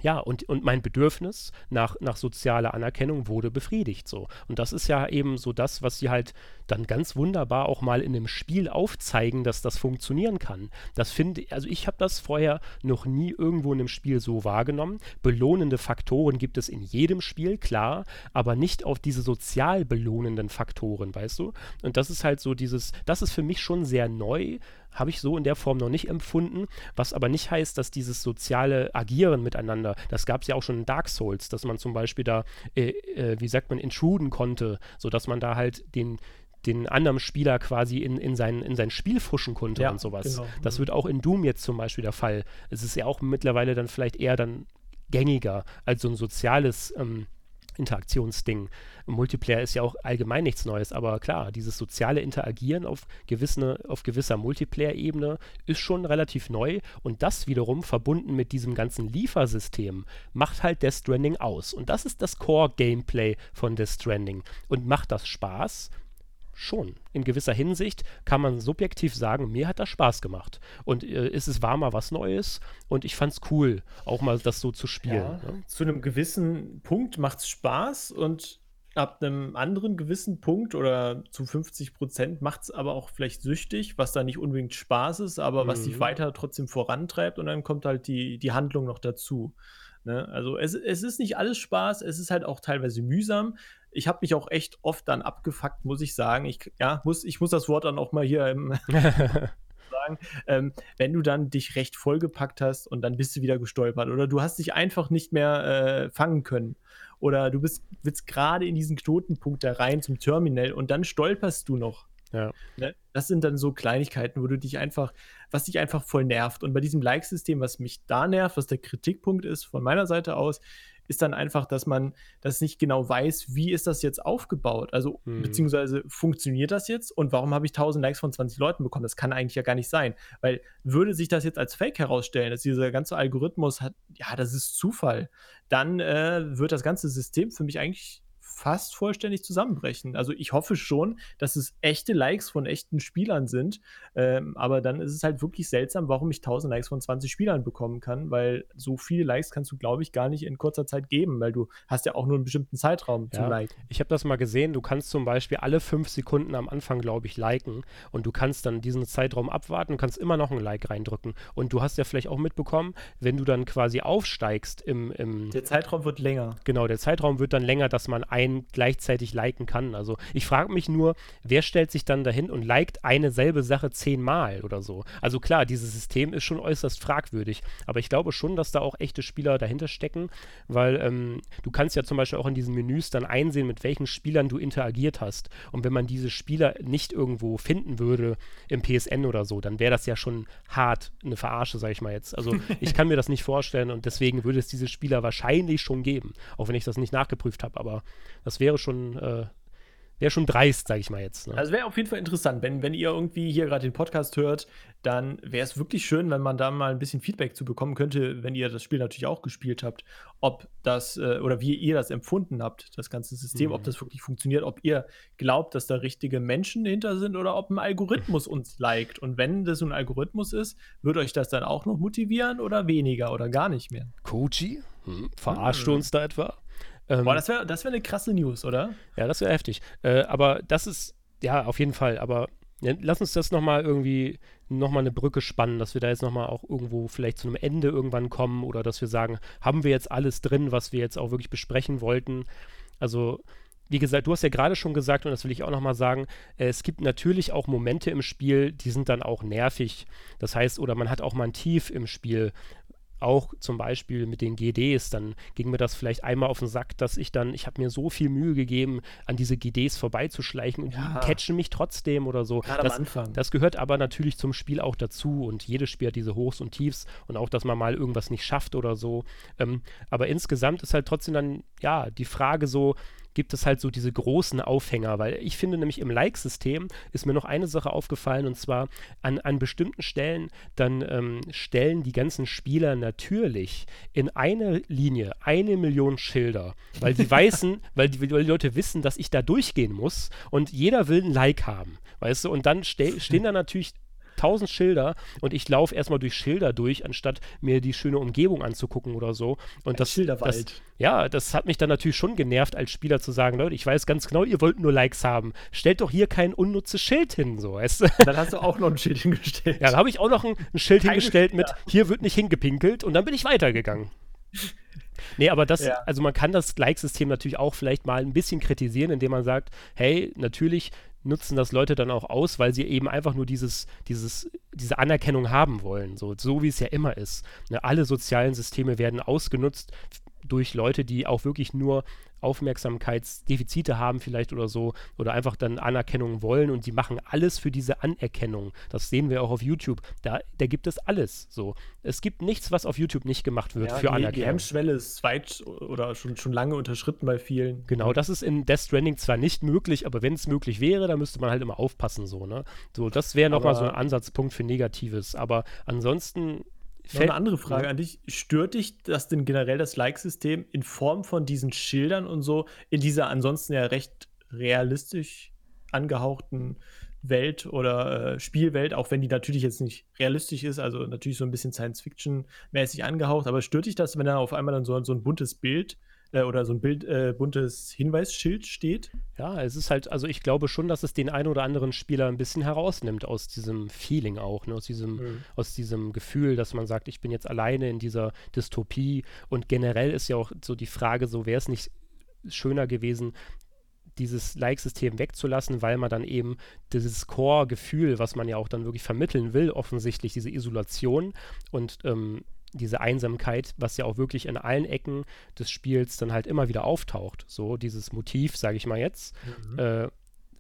ja, und, und mein Bedürfnis nach, nach sozialer Anerkennung wurde befriedigt so. Und das ist ja eben so das, was sie halt dann ganz wunderbar auch mal in einem Spiel aufzeigen, dass das funktionieren kann. Das finde also ich habe das vorher noch nie irgendwo in einem Spiel so wahrgenommen. Belohnende Faktoren gibt es in jedem Spiel, klar, aber nicht auf diese sozial belohnenden Faktoren, weißt du? Und das ist halt so dieses, das ist für mich schon sehr neu, habe ich so in der Form noch nicht empfunden, was aber nicht heißt, dass dieses soziale Agieren miteinander, das gab es ja auch schon in Dark Souls, dass man zum Beispiel da, äh, äh, wie sagt man, intruden konnte, sodass man da halt den, den anderen Spieler quasi in, in, sein, in sein Spiel fuschen konnte ja, und sowas. Genau. Das mhm. wird auch in Doom jetzt zum Beispiel der Fall. Es ist ja auch mittlerweile dann vielleicht eher dann gängiger als so ein soziales ähm, Interaktionsding. Multiplayer ist ja auch allgemein nichts Neues, aber klar, dieses soziale Interagieren auf, gewisse, auf gewisser Multiplayer-Ebene ist schon relativ neu und das wiederum verbunden mit diesem ganzen Liefersystem macht halt Death Stranding aus. Und das ist das Core-Gameplay von Death Stranding. Und macht das Spaß? Schon. In gewisser Hinsicht kann man subjektiv sagen, mir hat das Spaß gemacht. Und äh, ist es war mal was Neues und ich fand es cool, auch mal das so zu spielen. Ja, ne? Zu einem gewissen Punkt macht es Spaß und ab einem anderen gewissen Punkt oder zu 50 Prozent macht es aber auch vielleicht süchtig, was da nicht unbedingt Spaß ist, aber mhm. was dich mhm. weiter trotzdem vorantreibt und dann kommt halt die, die Handlung noch dazu. Ne? Also es, es ist nicht alles Spaß, es ist halt auch teilweise mühsam, ich habe mich auch echt oft dann abgefuckt, muss ich sagen. Ich, ja, muss, ich muss das Wort dann auch mal hier im sagen. Ähm, wenn du dann dich recht vollgepackt hast und dann bist du wieder gestolpert oder du hast dich einfach nicht mehr äh, fangen können oder du bist, willst gerade in diesen Knotenpunkt da rein zum Terminal und dann stolperst du noch. Ja. Ne? Das sind dann so Kleinigkeiten, wo du dich einfach, was dich einfach voll nervt. Und bei diesem Like-System, was mich da nervt, was der Kritikpunkt ist von meiner Seite aus, ist dann einfach, dass man das nicht genau weiß, wie ist das jetzt aufgebaut? Also, hm. beziehungsweise funktioniert das jetzt und warum habe ich 1000 Likes von 20 Leuten bekommen? Das kann eigentlich ja gar nicht sein, weil würde sich das jetzt als Fake herausstellen, dass dieser ganze Algorithmus hat, ja, das ist Zufall, dann äh, wird das ganze System für mich eigentlich fast vollständig zusammenbrechen. Also ich hoffe schon, dass es echte Likes von echten Spielern sind, ähm, aber dann ist es halt wirklich seltsam, warum ich 1000 Likes von 20 Spielern bekommen kann, weil so viele Likes kannst du, glaube ich, gar nicht in kurzer Zeit geben, weil du hast ja auch nur einen bestimmten Zeitraum ja, zu liken. Ich habe das mal gesehen, du kannst zum Beispiel alle fünf Sekunden am Anfang, glaube ich, liken und du kannst dann diesen Zeitraum abwarten und kannst immer noch ein Like reindrücken. Und du hast ja vielleicht auch mitbekommen, wenn du dann quasi aufsteigst im, im Der Zeitraum wird länger. Genau, der Zeitraum wird dann länger, dass man ein ein gleichzeitig liken kann. Also ich frage mich nur, wer stellt sich dann dahin und liked eine selbe Sache zehnmal oder so? Also klar, dieses System ist schon äußerst fragwürdig, aber ich glaube schon, dass da auch echte Spieler dahinter stecken, weil ähm, du kannst ja zum Beispiel auch in diesen Menüs dann einsehen, mit welchen Spielern du interagiert hast. Und wenn man diese Spieler nicht irgendwo finden würde im PSN oder so, dann wäre das ja schon hart eine Verarsche, sage ich mal jetzt. Also ich kann mir das nicht vorstellen und deswegen würde es diese Spieler wahrscheinlich schon geben, auch wenn ich das nicht nachgeprüft habe. Aber das wäre schon, äh, wäre schon dreist, sage ich mal jetzt. Ne? Also wäre auf jeden Fall interessant, wenn, wenn ihr irgendwie hier gerade den Podcast hört, dann wäre es wirklich schön, wenn man da mal ein bisschen Feedback zu bekommen könnte, wenn ihr das Spiel natürlich auch gespielt habt, ob das äh, oder wie ihr das empfunden habt, das ganze System, mhm. ob das wirklich funktioniert, ob ihr glaubt, dass da richtige Menschen hinter sind oder ob ein Algorithmus uns liked. Und wenn das so ein Algorithmus ist, würde euch das dann auch noch motivieren oder weniger oder gar nicht mehr? Koji? Hm, verarscht hm. du uns da etwa? Ähm, Boah, das wäre das wär eine krasse News, oder? Ja, das wäre heftig. Äh, aber das ist, ja, auf jeden Fall. Aber ja, lass uns das nochmal irgendwie, nochmal eine Brücke spannen, dass wir da jetzt nochmal auch irgendwo vielleicht zu einem Ende irgendwann kommen oder dass wir sagen, haben wir jetzt alles drin, was wir jetzt auch wirklich besprechen wollten. Also, wie gesagt, du hast ja gerade schon gesagt, und das will ich auch nochmal sagen, äh, es gibt natürlich auch Momente im Spiel, die sind dann auch nervig. Das heißt, oder man hat auch mal ein Tief im Spiel, auch zum Beispiel mit den GDs, dann ging mir das vielleicht einmal auf den Sack, dass ich dann, ich habe mir so viel Mühe gegeben, an diese GDs vorbeizuschleichen und ja. die catchen mich trotzdem oder so. Gerade das, am Anfang. Das gehört aber natürlich zum Spiel auch dazu und jedes Spiel hat diese Hochs und Tiefs und auch, dass man mal irgendwas nicht schafft oder so. Ähm, aber insgesamt ist halt trotzdem dann, ja, die Frage so, gibt es halt so diese großen Aufhänger, weil ich finde nämlich im Like-System ist mir noch eine Sache aufgefallen und zwar an, an bestimmten Stellen, dann ähm, stellen die ganzen Spieler natürlich in eine Linie eine Million Schilder, weil sie weißen, weil die, weil die Leute wissen, dass ich da durchgehen muss und jeder will ein Like haben, weißt du, und dann ste stehen da natürlich tausend Schilder und ich laufe erstmal durch Schilder durch, anstatt mir die schöne Umgebung anzugucken oder so. Und das, Schilderwald. Das, ja, das hat mich dann natürlich schon genervt, als Spieler zu sagen, Leute, ich weiß ganz genau, ihr wollt nur Likes haben. Stellt doch hier kein unnutzes Schild hin, so, weißt du? Dann hast du auch noch ein Schild hingestellt. Ja, dann habe ich auch noch ein, ein Schild Keine hingestellt Spieler. mit, hier wird nicht hingepinkelt und dann bin ich weitergegangen. Nee, aber das, Ja. also man kann das Like-System natürlich auch vielleicht mal ein bisschen kritisieren, indem man sagt, hey, natürlich nutzen das Leute dann auch aus, weil sie eben einfach nur dieses, dieses, diese Anerkennung haben wollen, so, so wie es ja immer ist. Ne, alle sozialen Systeme werden ausgenutzt durch Leute, die auch wirklich nur Aufmerksamkeitsdefizite haben vielleicht oder so oder einfach dann Anerkennung wollen und die machen alles für diese Anerkennung. Das sehen wir auch auf YouTube. Da, da gibt es alles so. Es gibt nichts, was auf YouTube nicht gemacht wird Ja, für die, die Anerkennung. Hemmschwelle ist weit oder schon, schon lange unterschritten bei vielen. Genau, das ist in Death Stranding zwar nicht möglich, aber wenn es möglich wäre, dann müsste man halt immer aufpassen, so, ne? So, das wäre nochmal so ein Ansatzpunkt für Negatives. Aber ansonsten Noch eine andere Frage an dich. Stört dich das denn generell das Like-System in Form von diesen Schildern und so in dieser ansonsten ja recht realistisch angehauchten Welt oder äh, Spielwelt, auch wenn die natürlich jetzt nicht realistisch ist, also natürlich so ein bisschen Science-Fiction-mäßig angehaucht, aber stört dich das, wenn da auf einmal dann so, so ein buntes Bild äh, oder so ein Bild, äh, buntes Hinweisschild steht? Ja, es ist halt, also ich glaube schon, dass es den einen oder anderen Spieler ein bisschen herausnimmt aus diesem Feeling auch, ne? aus diesem, Mhm. aus diesem Gefühl, dass man sagt, ich bin jetzt alleine in dieser Dystopie. Und generell ist ja auch so die Frage, so wäre es nicht schöner gewesen, dieses Like-System wegzulassen, weil man dann eben dieses Core-Gefühl, was man ja auch dann wirklich vermitteln will, offensichtlich diese Isolation und ähm, diese Einsamkeit, was ja auch wirklich in allen Ecken des Spiels dann halt immer wieder auftaucht. So dieses Motiv, sage ich mal jetzt, äh,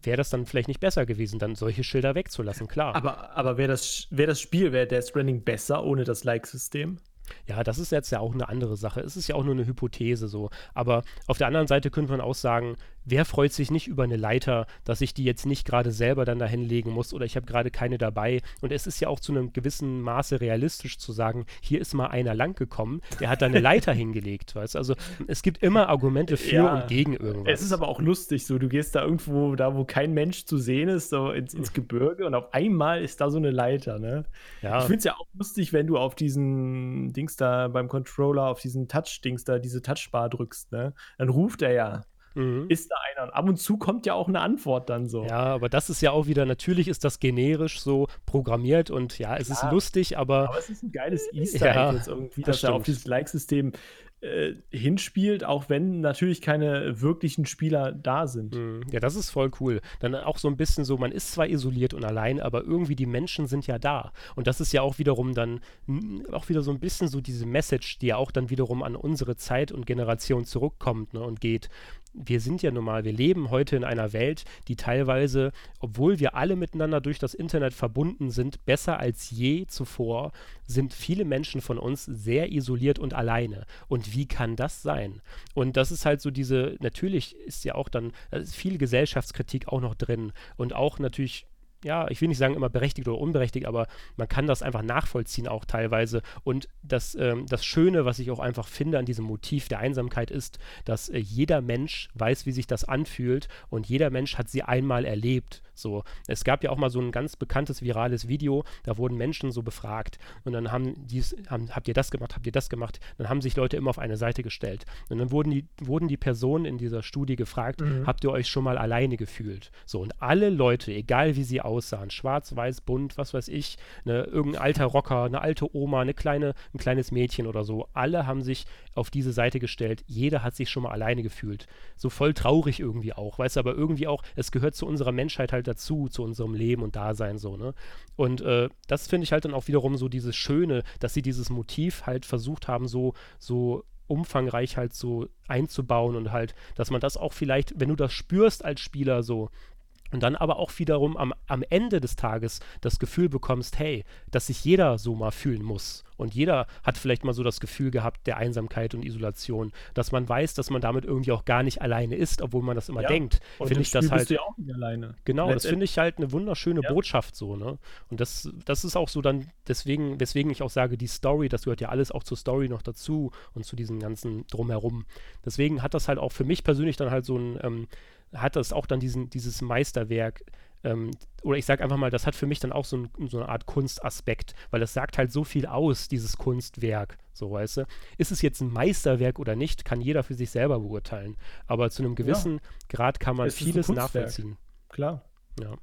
wäre das dann vielleicht nicht besser gewesen, dann solche Schilder wegzulassen, klar. Aber, aber wäre das, wär das Spiel, wäre Death Stranding besser ohne das Like-System? Ja, das ist jetzt ja auch eine andere Sache. Es ist ja auch nur eine Hypothese so. Aber auf der anderen Seite könnte man auch sagen, wer freut sich nicht über eine Leiter, dass ich die jetzt nicht gerade selber dann dahin legen muss oder ich habe gerade keine dabei. Und es ist ja auch zu einem gewissen Maße realistisch zu sagen, hier ist mal einer langgekommen, der hat da eine Leiter hingelegt, weißt? Also es gibt immer Argumente für Ja. und gegen irgendwas. Es ist aber auch lustig, so du gehst da irgendwo, da wo kein Mensch zu sehen ist, so ins, ins Gebirge und auf einmal ist da so eine Leiter, ne? ja. Ich finde es ja auch lustig, wenn du auf diesen Dings da beim Controller, auf diesen Touch-Dings da, diese Touchbar drückst, ne? Dann ruft er ja, mhm. ist da einer? Und ab und zu kommt ja auch eine Antwort dann so. Ja, aber das ist ja auch wieder, natürlich ist das generisch so programmiert und ja, es ist Klar. lustig, aber Aber es ist ein geiles Easter Ja, Egg jetzt irgendwie, das dass er auf dieses Like-System äh, hinspielt, auch wenn natürlich keine wirklichen Spieler da sind. Mm, Ja, das ist voll cool. Dann auch so ein bisschen so, man ist zwar isoliert und allein, aber irgendwie die Menschen sind ja da. Und das ist ja auch wiederum dann auch wieder so ein bisschen so diese Message, die ja auch dann wiederum an unsere Zeit und Generation zurückkommt ne, und geht. Wir sind ja nun mal, wir leben heute in einer Welt, die teilweise, obwohl wir alle miteinander durch das Internet verbunden sind, besser als je zuvor, sind viele Menschen von uns sehr isoliert und alleine. Und wie kann das sein? Und das ist halt so diese, natürlich ist ja auch dann, da ist viel Gesellschaftskritik auch noch drin und auch natürlich ja, ich will nicht sagen immer berechtigt oder unberechtigt, aber man kann das einfach nachvollziehen auch teilweise. Und das, ähm, das Schöne, was ich auch einfach finde an diesem Motiv der Einsamkeit ist, dass äh, jeder Mensch weiß, wie sich das anfühlt und jeder Mensch hat sie einmal erlebt. So, es gab ja auch mal so ein ganz bekanntes virales Video, da wurden Menschen so befragt und dann haben dies, haben, habt ihr das gemacht, habt ihr das gemacht? Dann haben sich Leute immer auf eine Seite gestellt und dann wurden die, wurden die Personen in dieser Studie gefragt, Mhm. habt ihr euch schon mal alleine gefühlt? So, und alle Leute, egal wie sie aussahen, schwarz, weiß, bunt, was weiß ich, ne, irgendein alter Rocker, eine alte Oma, eine kleine, ein kleines Mädchen oder so, alle haben sich auf diese Seite gestellt. Jeder hat sich schon mal alleine gefühlt. So voll traurig irgendwie auch, weißt du, aber irgendwie auch, es gehört zu unserer Menschheit halt dazu, zu unserem Leben und Dasein so, ne? Und äh, das finde ich halt dann auch wiederum so dieses Schöne, dass sie dieses Motiv halt versucht haben, so, so umfangreich halt so einzubauen und halt, dass man das auch vielleicht, wenn du das spürst als Spieler so, und dann aber auch wiederum am, am Ende des Tages das Gefühl bekommst, hey, dass sich jeder so mal fühlen muss. Und jeder hat vielleicht mal so das Gefühl gehabt der Einsamkeit und Isolation, dass man weiß, dass man damit irgendwie auch gar nicht alleine ist, obwohl man das immer Ja, denkt. Und Finde ich das halt. bist du ja auch nicht alleine. Genau, das finde ich halt eine wunderschöne Ja. Botschaft so, ne? Und das, das ist auch so dann, deswegen, weswegen ich auch sage, die Story, das gehört ja alles auch zur Story noch dazu und zu diesem ganzen Drumherum. Deswegen hat das halt auch für mich persönlich dann halt so ein, ähm, hat das auch dann diesen, dieses Meisterwerk ähm, oder ich sage einfach mal, das hat für mich dann auch so, ein, so, eine Art Kunstaspekt, weil das sagt halt so viel aus, dieses Kunstwerk, so weißt du. Ist es jetzt ein Meisterwerk oder nicht, kann jeder für sich selber beurteilen. Aber zu einem gewissen ja. Grad kann man es vieles nachvollziehen. Klar. Ja.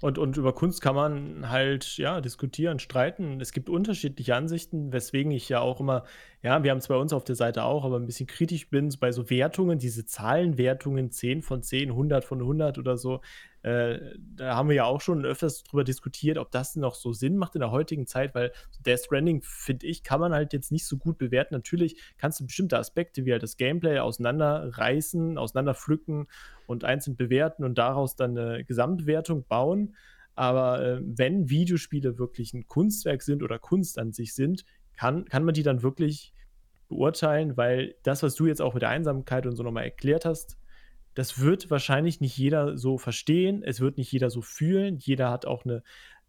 Und, und über Kunst kann man halt, ja, diskutieren, streiten. Es gibt unterschiedliche Ansichten, weswegen ich ja auch immer, ja, wir haben es bei uns auf der Seite auch, aber ein bisschen kritisch bin bei so Wertungen, diese Zahlenwertungen, 10 von 10, 100 von 100 oder so. Äh, da haben wir ja auch schon öfters drüber diskutiert, ob das noch so Sinn macht in der heutigen Zeit, weil Death Stranding, finde ich, kann man halt jetzt nicht so gut bewerten. Natürlich kannst du bestimmte Aspekte wie halt das Gameplay auseinanderreißen, auseinanderpflücken und einzeln bewerten und daraus dann eine Gesamtbewertung bauen. Aber äh, wenn Videospiele wirklich ein Kunstwerk sind oder Kunst an sich sind, kann, kann man die dann wirklich beurteilen, weil das, was du jetzt auch mit der Einsamkeit und so nochmal erklärt hast, das wird wahrscheinlich nicht jeder so verstehen, es wird nicht jeder so fühlen, jeder hat auch eine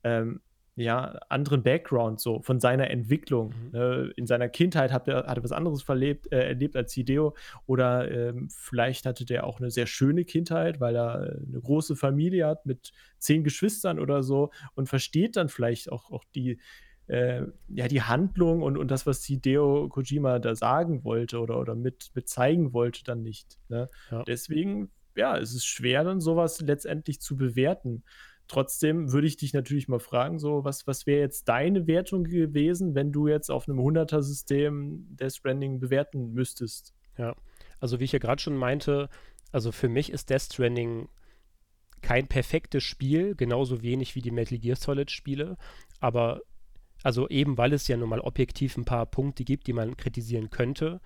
ähm, ja, anderen Background so von seiner Entwicklung. Mhm. Äh, in seiner Kindheit hat er, hat er was anderes verlebt, äh, erlebt als Hideo oder ähm, vielleicht hatte der auch eine sehr schöne Kindheit, weil er äh, eine große Familie hat mit zehn Geschwistern oder so und versteht dann vielleicht auch, auch die, äh, ja, die Handlung und, und das, was Hideo Kojima da sagen wollte oder, oder mit, mit zeigen wollte, dann nicht. Ne? Ja. Deswegen, ja, es ist schwer, dann sowas letztendlich zu bewerten. Trotzdem würde ich dich natürlich mal fragen, so, was, was wäre jetzt deine Wertung gewesen, wenn du jetzt auf einem 100er-System Death Stranding bewerten müsstest? Ja, also wie ich ja gerade schon meinte, also für mich ist Death Stranding kein perfektes Spiel, genauso wenig wie die Metal Gear Solid Spiele, aber also eben weil es ja nun mal objektiv ein paar Punkte gibt, die man kritisieren könnte,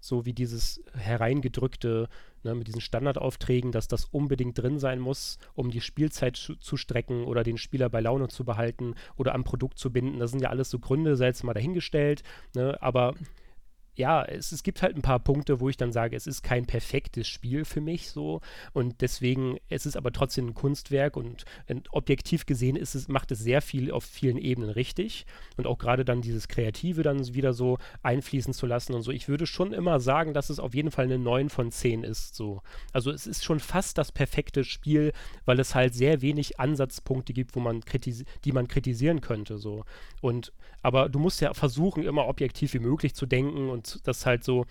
so wie dieses hereingedrückte ne, mit diesen Standardaufträgen, dass das unbedingt drin sein muss, um die Spielzeit zu, zu, strecken oder den Spieler bei Laune zu behalten oder am Produkt zu binden. Das sind ja alles so Gründe, sei jetzt mal dahingestellt. Ne, aber ja, es, es gibt halt ein paar Punkte, wo ich dann sage, es ist kein perfektes Spiel für mich so und deswegen, es ist aber trotzdem ein Kunstwerk und, und objektiv gesehen ist es, macht es sehr viel auf vielen Ebenen richtig und auch gerade dann dieses Kreative dann wieder so einfließen zu lassen und so. Ich würde schon immer sagen, dass es auf jeden Fall eine 9 von 10 ist so. Also es ist schon fast das perfekte Spiel, weil es halt sehr wenig Ansatzpunkte gibt, wo man die man kritisieren könnte so. Und aber du musst ja versuchen, immer objektiv wie möglich zu denken und und das halt so,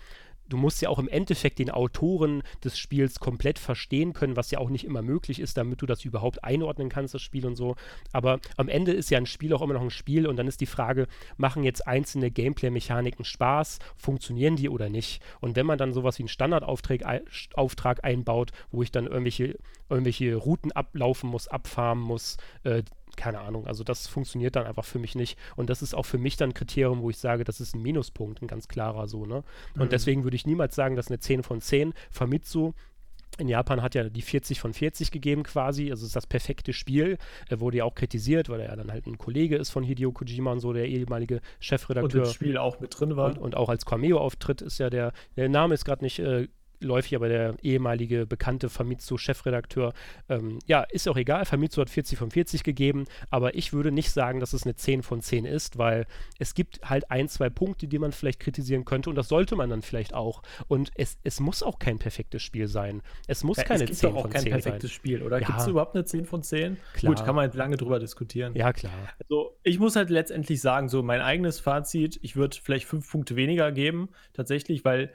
du musst ja auch im Endeffekt den Autoren des Spiels komplett verstehen können, was ja auch nicht immer möglich ist, damit du das überhaupt einordnen kannst, das Spiel und so. Aber am Ende ist ja ein Spiel auch immer noch ein Spiel und dann ist die Frage, machen jetzt einzelne Gameplay-Mechaniken Spaß, funktionieren die oder nicht? Und wenn man dann sowas wie einen Standardauftrag Auftrag einbaut, wo ich dann irgendwelche, irgendwelche Routen ablaufen muss, abfarmen muss, äh, keine Ahnung, also das funktioniert dann einfach für mich nicht. Und das ist auch für mich dann ein Kriterium, wo ich sage, das ist ein Minuspunkt, ein ganz klarer so, ne? Und mhm. deswegen würde ich niemals sagen, dass eine 10 von 10 Famitsu in Japan hat ja die 40 von 40 gegeben quasi, also ist das perfekte Spiel. Er wurde ja auch kritisiert, weil er ja dann halt ein Kollege ist von Hideo Kojima und so, der ehemalige Chefredakteur. Und im Spiel auch mit drin war. Und, und auch als Cameo-Auftritt ist ja der, der Name ist gerade nicht äh, läufig, aber der ehemalige bekannte Famitsu-Chefredakteur, ähm, ja, ist auch egal. Famitsu hat 40 von 40 gegeben, aber ich würde nicht sagen, dass es eine 10 von 10 ist, weil es gibt halt ein, zwei Punkte, die man vielleicht kritisieren könnte und das sollte man dann vielleicht auch. Und es, es muss auch kein perfektes Spiel sein. Es muss ja, keine es 10 von 10 sein. Es gibt auch kein perfektes sein. Spiel, oder? Ja. Gibt es überhaupt eine 10 von 10? Klar. Gut, kann man lange drüber diskutieren. Ja, klar. Also, ich muss halt letztendlich sagen, so mein eigenes Fazit, ich würde vielleicht fünf Punkte weniger geben, tatsächlich, weil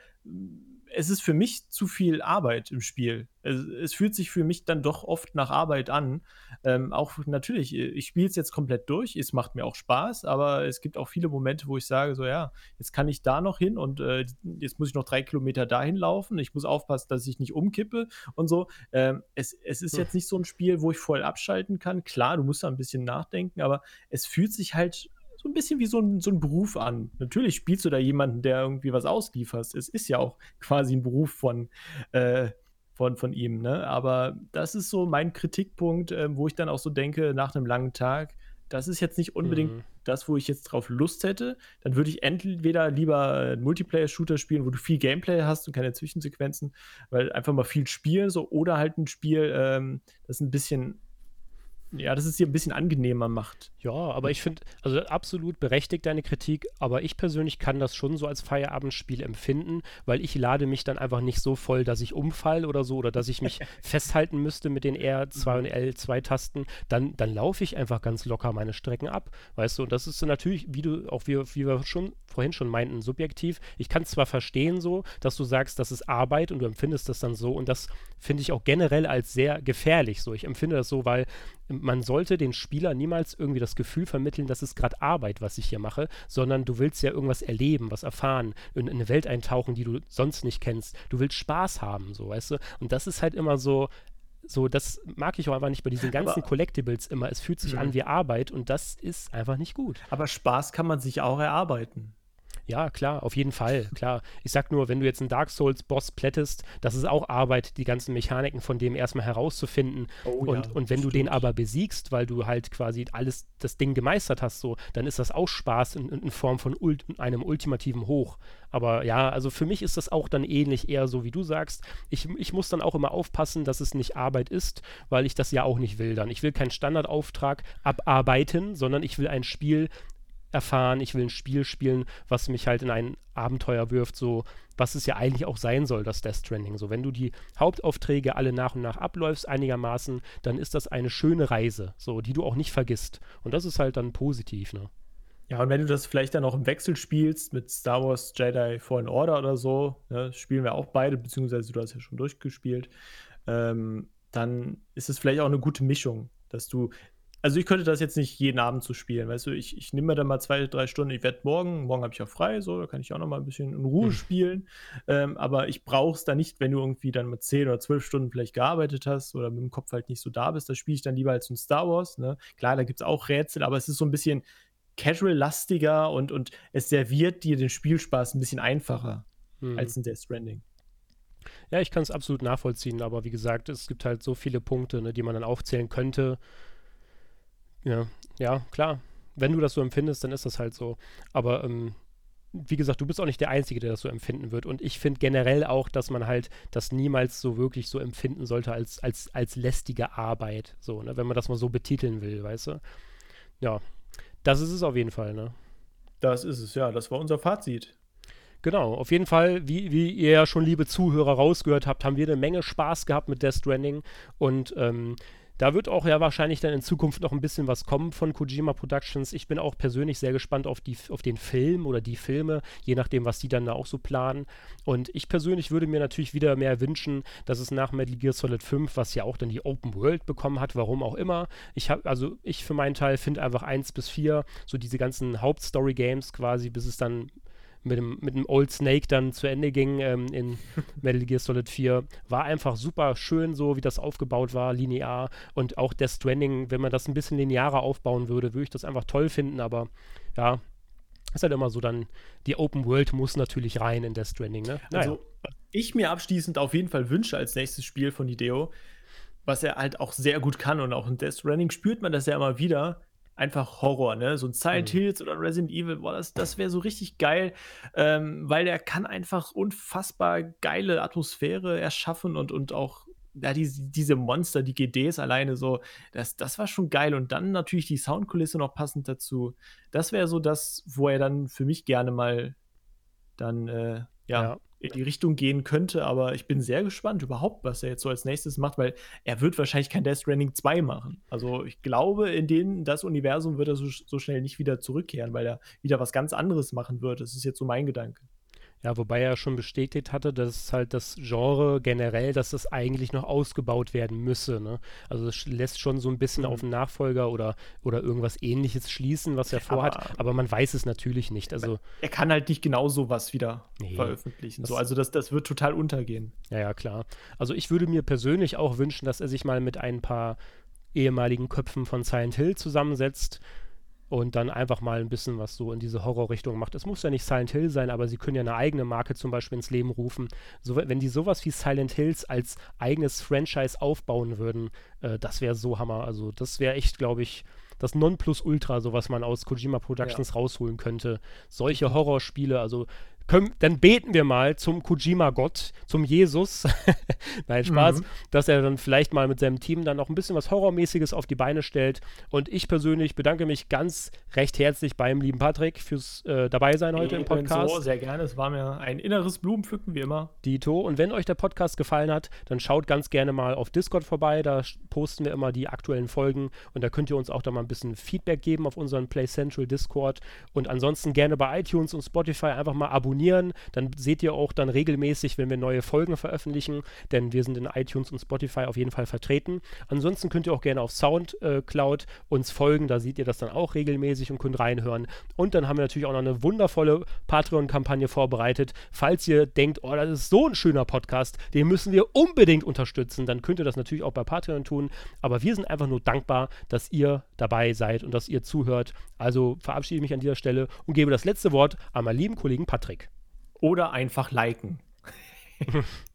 es ist für mich zu viel Arbeit im Spiel. Es, es fühlt sich für mich dann doch oft nach Arbeit an. Ähm, auch natürlich, ich spiele es jetzt komplett durch, es macht mir auch Spaß, aber es gibt auch viele Momente, wo ich sage, so ja, jetzt kann ich da noch hin und äh, jetzt muss ich noch drei Kilometer dahin laufen. Ich muss aufpassen, dass ich nicht umkippe und so. Ähm, es, es ist hm. jetzt nicht so ein Spiel, wo ich voll abschalten kann. Klar, du musst da ein bisschen nachdenken, aber es fühlt sich halt so ein bisschen wie so ein, so ein Beruf an. Natürlich spielst du da jemanden, der irgendwie was auslieferst. Es ist ja auch quasi ein Beruf von, äh, von, von ihm, ne? Aber das ist so mein Kritikpunkt, äh, wo ich dann auch so denke, nach einem langen Tag, das ist jetzt nicht unbedingt mhm. das, wo ich jetzt drauf Lust hätte. Dann würde ich entweder lieber einen Multiplayer-Shooter spielen, wo du viel Gameplay hast und keine Zwischensequenzen, weil einfach mal viel spielen, so, oder halt ein Spiel, ähm, das ein bisschen ja, dass es dir ein bisschen angenehmer macht. Ja, aber ich finde, also absolut berechtigt deine Kritik, aber ich persönlich kann das schon so als Feierabendspiel empfinden, weil ich lade mich dann einfach nicht so voll, dass ich umfall oder so oder dass ich mich festhalten müsste mit den R2 und L2-Tasten. Dann, dann laufe ich einfach ganz locker meine Strecken ab, weißt du? Und das ist natürlich, wie du, auch wie, wie wir schon vorhin schon meinten, subjektiv. Ich kann zwar verstehen so, dass du sagst, das ist Arbeit und du empfindest das dann so und das finde ich auch generell als sehr gefährlich so. Ich empfinde das so, weil man sollte den Spieler niemals irgendwie das Gefühl vermitteln, dass es gerade Arbeit, was ich hier mache, sondern du willst ja irgendwas erleben, was erfahren, in, in, eine Welt eintauchen, die du sonst nicht kennst. Du willst Spaß haben, so, weißt du? Und das ist halt immer so, so, das mag ich auch einfach nicht bei diesen ganzen aber, Collectibles immer. Es fühlt sich mh. an wie Arbeit und das ist einfach nicht gut. Aber Spaß kann man sich auch erarbeiten. Ja, klar, auf jeden Fall, klar. Ich sag nur, wenn du jetzt einen Dark Souls-Boss plättest, das ist auch Arbeit, die ganzen Mechaniken von dem erstmal herauszufinden. Oh, und, ja, und wenn du den aber besiegst, weil du halt quasi alles, das Ding gemeistert hast, so, dann ist das auch Spaß in, in Form von Ult einem ultimativen Hoch. Aber ja, also für mich ist das auch dann ähnlich eher so, wie du sagst. Ich, ich muss dann auch immer aufpassen, dass es nicht Arbeit ist, weil ich das ja auch nicht will dann. Ich will keinen Standardauftrag abarbeiten, sondern ich will ein Spiel erfahren, ich will ein Spiel spielen, was mich halt in ein Abenteuer wirft, so was es ja eigentlich auch sein soll, das Death Stranding. So, wenn du die Hauptaufträge alle nach und nach abläufst, einigermaßen, dann ist das eine schöne Reise, so, die du auch nicht vergisst. Und das ist halt dann positiv, ne? Ja, und wenn du das vielleicht dann auch im Wechsel spielst mit Star Wars Jedi Fallen Order oder so, ne, spielen wir auch beide, beziehungsweise du hast ja schon durchgespielt, ähm, dann ist es vielleicht auch eine gute Mischung, dass du also ich könnte das jetzt nicht jeden Abend so spielen, weißt du, ich, ich nehme mir dann mal zwei, drei Stunden, ich werde morgen, morgen habe ich auch frei, so, da kann ich auch noch mal ein bisschen in Ruhe mhm. spielen, ähm, aber ich brauche es dann nicht, wenn du irgendwie dann mit zehn oder zwölf Stunden vielleicht gearbeitet hast oder mit dem Kopf halt nicht so da bist, da spiele ich dann lieber als ein Star Wars, ne, klar, da gibt es auch Rätsel, aber es ist so ein bisschen casual-lastiger und, und es serviert dir den Spielspaß ein bisschen einfacher mhm. als ein Death Stranding. Ja, ich kann es absolut nachvollziehen, aber wie gesagt, es gibt halt so viele Punkte, ne, die man dann aufzählen könnte, ja, ja, klar. Wenn du das so empfindest, dann ist das halt so. Aber ähm, wie gesagt, du bist auch nicht der Einzige, der das so empfinden wird. Und ich finde generell auch, dass man halt das niemals so wirklich so empfinden sollte als, als, als lästige Arbeit. So, ne? Wenn man das mal so betiteln will, weißt du? Ja, das ist es auf jeden Fall, ne? Das ist es, ja. Das war unser Fazit. Genau, auf jeden Fall, wie, wie ihr ja schon, liebe Zuhörer, rausgehört habt, haben wir eine Menge Spaß gehabt mit Death Stranding. Und ähm, da wird auch ja wahrscheinlich dann in Zukunft noch ein bisschen was kommen von Kojima Productions. Ich bin auch persönlich sehr gespannt auf, die, auf den Film oder die Filme, je nachdem, was die dann da auch so planen. Und ich persönlich würde mir natürlich wieder mehr wünschen, dass es nach Metal Gear Solid 5, was ja auch dann die Open World bekommen hat, warum auch immer. Ich habe, also ich für meinen Teil finde einfach 1 bis 4, so diese ganzen Hauptstory-Games quasi, bis es dann mit dem, mit dem Old Snake dann zu Ende ging ähm, in Metal Gear Solid 4. War einfach super schön, so wie das aufgebaut war, linear. Und auch Death Stranding, wenn man das ein bisschen linearer aufbauen würde, würde ich das einfach toll finden. Aber ja, ist halt immer so dann, die Open World muss natürlich rein in Death Stranding, ne? Naja. Also, ich mir abschließend auf jeden Fall wünsche als nächstes Spiel von Ideo, was er halt auch sehr gut kann und auch in Death Stranding spürt man das ja immer wieder, einfach Horror, ne? So ein Silent mhm. Hills oder ein Resident Evil, boah, das, das wäre so richtig geil, ähm, weil der kann einfach unfassbar geile Atmosphäre erschaffen und, und auch ja, die, diese Monster, die GDs alleine so, das, das war schon geil. Und dann natürlich die Soundkulisse noch passend dazu. Das wäre so das, wo er dann für mich gerne mal dann, äh, ja, ja, in die Richtung gehen könnte, aber ich bin sehr gespannt überhaupt, was er jetzt so als nächstes macht, weil er wird wahrscheinlich kein Death Stranding 2 machen. Also ich glaube, in den, das Universum wird er so, so schnell nicht wieder zurückkehren, weil er wieder was ganz anderes machen wird. Das ist jetzt so mein Gedanke. Ja, wobei er schon bestätigt hatte, dass halt das Genre generell, dass das eigentlich noch ausgebaut werden müsse. Ne? Also es lässt schon so ein bisschen mhm. auf einen Nachfolger oder, oder irgendwas ähnliches schließen, was er vorhat, aber, aber man weiß es natürlich nicht. Also, er kann halt nicht genau sowas wieder nee, veröffentlichen. So, also das, das wird total untergehen. Ja, ja, klar. Also ich würde mir persönlich auch wünschen, dass er sich mal mit ein paar ehemaligen Köpfen von Silent Hill zusammensetzt und dann einfach mal ein bisschen was so in diese Horrorrichtung macht. Es muss ja nicht Silent Hill sein, aber sie können ja eine eigene Marke zum Beispiel ins Leben rufen. So, wenn die sowas wie Silent Hills als eigenes Franchise aufbauen würden, äh, das wäre so Hammer. Also das wäre echt, glaube ich, das Nonplusultra, so was man aus Kojima Productions ja. rausholen könnte. Solche Horrorspiele, also können, dann beten wir mal zum Kojima-Gott, zum Jesus. Nein, Spaß, mhm. dass er dann vielleicht mal mit seinem Team dann noch ein bisschen was Horrormäßiges auf die Beine stellt. Und ich persönlich bedanke mich ganz recht herzlich beim lieben Patrick fürs äh, Dabeisein heute ich im Podcast. So, sehr gerne. Es war mir ein inneres Blumenpflücken, wie immer. Dito. Und wenn euch der Podcast gefallen hat, dann schaut ganz gerne mal auf Discord vorbei. Da posten wir immer die aktuellen Folgen und da könnt ihr uns auch da mal ein bisschen Feedback geben auf unseren Play Central Discord. Und ansonsten gerne bei iTunes und Spotify einfach mal abonnieren. Dann seht ihr auch dann regelmäßig, wenn wir neue Folgen veröffentlichen, denn wir sind in iTunes und Spotify auf jeden Fall vertreten. Ansonsten könnt ihr auch gerne auf Soundcloud uns folgen. Da seht ihr das dann auch regelmäßig und könnt reinhören. Und dann haben wir natürlich auch noch eine wundervolle Patreon-Kampagne vorbereitet. Falls ihr denkt, oh, das ist so ein schöner Podcast, den müssen wir unbedingt unterstützen, dann könnt ihr das natürlich auch bei Patreon tun. Aber wir sind einfach nur dankbar, dass ihr dabei seid und dass ihr zuhört. Also verabschiede ich mich an dieser Stelle und gebe das letzte Wort an meinen lieben Kollegen Patrick. Oder einfach liken.